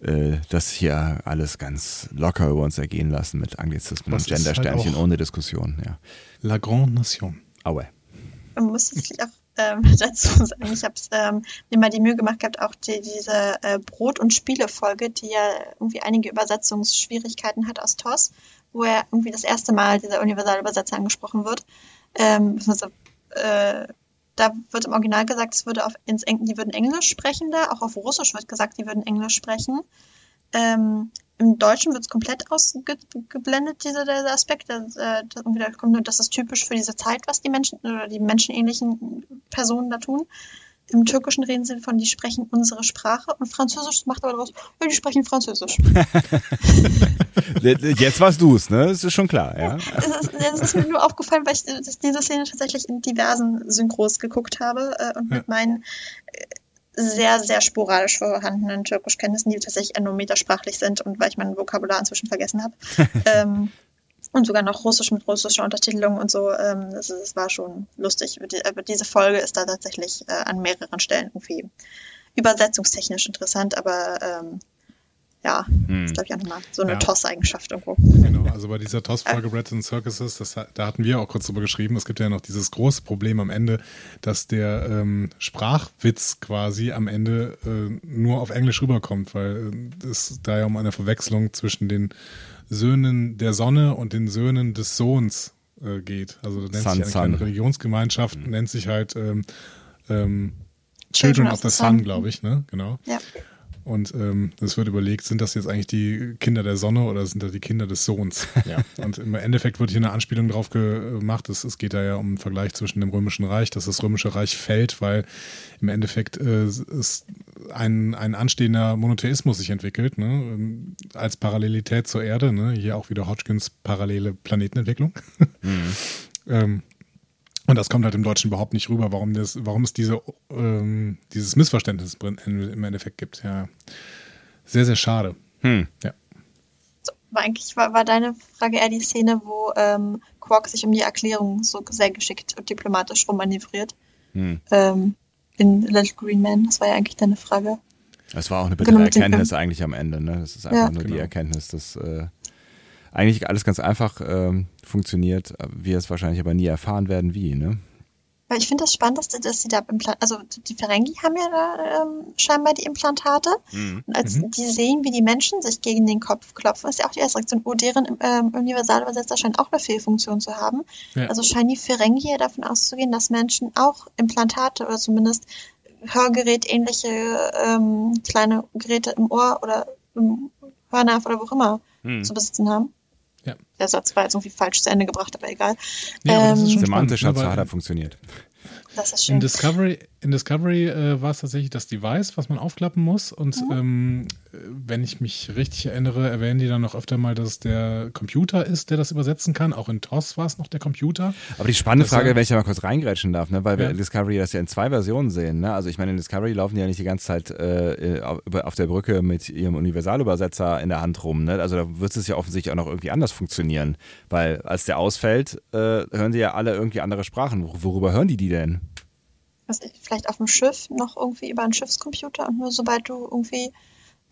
äh, das hier alles ganz locker über uns ergehen lassen mit Anglizismen und halt Gendersternchen auch- ohne Diskussion. Ja. La Grande Nation. Aue. Man muss jetzt auch ähm, dazu sagen, ich habe ähm, mir mal die Mühe gemacht gehabt, auch die, diese äh, Brot- und Spiele-Folge, die ja irgendwie einige Übersetzungsschwierigkeiten hat aus TOS, wo er irgendwie das erste Mal dieser Universalübersetzer angesprochen wird. Ähm, also, äh, da wird im Original gesagt, es würde auf ins Eng die würden Englisch sprechen da, auch auf Russisch wird gesagt, die würden Englisch sprechen. Ähm, Im Deutschen wird es komplett ausgeblendet, dieser, dieser Aspekt. Das, äh, das, da kommt nur, das ist typisch für diese Zeit, was die Menschen oder die menschenähnlichen Personen da tun. Im Türkischen reden sie von, die sprechen unsere Sprache und Französisch macht aber daraus, ja, die sprechen Französisch. Jetzt warst du's, ne? Das ist schon klar, ja. Es ist, es ist mir nur aufgefallen, weil ich äh, diese Szene tatsächlich in diversen Synchros geguckt habe äh, und mit meinen äh, sehr, sehr sporadisch vorhandenen Türkischkenntnissen, die tatsächlich nur metersprachlich sind und weil ich mein Vokabular inzwischen vergessen habe. ähm, und sogar noch Russisch mit russischer Untertitelung und so. Ähm, das, das war schon lustig. Aber diese Folge ist da tatsächlich äh, an mehreren Stellen irgendwie übersetzungstechnisch interessant, aber ähm, ja, Hm. ist glaube ich auch nochmal so eine Ja. TOS-Eigenschaft irgendwo. Genau, also bei dieser TOS-Folge Bread and Circuses, das, da hatten wir auch kurz drüber geschrieben, es gibt ja noch dieses große Problem am Ende, dass der ähm, Sprachwitz quasi am Ende äh, nur auf Englisch rüberkommt, weil äh, es da ja um eine Verwechslung zwischen den Söhnen der Sonne und den Söhnen des Sohns äh, geht. Also nennt Sun, sich eine Sun. kleine Religionsgemeinschaft, nennt sich halt ähm, ähm, Children of the Sun, glaube ich, ne? Genau. Ja. Und ähm, es wird überlegt, sind das jetzt eigentlich die Kinder der Sonne oder sind das die Kinder des Sohns? Ja. Und im Endeffekt wird hier eine Anspielung drauf gemacht. Es, es geht da ja um einen Vergleich zwischen dem Römischen Reich, dass das Römische Reich fällt, weil im Endeffekt äh, es ein, ein anstehender Monotheismus sich entwickelt, ne? ähm, als Parallelität zur Erde. Ne? Hier auch wieder Hodgkins parallele Planetenentwicklung. ähm, und das kommt halt im Deutschen überhaupt nicht rüber, warum, das, warum es diese, ähm, dieses Missverständnis im Endeffekt gibt. Ja. Sehr, sehr schade. Hm. Ja. So, war eigentlich war, war deine Frage eher die Szene, wo ähm, Quark sich um die Erklärung so sehr geschickt und diplomatisch rummanövriert. Hm. Ähm, in Little Green Man, das war ja eigentlich deine Frage. Das war auch eine bittere Genau, mit dem Erkenntnis eigentlich am Ende. Ne? Das ist einfach Ja. nur die Genau. Erkenntnis, dass äh, eigentlich alles ganz einfach ähm, funktioniert, wir es wahrscheinlich aber nie erfahren werden, wie. Ne? Weil ich finde das spannend, dass, dass sie da Implantate, also die Ferengi haben ja da ähm, scheinbar die Implantate. Und als die sehen, wie die Menschen sich gegen den Kopf klopfen, ist ja auch die erste Reaktion, oh, deren ähm, Universalübersetzer scheint auch eine Fehlfunktion zu haben. Ja. Also scheinen die Ferengi ja davon auszugehen, dass Menschen auch Implantate oder zumindest Hörgerät-ähnliche ähm, kleine Geräte im Ohr oder im Hörnerv oder wo auch immer zu besitzen haben. Ja. Der Satz war jetzt irgendwie falsch zu Ende gebracht, aber egal. Ja, aber das ist Ähm, schon Semantisch spannend, hat ne, hat er weil funktioniert. Das ist In schön. Discovery, in Discovery äh, war es tatsächlich das Device, was man aufklappen muss. Und ähm, äh, wenn ich mich richtig erinnere, erwähnen die dann noch öfter mal, dass es der Computer ist, der das übersetzen kann. Auch in TOS war es noch der Computer. Aber die spannende Das Frage, ja- wenn ich da mal kurz reingrätschen darf, ne? weil wir Ja. in Discovery das ja in zwei Versionen sehen. Ne? Also ich meine, in Discovery laufen die ja nicht die ganze Zeit äh, auf über- auf der Brücke mit ihrem Universalübersetzer in der Hand rum. Ne? Also da wird es ja offensichtlich auch noch irgendwie anders funktionieren. Weil als der ausfällt, äh, hören die ja alle irgendwie andere Sprachen. Wor- Worüber hören die die denn? Was ich, vielleicht auf dem Schiff noch irgendwie über einen Schiffscomputer und nur sobald du irgendwie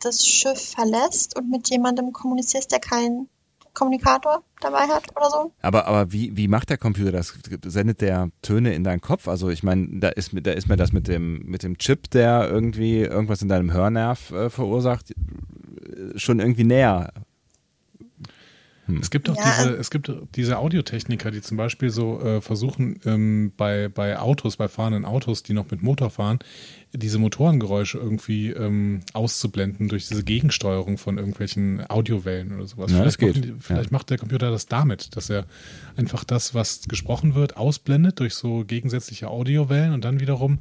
das Schiff verlässt und mit jemandem kommunizierst, der keinen Kommunikator dabei hat oder so. Aber, aber wie, wie macht der Computer das? Sendet der Töne in deinen Kopf? Also ich meine, da ist, mir- da ist mir das mit dem, mit dem Chip, der irgendwie irgendwas in deinem Hörnerv äh, verursacht, äh, schon irgendwie näher. Es gibt auch Ja, diese, es gibt diese Audiotechniker, die zum Beispiel so äh, versuchen, ähm, bei, bei Autos, bei fahrenden Autos, die noch mit Motor fahren, diese Motorengeräusche irgendwie ähm, auszublenden durch diese Gegensteuerung von irgendwelchen Audiowellen oder sowas. Ja, das vielleicht geht. die, vielleicht Ja. macht der Computer das damit, dass er einfach das, was gesprochen wird, ausblendet durch so gegensätzliche Audiowellen und dann wiederum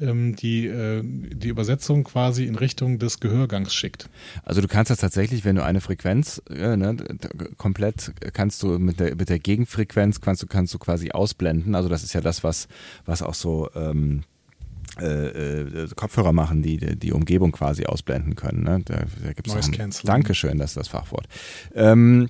ähm, die, äh, die Übersetzung quasi in Richtung des Gehörgangs schickt. Also du kannst das tatsächlich, wenn du eine Frequenz äh, ne, komplett kannst du mit der, mit der Gegenfrequenz kannst du, kannst du quasi ausblenden. Also das ist ja das, was, was auch so ähm, äh, äh, Kopfhörer machen, die die Umgebung quasi ausblenden können. Ne? Da, da gibt's Noise Cancelling. Dankeschön, das ist das Fachwort. Ähm,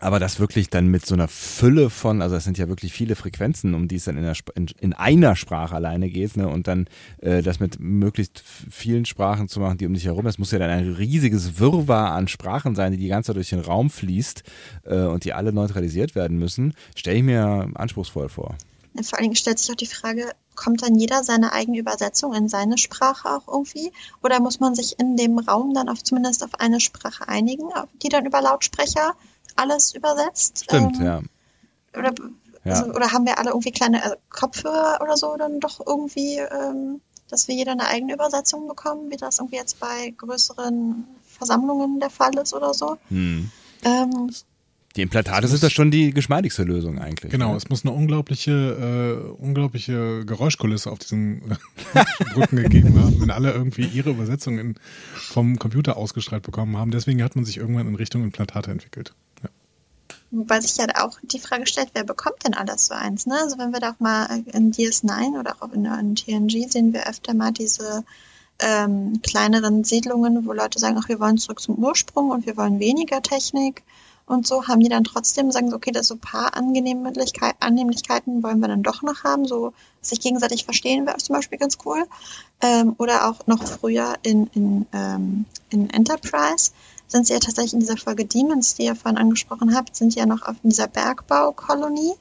aber das wirklich dann mit so einer Fülle von, also das sind ja wirklich viele Frequenzen, um die es dann in, der, in, in einer Sprache alleine geht, ne? und dann äh, das mit möglichst vielen Sprachen zu machen, die um dich herum, das muss ja dann ein riesiges Wirrwarr an Sprachen sein, die die ganze Zeit durch den Raum fließt äh, und die alle neutralisiert werden müssen, stelle ich mir anspruchsvoll vor. Und vor allen Dingen stellt sich auch die Frage, kommt dann jeder seine eigene Übersetzung in seine Sprache auch irgendwie? Oder muss man sich in dem Raum dann auf zumindest auf eine Sprache einigen, die dann über Lautsprecher alles übersetzt? Stimmt, Ähm, ja. Oder, Ja. also, oder haben wir alle irgendwie kleine also Kopfhörer oder so dann doch irgendwie, ähm, dass wir jeder eine eigene Übersetzung bekommen, wie das irgendwie jetzt bei größeren Versammlungen der Fall ist oder so? Hm. Ähm, Die Implantate sind das schon die geschmeidigste Lösung eigentlich. Genau, ne? es muss eine unglaubliche, äh, unglaubliche Geräuschkulisse auf diesen Brücken gegeben haben, wenn alle irgendwie ihre Übersetzung in, vom Computer ausgestrahlt bekommen haben. Deswegen hat man sich irgendwann in Richtung Implantate entwickelt. Wobei sich ja auch die Frage stellt, wer bekommt denn alles so eins? Ne? Also wenn wir da auch mal in DS9 oder auch in, in TNG sehen wir öfter mal diese ähm, kleineren Siedlungen, wo Leute sagen, ach, wir wollen zurück zum Ursprung und wir wollen weniger Technik Und so haben die dann trotzdem, sagen so, okay, das so ein paar Annehmlichkeit, Annehmlichkeiten wollen wir dann doch noch haben. So sich gegenseitig verstehen wäre zum Beispiel ganz cool. Ähm, oder auch noch früher in, in, ähm, in Enterprise sind sie ja tatsächlich in dieser Folge Demons, die ihr vorhin angesprochen habt, sind ja noch auf dieser Bergbaukolonie,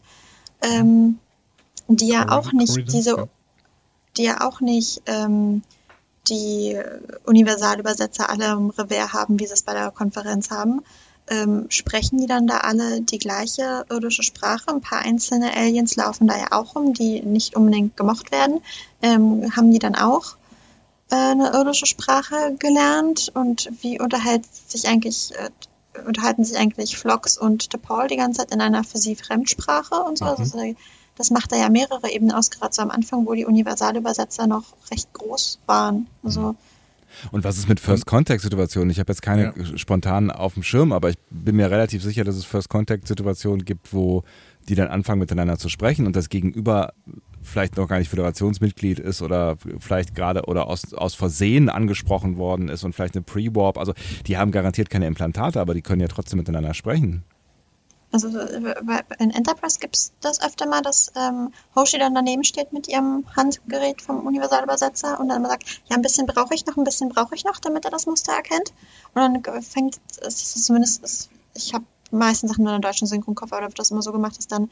ähm, die ja Corridor- auch nicht Corridors, diese, ja. die ja auch nicht ähm, die Universalübersetzer alle im Revers haben, wie sie es bei der Konferenz haben. Ähm, sprechen die dann da alle die gleiche irdische Sprache? Ein paar einzelne Aliens laufen da ja auch rum, die nicht unbedingt gemocht werden. Ähm, haben die dann auch eine irdische Sprache gelernt? Und wie unterhält sich eigentlich, äh, unterhalten sich eigentlich Phlox und DePaul die ganze Zeit in einer für sie Fremdsprache und so? Mhm. Also, das macht da ja mehrere Ebenen aus, gerade so am Anfang, wo die Universalübersetzer noch recht groß waren. Also, Und was ist mit First Contact Situationen? Ich habe jetzt keine Ja. spontan auf dem Schirm, aber ich bin mir relativ sicher, dass es First Contact Situationen gibt, wo die dann anfangen miteinander zu sprechen und das Gegenüber vielleicht noch gar nicht Föderationsmitglied ist oder vielleicht gerade oder aus, aus Versehen angesprochen worden ist und vielleicht eine Pre-Warp. Also die haben garantiert keine Implantate, aber die können ja trotzdem miteinander sprechen. Also äh, in Enterprise gibt es das öfter mal, dass ähm, Hoshi dann daneben steht mit ihrem Handgerät vom Universalübersetzer und dann immer sagt, ja, ein bisschen brauche ich noch, ein bisschen brauche ich noch, damit er das Muster erkennt. Und dann fängt es zumindest, es- ich habe meisten Sachen nur in der deutschen Synchronkoffer, oder wird das immer so gemacht, dass dann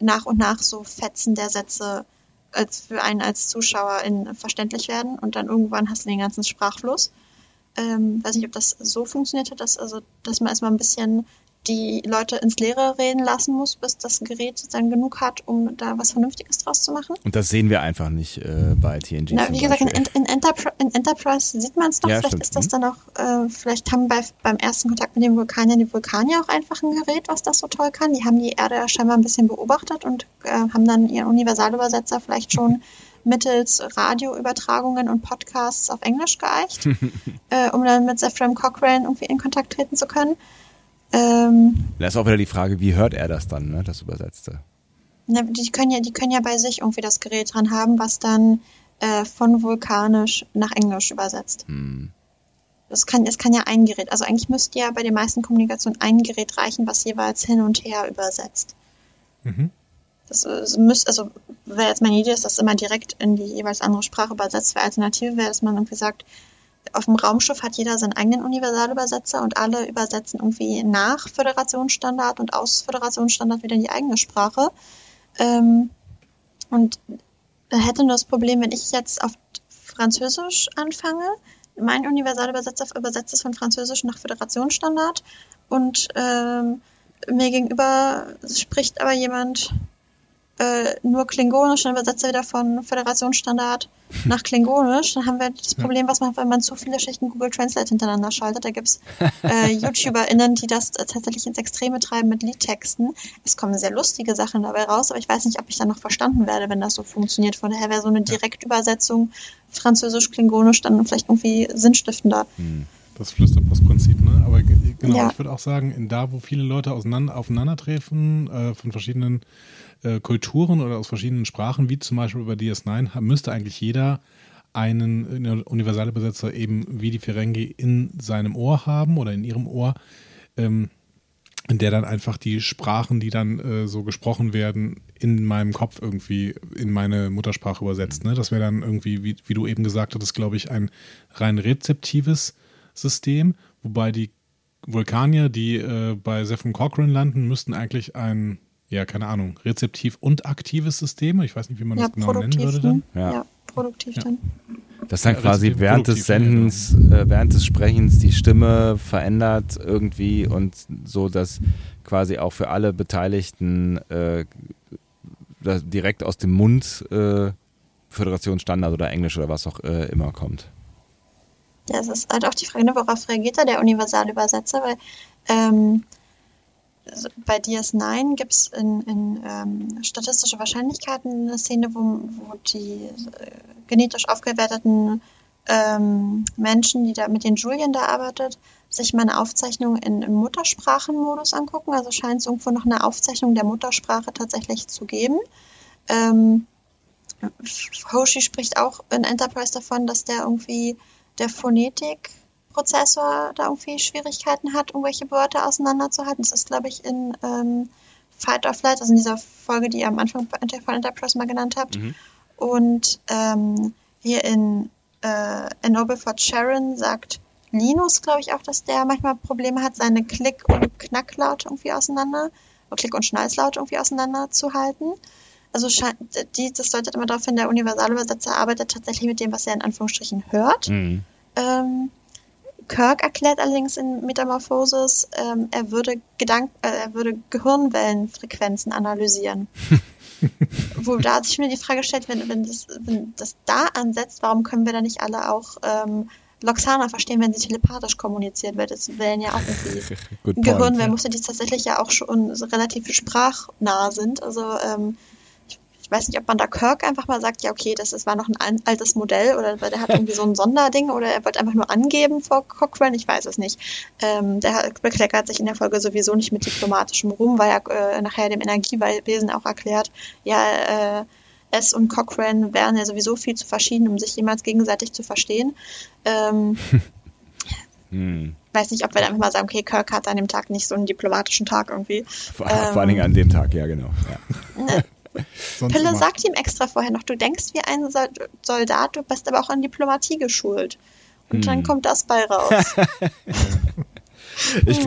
nach und nach so Fetzen der Sätze als für einen als Zuschauer in, verständlich werden und dann irgendwann hast du den ganzen Sprachfluss. Ähm, weiß nicht, ob das so funktioniert hat, dass, also, dass man erstmal ein bisschen die Leute ins Leere reden lassen muss, bis das Gerät dann genug hat, um da was Vernünftiges draus zu machen. Und das sehen wir einfach nicht äh, bei TNG. Na, wie gesagt, in, in, Enterpri in Enterprise sieht man es noch. Ja, vielleicht stimmt. ist das Mhm. dann auch, äh, vielleicht haben bei, beim ersten Kontakt mit den Vulkaniern die Vulkanier auch einfach ein Gerät, was das so toll kann. Die haben die Erde ja scheinbar ein bisschen beobachtet und äh, haben dann ihren Universalübersetzer vielleicht schon mittels Radioübertragungen und Podcasts auf Englisch geeicht, äh, um dann mit Zephram Cochrane irgendwie in Kontakt treten zu können. Ähm, Da ist auch wieder die Frage, wie hört er das dann, ne, das Übersetzte? Na, die können ja, die können ja bei sich irgendwie das Gerät dran haben, was dann äh, von Vulkanisch nach Englisch übersetzt. Hm. Das kann, es kann ja ein Gerät, also eigentlich müsste ja bei den meisten Kommunikationen ein Gerät reichen, was jeweils hin und her übersetzt. Mhm. Das äh, müsste, also wäre jetzt meine Idee, dass das immer direkt in die jeweils andere Sprache übersetzt wäre. Alternative wäre, dass man irgendwie sagt, auf dem Raumschiff hat jeder seinen eigenen Universalübersetzer und alle übersetzen irgendwie nach Föderationsstandard und aus Föderationsstandard wieder in die eigene Sprache. Ähm, und da hätte nur das Problem, wenn ich jetzt auf Französisch anfange, mein Universalübersetzer übersetzt es von Französisch nach Föderationsstandard und ähm, mir gegenüber spricht aber jemand äh, nur Klingonisch, dann übersetzt er wieder von Föderationsstandard nach Klingonisch. Dann haben wir das Problem, was man, wenn man zu viele Schichten Google Translate hintereinander schaltet. Da gibt's äh, YouTuberInnen, die das tatsächlich ins Extreme treiben mit Liedtexten. Es kommen sehr lustige Sachen dabei raus, aber ich weiß nicht, ob ich dann noch verstanden werde, wenn das so funktioniert. Von daher wäre so eine Direktübersetzung Französisch-Klingonisch dann vielleicht irgendwie sinnstiftender. Das Flüsterpostprinzip, ne? Aber ge- genau, Ja. ich würde auch sagen, in da, wo viele Leute auseinander, aufeinandertreffen, äh, von verschiedenen äh, Kulturen oder aus verschiedenen Sprachen, wie zum Beispiel bei DS9, ha- müsste eigentlich jeder einen Universalübersetzer eben wie die Ferengi in seinem Ohr haben oder in ihrem Ohr, ähm, in der dann einfach die Sprachen, die dann äh, so gesprochen werden, in meinem Kopf irgendwie in meine Muttersprache übersetzt. Ne? Das wäre dann irgendwie, wie, wie du eben gesagt hattest, glaube ich, ein rein rezeptives System, wobei die Vulkanier, die äh, bei Zephon Cochrane landen, müssten eigentlich ein, ja, keine Ahnung, rezeptiv und aktives System, ich weiß nicht, wie man Ja, das genau nennen würde dann. ne? Ja. Ja, produktiv Ja. dann. Das dann Ja, quasi während des ja, Sendens, äh, während des Sprechens die Stimme verändert irgendwie und so, dass quasi auch für alle Beteiligten äh, direkt aus dem Mund äh, Föderationsstandard oder Englisch oder was auch äh, immer kommt. Ja, es ist halt auch die Frage, ne, worauf reagiert da der Universalübersetzer, weil ähm, bei DS9 gibt es in, in ähm, statistische Wahrscheinlichkeiten eine Szene, wo, wo die äh, genetisch aufgewerteten ähm, Menschen, die da mit den Julien da arbeitet, sich mal eine Aufzeichnung in, im Muttersprachenmodus angucken. Also scheint es irgendwo noch eine Aufzeichnung der Muttersprache tatsächlich zu geben. Ähm, Hoshi spricht auch in Enterprise davon, dass der irgendwie der Phonetik Prozessor da irgendwie Schwierigkeiten hat, irgendwelche Wörter auseinanderzuhalten. Das ist, glaube ich, in ähm, Fight or Flight, also in dieser Folge, die ihr am Anfang von Enterprise mal genannt habt. Mhm. Und ähm, hier in äh, A Noble for Sharon sagt Linus, glaube ich, auch, dass der manchmal Probleme hat, seine Klick- und Knacklaute irgendwie auseinander, oder Klick- und Schnalzlaute irgendwie auseinanderzuhalten. Also scheint, die, das deutet immer darauf hin, der Universalübersetzer arbeitet tatsächlich mit dem, was er in Anführungsstrichen hört. Mhm. Ähm, Kirk erklärt allerdings in Metamorphosis, ähm, er würde Gedank äh, er würde Gehirnwellenfrequenzen analysieren. Wo da sich mir die Frage stellt, wenn, wenn, das, wenn das da ansetzt, warum können wir da nicht alle auch ähm, Loxana verstehen, wenn sie telepathisch kommuniziert wird? Das wären ja auch irgendwie. Gehirnwellen, musste die tatsächlich ja auch schon relativ sprachnah sind. Also ähm, ich, weiß nicht, ob man da Kirk einfach mal sagt, ja okay, das ist, war noch ein al- altes Modell oder der hat irgendwie so ein Sonderding oder er wollte einfach nur angeben vor Cochrane, ich weiß es nicht. Ähm, der bekleckert sich in der Folge sowieso nicht mit diplomatischem Ruhm, weil er äh, nachher dem Energiewesen auch erklärt, ja, äh, es und Cochrane wären ja sowieso viel zu verschieden, um sich jemals gegenseitig zu verstehen. Ähm, Hm. weiß nicht, ob wir dann einfach mal sagen, okay, Kirk hat an dem Tag nicht so einen diplomatischen Tag irgendwie. Vor, vor allen Dingen an dem Tag, ja, genau. Ja. Sonst Pille immer. sagt ihm extra vorher noch, du denkst wie ein Sol- Soldat, du bist aber auch an Diplomatie geschult. Und dann kommt das bei raus. Ich,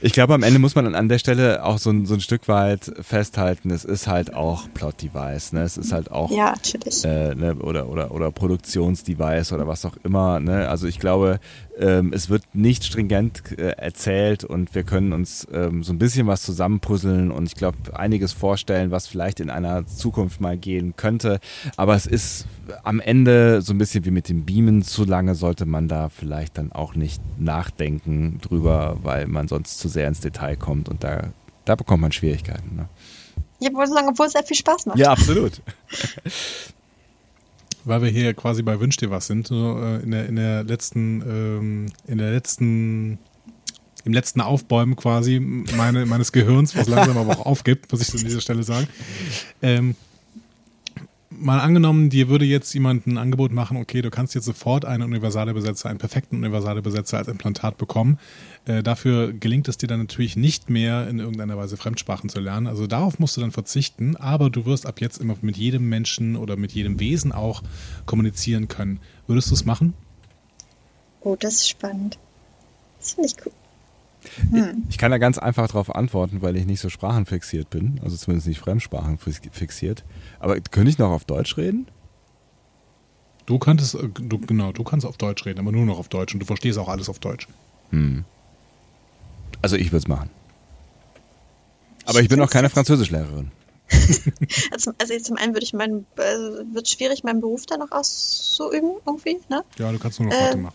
ich glaube, am Ende muss man an der Stelle auch so ein, so ein Stück weit festhalten, es ist halt auch Plot-Device, ne? Es ist halt auch ja, natürlich. äh, ne, oder, oder, oder Produktionsdevice oder was auch immer. Ne? Also ich glaube, ähm, es wird nicht stringent äh, erzählt und wir können uns ähm, so ein bisschen was zusammenpuzzeln und ich glaube einiges vorstellen, was vielleicht in einer Zukunft mal gehen könnte. Aber es ist am Ende so ein bisschen wie mit dem Beamen. Zu lange sollte man da vielleicht dann auch nicht nachdenken drüber, weil man sonst zu sehr ins Detail kommt und da, da bekommt man Schwierigkeiten. Ne? Ja, solange, obwohl es sehr viel Spaß macht. Ja, absolut. Weil wir hier quasi bei Wünsch dir was sind, äh, in, der, in der letzten, ähm, in der letzten, im letzten Aufbäumen quasi meine, meines Gehirns, was langsam aber auch aufgibt, muss ich an dieser Stelle sagen. Ähm, mal angenommen, dir würde jetzt jemand ein Angebot machen, okay, du kannst jetzt sofort einen universale Besetzer, einen perfekten universale Besetzer als Implantat bekommen. Äh, dafür gelingt es dir dann natürlich nicht mehr, in irgendeiner Weise Fremdsprachen zu lernen. Also darauf musst du dann verzichten, aber du wirst ab jetzt immer mit jedem Menschen oder mit jedem Wesen auch kommunizieren können. Würdest du es machen? Oh, das ist spannend. Das finde ich cool. Ich kann da ganz einfach darauf antworten, weil ich nicht so sprachenfixiert bin, also zumindest nicht fremdsprachenfixiert. Aber könnte ich noch auf Deutsch reden? Du könntest, äh, du, genau, du kannst auf Deutsch reden, aber nur noch auf Deutsch und du verstehst auch alles auf Deutsch. Also ich würde es machen. Aber ich bin auch keine Französischlehrerin. Also, also zum einen würde ich meinen, äh, wird schwierig, meinen Beruf da noch auszuüben, irgendwie, ne? Ja, du kannst nur noch Ähm, Mathe machen.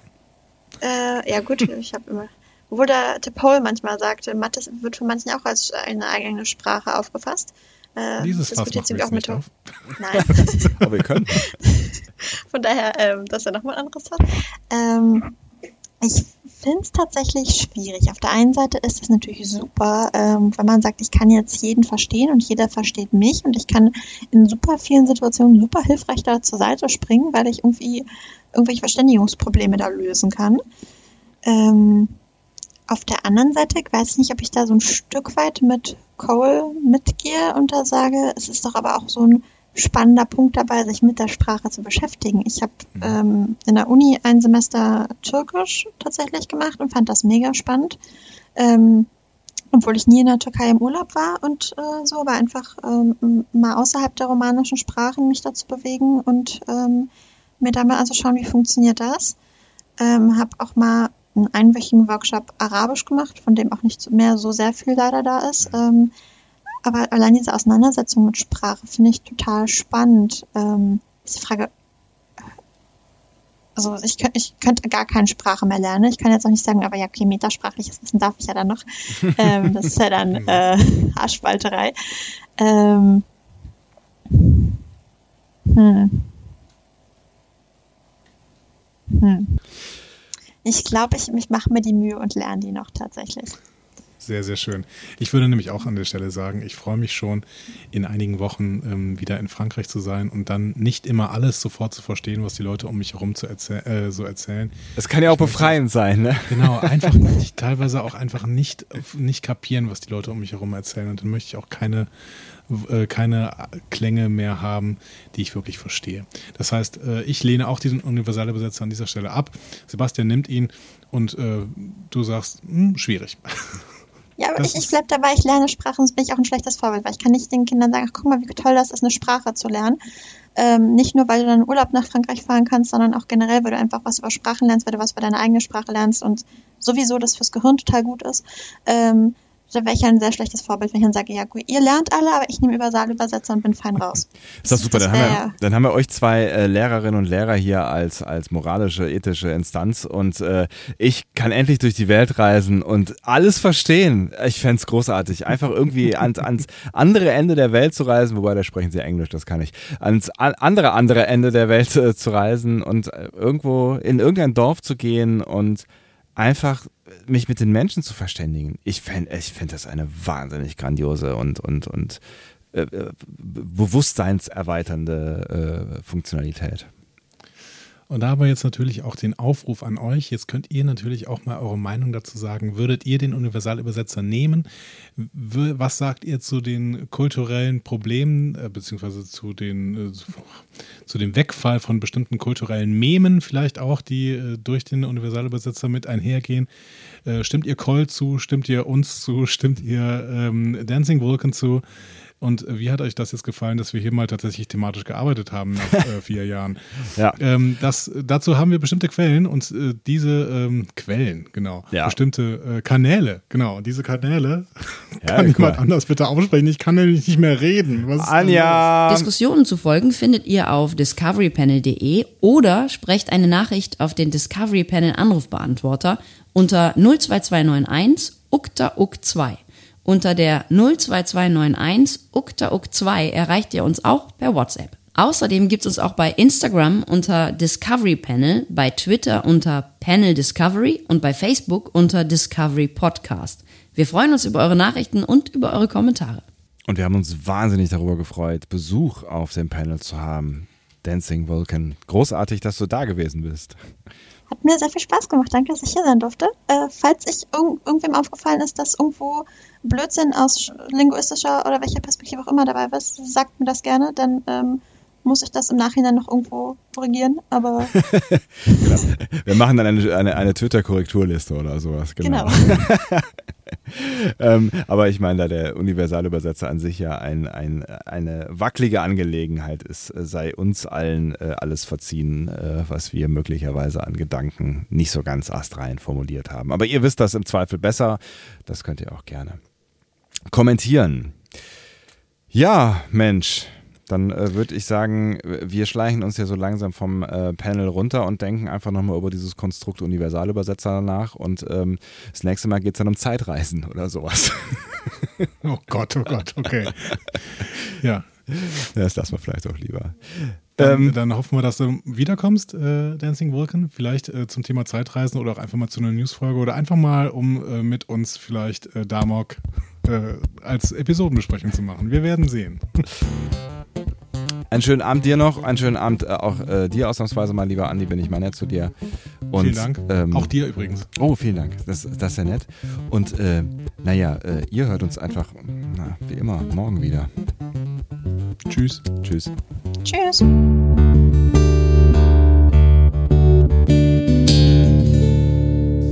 Äh, ja gut, ich habe immer, obwohl der, Paul manchmal sagte, Mathe wird von manchen auch als eine eigene Sprache aufgefasst. Äh, Dieses Fass diskutiert machen wir sie jetzt auch mit auf. Nein. Aber wir können. Von daher, ähm, das ist ja nochmal ein anderes Fass. Ähm, ich finde es tatsächlich schwierig. Auf der einen Seite ist es natürlich super, ähm, wenn man sagt, ich kann jetzt jeden verstehen und jeder versteht mich und ich kann in super vielen Situationen super hilfreich da zur Seite springen, weil ich irgendwie irgendwelche Verständigungsprobleme da lösen kann. Ähm, auf der anderen Seite, ich weiß nicht, ob ich da so ein Stück weit mit Cole mitgehe und da sage, es ist doch aber auch so ein spannender Punkt dabei, sich mit der Sprache zu beschäftigen. Ich habe ähm, in der Uni ein Semester Türkisch tatsächlich gemacht und fand das mega spannend. Ähm, obwohl ich nie in der Türkei im Urlaub war und äh, so, aber einfach ähm, mal außerhalb der romanischen Sprachen mich dazu bewegen und ähm, mir da mal anzuschauen, wie funktioniert das. Ähm, habe auch mal einen einwöchigen Workshop Arabisch gemacht, von dem auch nicht mehr so sehr viel leider da ist. Ähm, aber allein diese Auseinandersetzung mit Sprache finde ich total spannend. Ähm, ist die Frage, also ich, könnt, ich könnte gar keine Sprache mehr lernen. Ich kann jetzt auch nicht sagen, aber ja, okay, metasprachliches Wissen darf ich ja dann noch. ähm, das ist ja dann äh, Haarspalterei. Ähm, hm. Hm. Ich glaube, ich, ich mache mir die Mühe und lerne die noch tatsächlich. Sehr, sehr schön. Ich würde nämlich auch an der Stelle sagen, ich freue mich schon, in einigen Wochen ähm, wieder in Frankreich zu sein und dann nicht immer alles sofort zu verstehen, was die Leute um mich herum zu erzähl äh, so erzählen. Das kann ja auch befreiend sein, ne? Genau, einfach möchte ich teilweise auch einfach nicht, nicht kapieren, was die Leute um mich herum erzählen. Und dann möchte ich auch keine, äh, keine Klänge mehr haben, die ich wirklich verstehe. Das heißt, äh, ich lehne auch diesen Universalübersetzer an dieser Stelle ab. Sebastian nimmt ihn und äh, du sagst, hm, schwierig. Ja, aber Das ich, ich ist- bleib dabei, ich lerne Sprachen, sonst bin ich auch ein schlechtes Vorbild, weil ich kann nicht den Kindern sagen, ach, guck mal, wie toll das ist, eine Sprache zu lernen. Ähm, nicht nur, weil du dann Urlaub nach Frankreich fahren kannst, sondern auch generell, weil du einfach was über Sprachen lernst, weil du was über deine eigene Sprache lernst und sowieso das fürs Gehirn total gut ist. Ähm, da wäre ich ja ein sehr schlechtes Vorbild, wenn ich dann sage, ja gut, ihr lernt alle, aber ich nehme Übersetzer und bin fein raus. Ist doch super, Das dann haben, wir, dann haben wir euch zwei äh, Lehrerinnen und Lehrer hier als, als moralische, ethische Instanz und äh, ich kann endlich durch die Welt reisen und alles verstehen. Ich fänd's großartig, einfach irgendwie ans, ans andere Ende der Welt zu reisen, wobei da sprechen sie Englisch, das kann ich, ans andere, andere Ende der Welt äh, zu reisen und äh, irgendwo in irgendein Dorf zu gehen und einfach mich mit den Menschen zu verständigen. Ich fände ich fänd das eine wahnsinnig grandiose und, und, und äh, äh, bewusstseinserweiternde äh, Funktionalität. Und da haben wir jetzt natürlich auch den Aufruf an euch. Jetzt könnt ihr natürlich auch mal eure Meinung dazu sagen. Würdet ihr den Universalübersetzer nehmen? Was sagt ihr zu den kulturellen Problemen, äh, beziehungsweise zu, den, äh, zu- dem Wegfall von bestimmten kulturellen Memen, vielleicht auch, die äh, durch den Universalübersetzer mit einhergehen? Stimmt ihr Cole zu? Stimmt ihr uns zu? Stimmt ihr ähm, Dancing Vulcan zu? Und äh, wie hat euch das jetzt gefallen, dass wir hier mal tatsächlich thematisch gearbeitet haben nach äh, vier Jahren? Ja. Ähm, das, dazu haben wir bestimmte Quellen und äh, diese ähm, Quellen, genau, Ja. bestimmte äh, Kanäle, genau, diese Kanäle Ja, kann jemand mal. anders bitte aussprechen. Ich kann nämlich nicht mehr reden. Was Anja! Diskussionen zu folgen findet ihr auf discoverypanel.de oder sprecht eine Nachricht auf den Discovery Panel Anrufbeantworter unter 02291 ukta uk 2. Unter der 02291 ukta uk 2 erreicht ihr uns auch per WhatsApp. Außerdem gibt es uns auch bei Instagram unter Discovery Panel, bei Twitter unter Panel Discovery und bei Facebook unter Discovery Podcast. Wir freuen uns über eure Nachrichten und über eure Kommentare. Und wir haben uns wahnsinnig darüber gefreut, Besuch auf dem Panel zu haben. Dancing Vulcan. Großartig, dass du da gewesen bist. Hat mir sehr viel Spaß gemacht. Danke, dass ich hier sein durfte. Äh, falls ich irg irgendwem aufgefallen ist, dass irgendwo Blödsinn aus sch- linguistischer oder welcher Perspektive auch immer dabei ist, sagt mir das gerne. Dann ähm, muss ich das im Nachhinein noch irgendwo korrigieren. Aber Wir machen dann eine, eine, eine Twitter-Korrekturliste oder sowas. Genau. genau. ähm, aber ich meine, da der Universalübersetzer an sich ja ein, ein, eine wackelige Angelegenheit ist, äh, sei uns allen äh, alles verziehen, äh, was wir möglicherweise an Gedanken nicht so ganz astrein formuliert haben. Aber ihr wisst das im Zweifel besser. Das könnt ihr auch gerne kommentieren. Ja, Mensch. Dann äh, würde ich sagen, wir schleichen uns ja so langsam vom äh, Panel runter und denken einfach nochmal über dieses Konstrukt Universalübersetzer nach. Und ähm, das nächste Mal geht es dann um Zeitreisen oder sowas. Oh Gott, oh Gott, okay. ja, das lassen wir vielleicht auch lieber. dann, Ähm, dann hoffen wir, dass du wiederkommst, äh, Dancing Vulcan. Vielleicht äh, zum Thema Zeitreisen oder auch einfach mal zu einer Newsfolge oder einfach mal, um äh, mit uns vielleicht äh, Damok äh, als Episodenbesprechung zu machen. Wir werden sehen. einen schönen Abend dir noch, einen schönen Abend äh, auch äh, dir ausnahmsweise mal, lieber Andi, bin ich mal nett zu dir. Und, Vielen Dank. Ähm, auch dir übrigens. Oh, vielen Dank. Das, das ist ja nett. Und äh, naja, äh, ihr hört uns einfach, na, wie immer, morgen wieder. Tschüss. Tschüss. Tschüss.